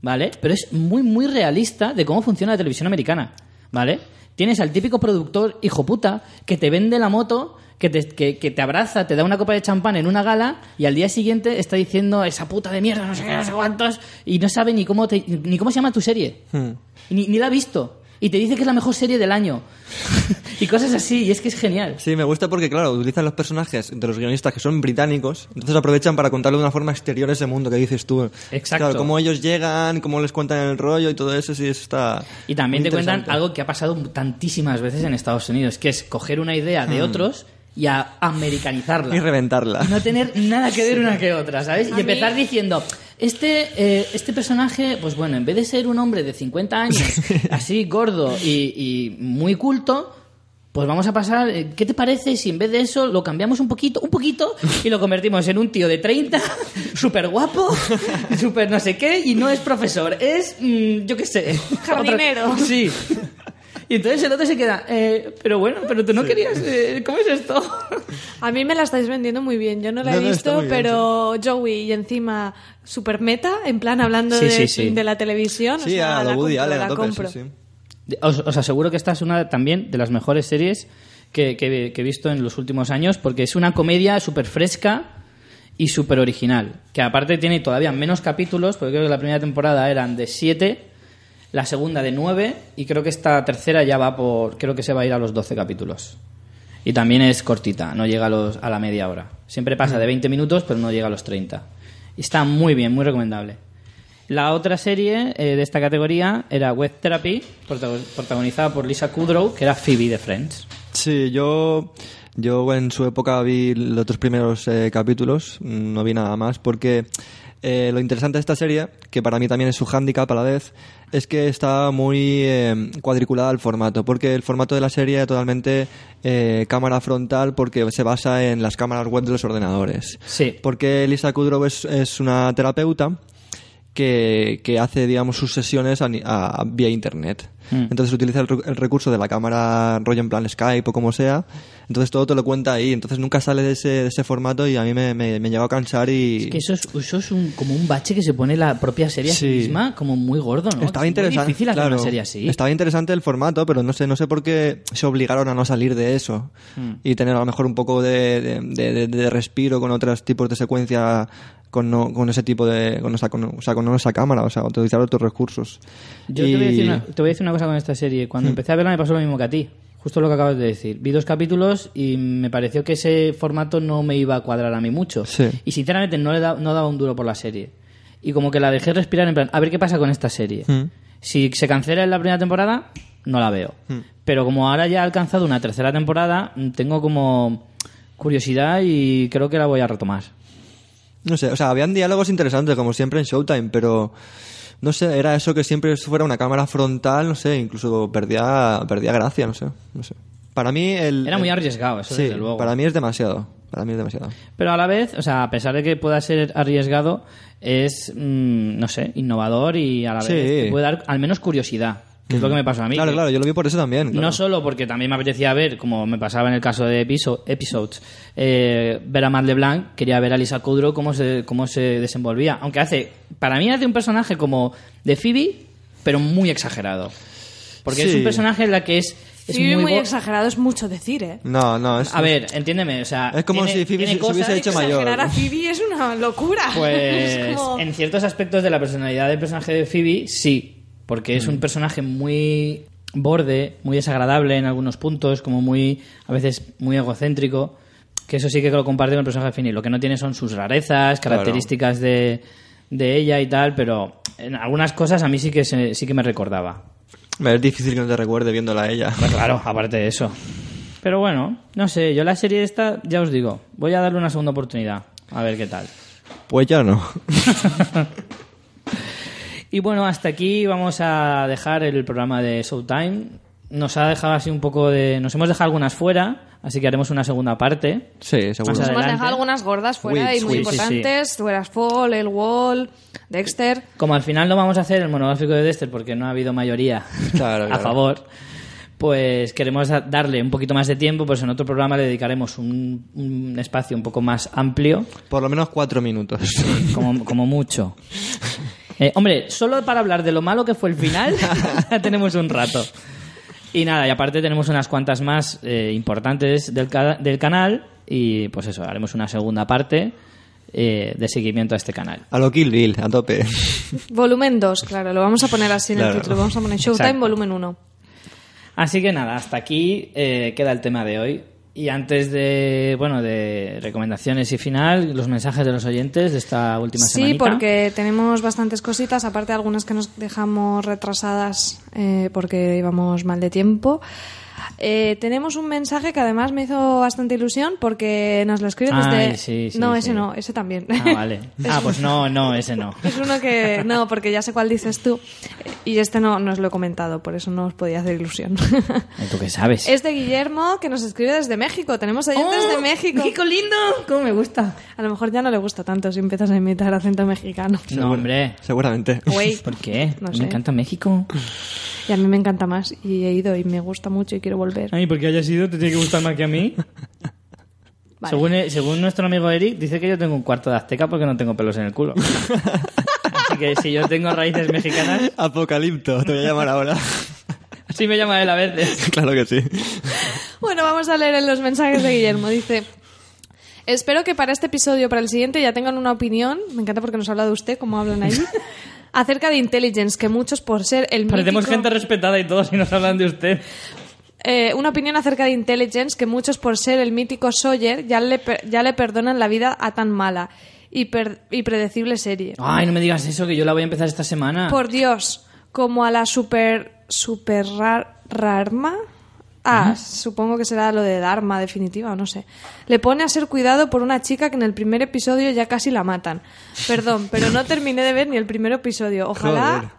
¿vale? Pero es muy, muy realista de cómo funciona la televisión americana, ¿vale? Tienes al típico productor hijo puta que te vende la moto, que te, que, que te abraza, te da una copa de champán en una gala y al día siguiente está diciendo esa puta de mierda, no sé qué, no sé cuántos, y no sabe ni cómo, te- ni cómo se llama tu serie. Hmm. Ni, ni la ha visto. Y te dice que es la mejor serie del año. y cosas así, y es que es genial. Sí, me gusta porque, claro, utilizan los personajes de los guionistas que son británicos, entonces aprovechan para contarlo de una forma exterior ese mundo que dices tú. Exacto. Claro, cómo ellos llegan, cómo les cuentan el rollo y todo eso, sí, eso está. Y también te cuentan algo que ha pasado tantísimas veces en Estados Unidos, que es coger una idea de otros y a americanizarla. Y reventarla. Y no tener nada que ver una que otra, ¿sabes? Y A mí- empezar diciendo, este, eh, este personaje, pues bueno, en vez de ser un hombre de 50 años, así gordo y, y muy culto, pues vamos a pasar, eh, ¿qué te parece si en vez de eso lo cambiamos un poquito, un poquito, y lo convertimos en un tío de 30, súper guapo, súper no sé qué, y no es profesor, es, mm, yo qué sé, Jardinero. otra- Sí. Y entonces el otro se queda, eh, pero bueno, pero tú no querías, eh, ¿cómo es esto? A mí me la estáis vendiendo muy bien. Yo no la No, he no, visto, muy bien, pero Joey y encima super meta, en plan hablando Sí, de, sí, sí. de la televisión. Sí, o sea, a la lo Woody compro, la a tope, compro. sí, sí. Os, os aseguro que esta es una también de las mejores series que, que- que he visto en los últimos años porque es una comedia súper fresca y súper original. Que aparte tiene todavía menos capítulos, porque creo que la primera temporada eran de siete, la segunda de nueve y creo que esta tercera ya va por. Creo que se va a ir a los 12 capítulos. Y también es cortita, no llega a, los, a la media hora. Siempre pasa de 20 minutos, pero no llega a los 30. Y está muy bien, muy recomendable. La otra serie eh, de esta categoría era Web Therapy, protago- protagonizada por Lisa Kudrow, que era Phoebe de Friends. Sí, yo, yo en su época vi los dos primeros eh, capítulos, no vi nada más, porque eh, lo interesante de esta serie, que para mí también es su hándicap a la vez, es que está muy eh, cuadriculada el formato, porque el formato de la serie es totalmente eh, cámara frontal porque se basa en las cámaras web de los ordenadores. Sí. Porque Lisa Kudrow es, es una terapeuta que, que hace, digamos, sus sesiones a- vía internet. Mm. Entonces utiliza el, el recurso de la cámara rollo en plan Skype o como sea. Entonces todo te lo cuenta ahí. Entonces nunca sale de ese, de ese formato y a mí me, me, me llegó a cansar y... Es que eso es, eso es un, como un bache que se pone la propia serie a sí misma como muy gordo, ¿no? Estaba es interesante, muy difícil hacer claro, una serie así. Estaba interesante el formato, pero no sé, no sé por qué se obligaron a no salir de eso Mm. y tener a lo mejor un poco de, de, de- de respiro con otros tipos de secuencia con, no- con ese tipo de, con esa, con- o sea, con esa cámara, o sea, utilizar otros recursos. Yo Y- te, voy a decir una, te voy a decir una cosa con esta serie. Cuando Hmm. empecé a verla me pasó lo mismo que a ti. Justo lo que acabas de decir. Vi dos capítulos y me pareció que ese formato no me iba a cuadrar a mí mucho. Sí. Y sinceramente no, le da- no daba un duro por la serie. Y como que la dejé respirar en plan, a ver qué pasa con esta serie. Hmm. Si se cancela en la primera temporada, no la veo. Hmm. Pero como ahora ya ha alcanzado una tercera temporada, tengo como curiosidad y creo que la voy a retomar. No sé, o sea, habían diálogos interesantes, como siempre en Showtime, pero no sé, era eso que siempre fuera una cámara frontal, no sé, incluso perdía, perdía gracia, no sé, no sé. Para mí el... Era muy arriesgado, eso Sí, desde luego. para mí es demasiado, para mí es demasiado. Pero a la vez, o sea, a pesar de que pueda ser arriesgado, es, mm, no sé, innovador y a la vez Sí. te puede dar al menos curiosidad, que es lo que me pasó a mí. Claro, claro, yo lo vi por eso también. claro. No solo porque también me apetecía ver, como me pasaba en el caso de episo- Episodes, eh, ver a Matt LeBlanc, quería ver a Lisa Kudrow cómo se, cómo se desenvolvía. Aunque hace, para mí hace un personaje como de Phoebe, pero muy exagerado. Porque es un personaje en la que es, es Sí, muy, exagerado es mucho decir, ¿eh? No, no, es... A ver, entiéndeme, o sea... Es como tiene- si Phoebe se- se hubiese hecho mayor. Exagerar a Phoebe es una locura. Pues como- en ciertos aspectos de la personalidad del personaje de Phoebe, sí. Porque es un personaje muy borde, muy desagradable en algunos puntos, como muy, a veces muy egocéntrico. Que eso sí que lo comparte con el personaje de Finney. Lo que no tiene son sus rarezas, características de, de ella y tal, pero en algunas cosas a mí sí que, se- sí que me recordaba. Es difícil que no te recuerde viéndola a ella. Pues claro, aparte de eso. Pero bueno, no sé, yo la serie esta, ya os digo, voy a darle una segunda oportunidad. A ver qué tal. Pues ya no. Y bueno, hasta aquí vamos a dejar el programa de Showtime. Nos ha dejado así un poco de. Nos hemos dejado algunas fuera, así que haremos una segunda parte. Sí, seguro. Más Nos hemos dejado algunas gordas fuera Wits, y muy sí, sí. importantes. Tú eras Fall, El Wall, Dexter. Como al final no vamos a hacer el monográfico de Dexter porque no ha habido mayoría Claro, a claro. favor, pues queremos da- darle un poquito más de tiempo, pues en otro programa le dedicaremos un, un espacio un poco más amplio, Por lo menos cuatro minutos. como, como mucho. Eh, hombre, solo para hablar de lo malo que fue el final, ya tenemos un rato. Y nada, y aparte tenemos unas cuantas más eh, importantes del, ca- del canal y pues eso, haremos una segunda parte eh, de seguimiento a este canal. A lo Kill Bill, a tope. Volumen 2, claro, lo vamos a poner así en el título. Vamos a poner Showtime Exacto. Volumen 1. Así que nada, hasta aquí eh, queda el tema de hoy. Y antes de, bueno, de recomendaciones y final, los mensajes de los oyentes de esta última Sí, semanita. porque tenemos bastantes cositas, aparte de algunas que nos dejamos retrasadas eh, porque íbamos mal de tiempo. Eh, tenemos un mensaje que además me hizo bastante ilusión porque nos lo escriben Ay, desde... sí, sí, no, sí. ese no, ese también. Ah, vale. Ah, pues no, no, ese no. Es uno que... No, porque ya sé cuál dices tú. Y este no, no os lo he comentado, por eso no os podía hacer ilusión. ¿Y ¿Tú qué sabes? Es de Guillermo, que nos escribe desde México. Tenemos oyentes ¡Oh! de México. ¡México lindo! ¿Cómo me gusta? A lo mejor ya no le gusta tanto si empiezas a imitar acento mexicano. No, hombre. Seguramente. ¿Por qué? No me sé. encanta México. Y a mí me encanta más. Y he ido y me gusta mucho y quiero volver. Ay, porque hayas ido, te tiene que gustar más que a mí. Vale. Según, eh, según nuestro amigo Eric, dice que yo tengo un cuarto de azteca porque no tengo pelos en el culo. Así que si yo tengo raíces mexicanas, Apocalipto, te voy a llamar ahora. así me llama él a veces. claro que sí. Bueno, vamos a leer en los mensajes de Guillermo. Dice... Espero que para este episodio, para el siguiente, ya tengan una opinión. Me encanta porque nos habla de usted, como hablan ahí. Acerca de Intelligence, que muchos por ser el Parecemos mítico- gente respetada y todos y nos hablan de usted. Eh, una opinión acerca de Intelligence que muchos por ser el mítico Sawyer ya le, per- ya le perdonan la vida a tan mala y, per- y predecible serie. Ay, no me digas eso, que yo la voy a empezar esta semana. Por Dios, como a la super super rar- rarma Ah, supongo que será lo de Dharma definitiva, no sé. Le pone a ser cuidado por una chica que en el primer episodio ya casi la matan. Perdón, pero no terminé de ver ni el primer episodio. Ojalá, Joder.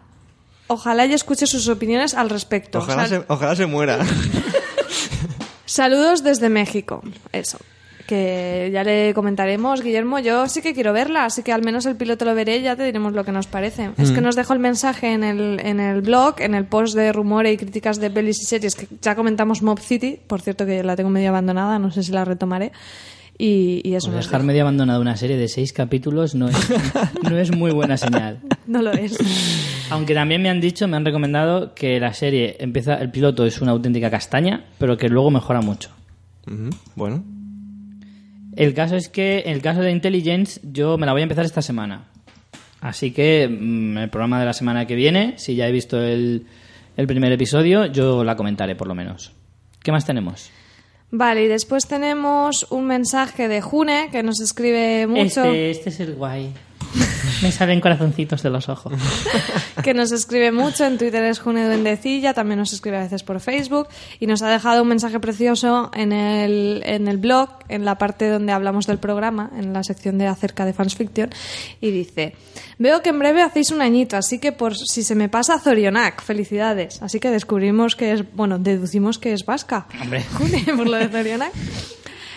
ojalá ella escuche sus opiniones al respecto. Ojalá, se, ojalá se muera. Saludos desde México. Eso. Que ya le comentaremos, Guillermo. Yo sí que quiero verla, así que al menos el piloto lo veré y ya te diremos lo que nos parece. Es que nos dejó el mensaje en el, en el blog, en el post de rumores y críticas de pelis y series, que ya comentamos Mob City. Por cierto, que la tengo medio abandonada, no sé si la retomaré. Y, y eso Pues dejar medio abandonada una serie de seis capítulos no es, no es muy buena señal. No lo es. Aunque también me han dicho, me han recomendado que la serie empieza, el piloto es una auténtica castaña, pero que luego mejora mucho. Bueno, El caso es que, en el caso de Intelligence, yo me la voy a empezar esta semana. Así que mm, el programa de la semana que viene, si ya he visto el, el primer episodio, yo la comentaré por lo menos. ¿Qué más tenemos? Vale, y después tenemos un mensaje de June que nos escribe mucho. Este, este es el guay. Me salen corazoncitos de los ojos. que nos escribe mucho, en Twitter es June Duendecilla, también nos escribe a veces por Facebook y nos ha dejado un mensaje precioso en el, en el blog, en la parte donde hablamos del programa, en la sección de acerca de fans fiction, y dice, veo que en breve hacéis un añito, así que por si se me pasa Zorionak, felicidades. Así que descubrimos que es, bueno, deducimos que es vasca. Hombre. June, por lo de Zorionak.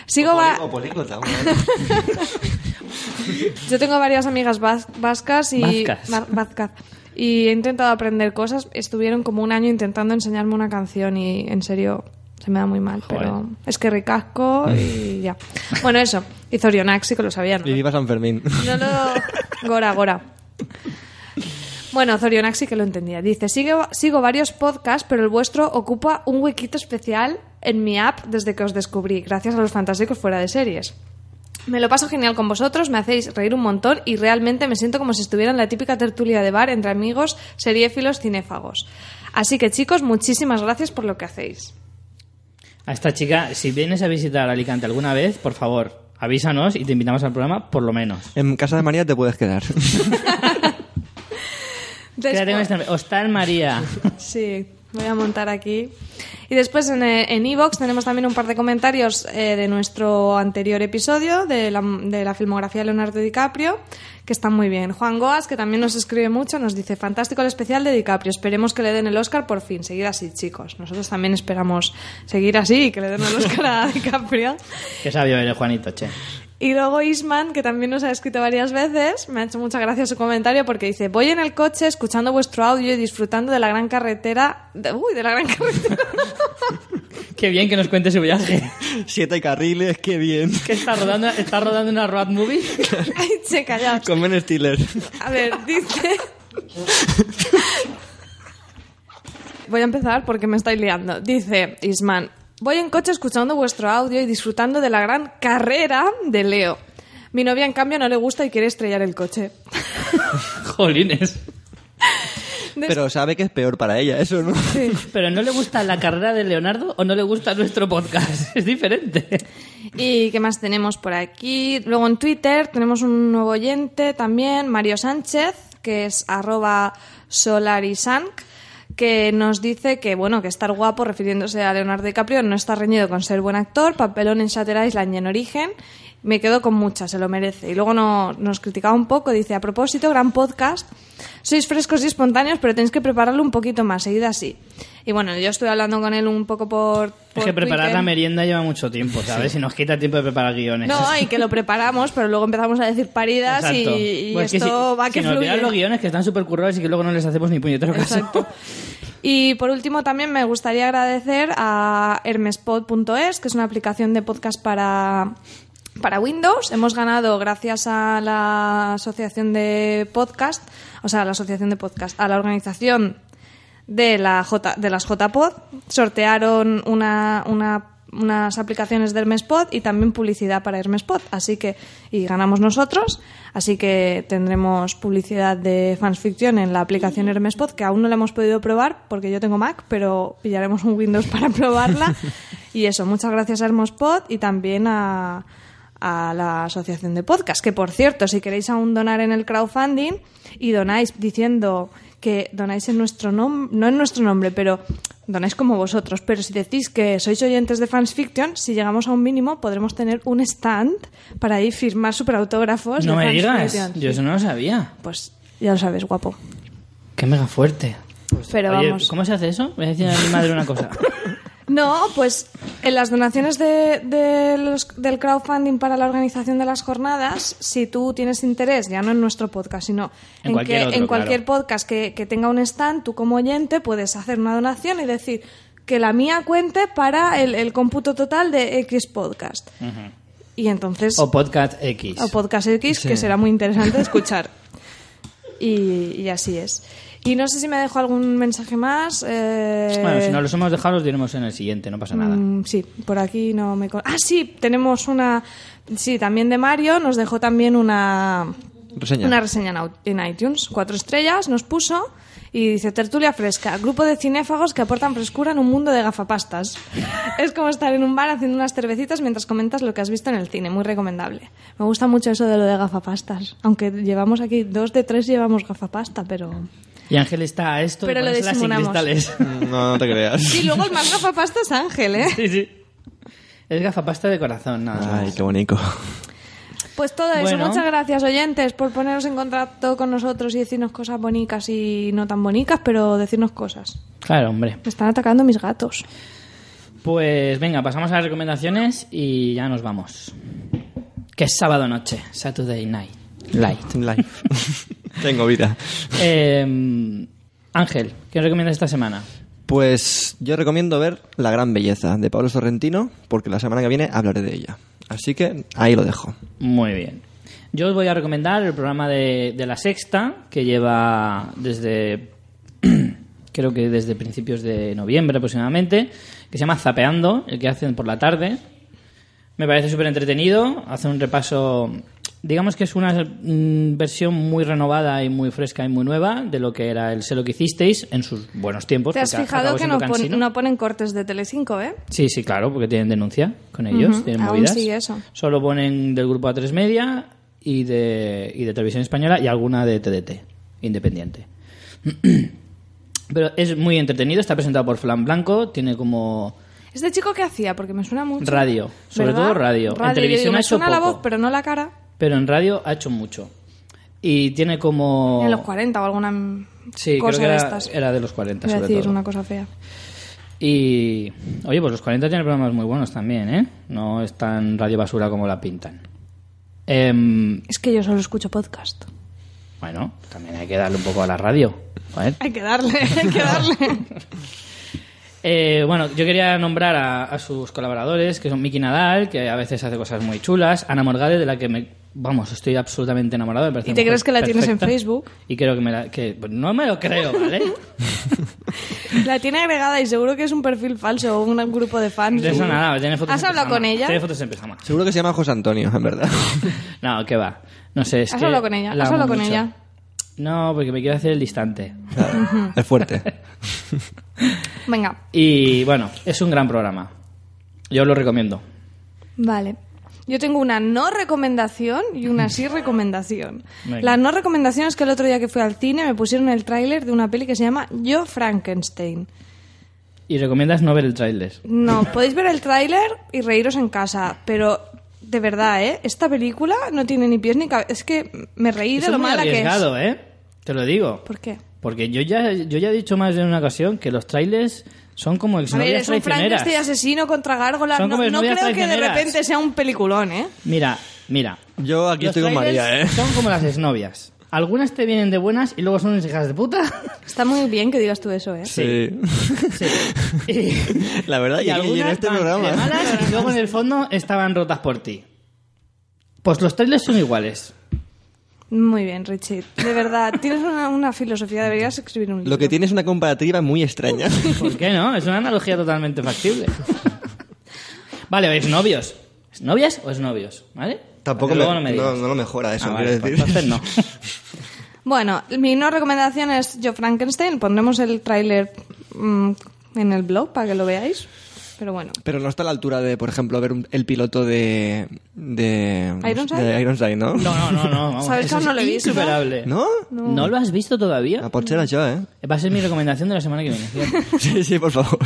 Sigo va- o políglota, Yo tengo varias amigas vas- vascas y Vascas. va- vascas. y he intentado aprender cosas. Estuvieron como un año intentando enseñarme una canción y en serio se me da muy mal, Joder. pero es que ricasco y ya. Bueno, eso. Y Zorionak sí que lo sabía, ¿no? Y viva San Fermín. No lo... Gora, Gora. Bueno, Zorionak sí que lo entendía. Dice, sigo, sigo varios podcasts, pero el vuestro ocupa un huequito especial en mi app desde que os descubrí, gracias a los fantásticos fuera de series. Me lo paso genial con vosotros, me hacéis reír un montón y realmente me siento como si estuviera en la típica tertulia de bar entre amigos, seriéfilos, cinéfagos. Así que chicos, muchísimas gracias por lo que hacéis. A esta chica, si vienes a visitar Alicante alguna vez, por favor, avísanos y te invitamos al programa, por lo menos. En casa de María te puedes quedar. Quédate con Después- esta- Hostal María. Sí, voy a montar aquí. Y después en eh, en Evox tenemos también un par de comentarios eh, de nuestro anterior episodio de la, de la filmografía de Leonardo DiCaprio, que están muy bien. Juan Goas, que también nos escribe mucho, nos dice, fantástico el especial de DiCaprio, esperemos que le den el Oscar por fin. Seguid así, chicos. Nosotros también esperamos seguir así y que le den el Oscar a DiCaprio. Qué sabio eres, Juanito, che. Y luego Isman, que también nos ha escrito varias veces, me ha hecho mucha gracia su comentario porque dice, voy en el coche escuchando vuestro audio y disfrutando de la gran carretera... de- uy, de la gran carretera. Qué bien que nos cuente su viaje. Siete carriles, qué bien. ¿Qué está rodando? ¿Está rodando una road movie? Ay, che, callaos. Con Ben Stiller. A ver, dice... Voy a empezar porque me estáis liando. Dice Isman, voy en coche escuchando vuestro audio y disfrutando de la gran carrera de Leo. Mi novia, en cambio, no le gusta y quiere estrellar el coche. Jolines. Des- Pero sabe que es peor para ella, eso, ¿no? Sí. ¿Pero no le gusta la carrera de Leonardo o no le gusta nuestro podcast? Es diferente. ¿Y qué más tenemos por aquí? Luego en Twitter tenemos un nuevo oyente también, Mario Sánchez, que es arroba solarisank, que nos dice que, bueno, que estar guapo, refiriéndose a Leonardo DiCaprio, no está reñido con ser buen actor, papelón en Shutter Island y en Origen. Me quedo con muchas, se lo merece. Y luego no- nos criticaba un poco, dice, a propósito, gran podcast, sois frescos y espontáneos, pero tenéis que prepararlo un poquito más, seguid así. Y bueno, yo estuve hablando con él un poco por... Es que preparar Twitter. la merienda lleva mucho tiempo, ¿sabes? Y nos quita tiempo de preparar guiones. No, y que lo preparamos, pero luego empezamos a decir paridas y, Exacto. y Pues que esto si, va que si nos fluye. los guiones que están súper currados y que luego no les hacemos ni puñetero caso. Exacto. Y por último también me gustaría agradecer a hermespod.es, que es una aplicación de podcast para, para Windows. Hemos ganado gracias a la asociación de podcast, o sea, a la asociación de podcast, a la organización de, la J, de las JPod. Sortearon una, una- unas aplicaciones de Hermespod y también publicidad para Hermespod. Así que, y ganamos nosotros. Así que tendremos publicidad de Fans Fiction en la aplicación Hermespod, que aún no la hemos podido probar porque yo tengo Mac, pero pillaremos un Windows para probarla. y eso, muchas gracias a Hermespod y también a, a la asociación de podcast. Que por cierto, si queréis aún donar en el crowdfunding y donáis diciendo que donáis en nuestro nombre, no en nuestro nombre, pero donáis como vosotros. Pero si decís que sois oyentes de Fans Fiction, si llegamos a un mínimo, podremos tener un stand para ir firmar superautógrafos No de me Fans digas, Fiction. yo eso no lo sabía. Pues ya lo sabes, guapo. Qué mega fuerte. Pero Oye, vamos. ¿cómo se hace eso? Voy a decir a mi madre una cosa. No, pues en las donaciones de, de los- del crowdfunding para la organización de las jornadas, si tú tienes interés, ya no en nuestro podcast, sino En en, cualquier que otro, en cualquier claro. podcast que, que tenga un stand, tú como oyente puedes hacer una donación y decir que la mía cuente para el, el cómputo total de X podcast. Y entonces... O podcast X. o Podcast X, que será muy interesante de escuchar. Y, y así es. Y no sé si me dejo algún mensaje más. eh, Bueno, si no los hemos dejado, los diremos en el siguiente, no pasa nada. Mm, sí, por aquí no me... Ah, sí, tenemos una... Sí, también de Mario, nos dejó también una... Reseña. Una reseña en iTunes. Cuatro estrellas nos puso y dice tertulia fresca, grupo de cinéfagos que aportan frescura en un mundo de gafapastas. es como estar en un bar haciendo unas cervecitas mientras comentas lo que has visto en el cine, muy recomendable. Me gusta mucho eso de lo de gafapastas, aunque llevamos aquí dos de tres llevamos gafapasta, pero... Y Ángel está a esto Pero de lo ponérsela sin disimulamos. cristales. No, no te creas. Sí, luego el más gafapasta es Ángel, ¿eh? sí, sí. Es gafapasta de corazón, nada más. Ay, qué bonito. Pues todo eso, Bueno. muchas gracias oyentes por poneros en contacto con nosotros y decirnos cosas bonitas y no tan bonitas, pero decirnos cosas. Claro, hombre. Me están atacando mis gatos. Pues venga, pasamos a las recomendaciones y ya nos vamos. Que es sábado noche, Saturday Night Light. Live. Tengo vida. Eh, Ángel, ¿qué recomiendas esta semana? Pues yo recomiendo ver La gran belleza de Pablo Sorrentino, porque la semana que viene hablaré de ella. Así que ahí lo dejo. Muy bien. Yo os voy a recomendar el programa de, de La Sexta, que lleva desde, creo que desde principios de noviembre aproximadamente, que se llama Zapeando, el que hacen por la tarde. Me parece súper entretenido, hace un repaso, digamos que es una mm, versión muy renovada y muy fresca y muy nueva de lo que era el Sé lo que hicisteis en sus buenos tiempos. ¿Te has fijado que no, pon- no ponen cortes de Telecinco, eh? Sí, sí, claro, porque tienen denuncia con ellos, tienen aún movidas. sigue eso. Solo ponen del grupo A3 Media y de, y de Televisión Española y alguna de TDT, independiente. Pero es muy entretenido, está presentado por Flan Blanco, tiene como ¿Este chico qué hacía? Porque me suena mucho. radio, sobre ¿Verdad? todo radio. En yo televisión digo, me suena la poco, voz, pero no la cara. Pero en radio ha hecho mucho. Y tiene como... En los 40 o alguna Sí, cosa creo que de era, estas. era de los 40, Iba a sobre decir todo. una cosa fea. Y, oye, pues los 40 tienen programas muy buenos también, ¿eh? No es tan radio basura como la pintan. Em, Es que yo solo escucho podcast. bueno, también hay que darle un poco a la radio. joder. Hay que darle, hay que darle. Eh, bueno, yo quería nombrar a, a sus colaboradores, que son Miki Nadal, que a veces hace cosas muy chulas, Ana Morgade, de la que me, vamos, estoy absolutamente enamorado. me ¿Y te crees que la tienes en. Facebook? Y creo que me la... Que, pues no me lo creo, ¿vale? La tiene agregada y seguro que es un perfil falso o un grupo de fans. De eso nada, tiene fotos ¿Has en hablado pijama. con ella? Tiene fotos en pijama. Seguro que se llama José Antonio, en verdad. No, que va. No sé, es ¿Has que hablado con ella? la ¿Has amo hablado con mucho. ella? No, porque me quiero hacer el distante. Claro, es fuerte. Venga, Y bueno, es un gran programa. Yo os lo recomiendo. vale. Yo tengo una no recomendación y una sí recomendación. Venga. La no recomendación es que el otro día que fui al cine me pusieron el tráiler de una peli que se llama Yo Frankenstein. Y recomiendas no ver el tráiler. No, podéis ver el tráiler y reíros en casa, pero de verdad, ¿eh? Esta película no tiene ni pies ni cabeza. Es que me reí de lo mala que es. ¿eh? Te lo digo. ¿Por qué? Porque yo ya, yo ya he dicho más de una ocasión que los trailers son como A ver, exnovias es un traicioneras. Frankenstein asesino contra gárgolas. Son No, como no creo exnovias que de repente sea un peliculón, ¿eh? Mira, mira. Yo aquí Los estoy con María, ¿eh? Son como las exnovias. Algunas te vienen de buenas y luego son unas hijas de puta. Está muy bien que digas tú eso, ¿eh? Sí. Sí. Y- La verdad, y en algunas este programa. de malas y luego en el fondo estaban rotas por ti. Pues los trailers son iguales. Muy bien, Richie. De verdad, tienes una, una filosofía, deberías escribir un libro. Lo que tiene es una comparativa muy extraña. ¿Por qué no? Es una analogía totalmente factible. Vale, es novios. ¿Es novias o es novios? ¿Vale? Tampoco me, luego no me no, lo mejora eso, Ah, quiero vale, pues decir. entonces no. Bueno, mi no recomendación es Yo Frankenstein. Pondremos el tráiler mm, en el blog para que lo veáis. Pero bueno. Pero no está a la altura de, por ejemplo, ver un- el piloto de... de ¿Ironside? de Ironside, ¿no? No, no, no, no. vamos, ¿Sabes que no lo he visto? insuperable. ¿No? ¿No lo has visto todavía? A por ser yo, ¿eh? Va a ser mi recomendación de la semana que viene. Sí, sí, por favor.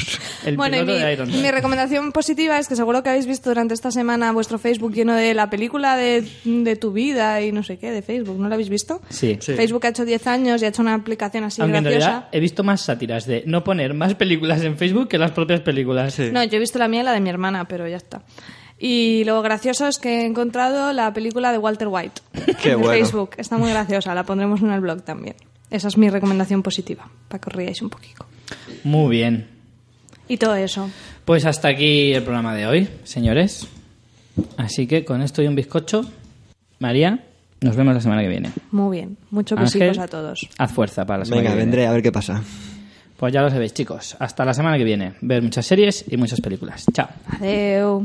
El bueno, y piloto mi, de mi recomendación positiva es que seguro que habéis visto durante esta semana vuestro Facebook lleno de la película de, de tu vida y no sé qué, de Facebook. ¿No lo habéis visto? Sí. Facebook ha hecho 10 años y ha hecho una aplicación así Aunque en graciosa. realidad he visto más sátiras de no poner más películas en Facebook que las propias películas. Sí. No, yo he visto la mía y la de mi hermana, pero ya está. Y lo gracioso es que he encontrado la película de Walter White Qué en bueno. Facebook. Está muy graciosa, la pondremos en el blog también. Esa es mi recomendación positiva, para que os riáis un poquito. Muy bien. Y todo eso. Pues hasta aquí el programa de hoy, señores. Así que con esto y un bizcocho, María, nos vemos la semana que viene. Muy bien. Muchos besitos a todos. Haz fuerza para la semana Venga, que viene. vendré a ver qué pasa. Pues ya lo sabéis, chicos. Hasta la semana que viene. Ver muchas series y muchas películas. Chao. Adiós.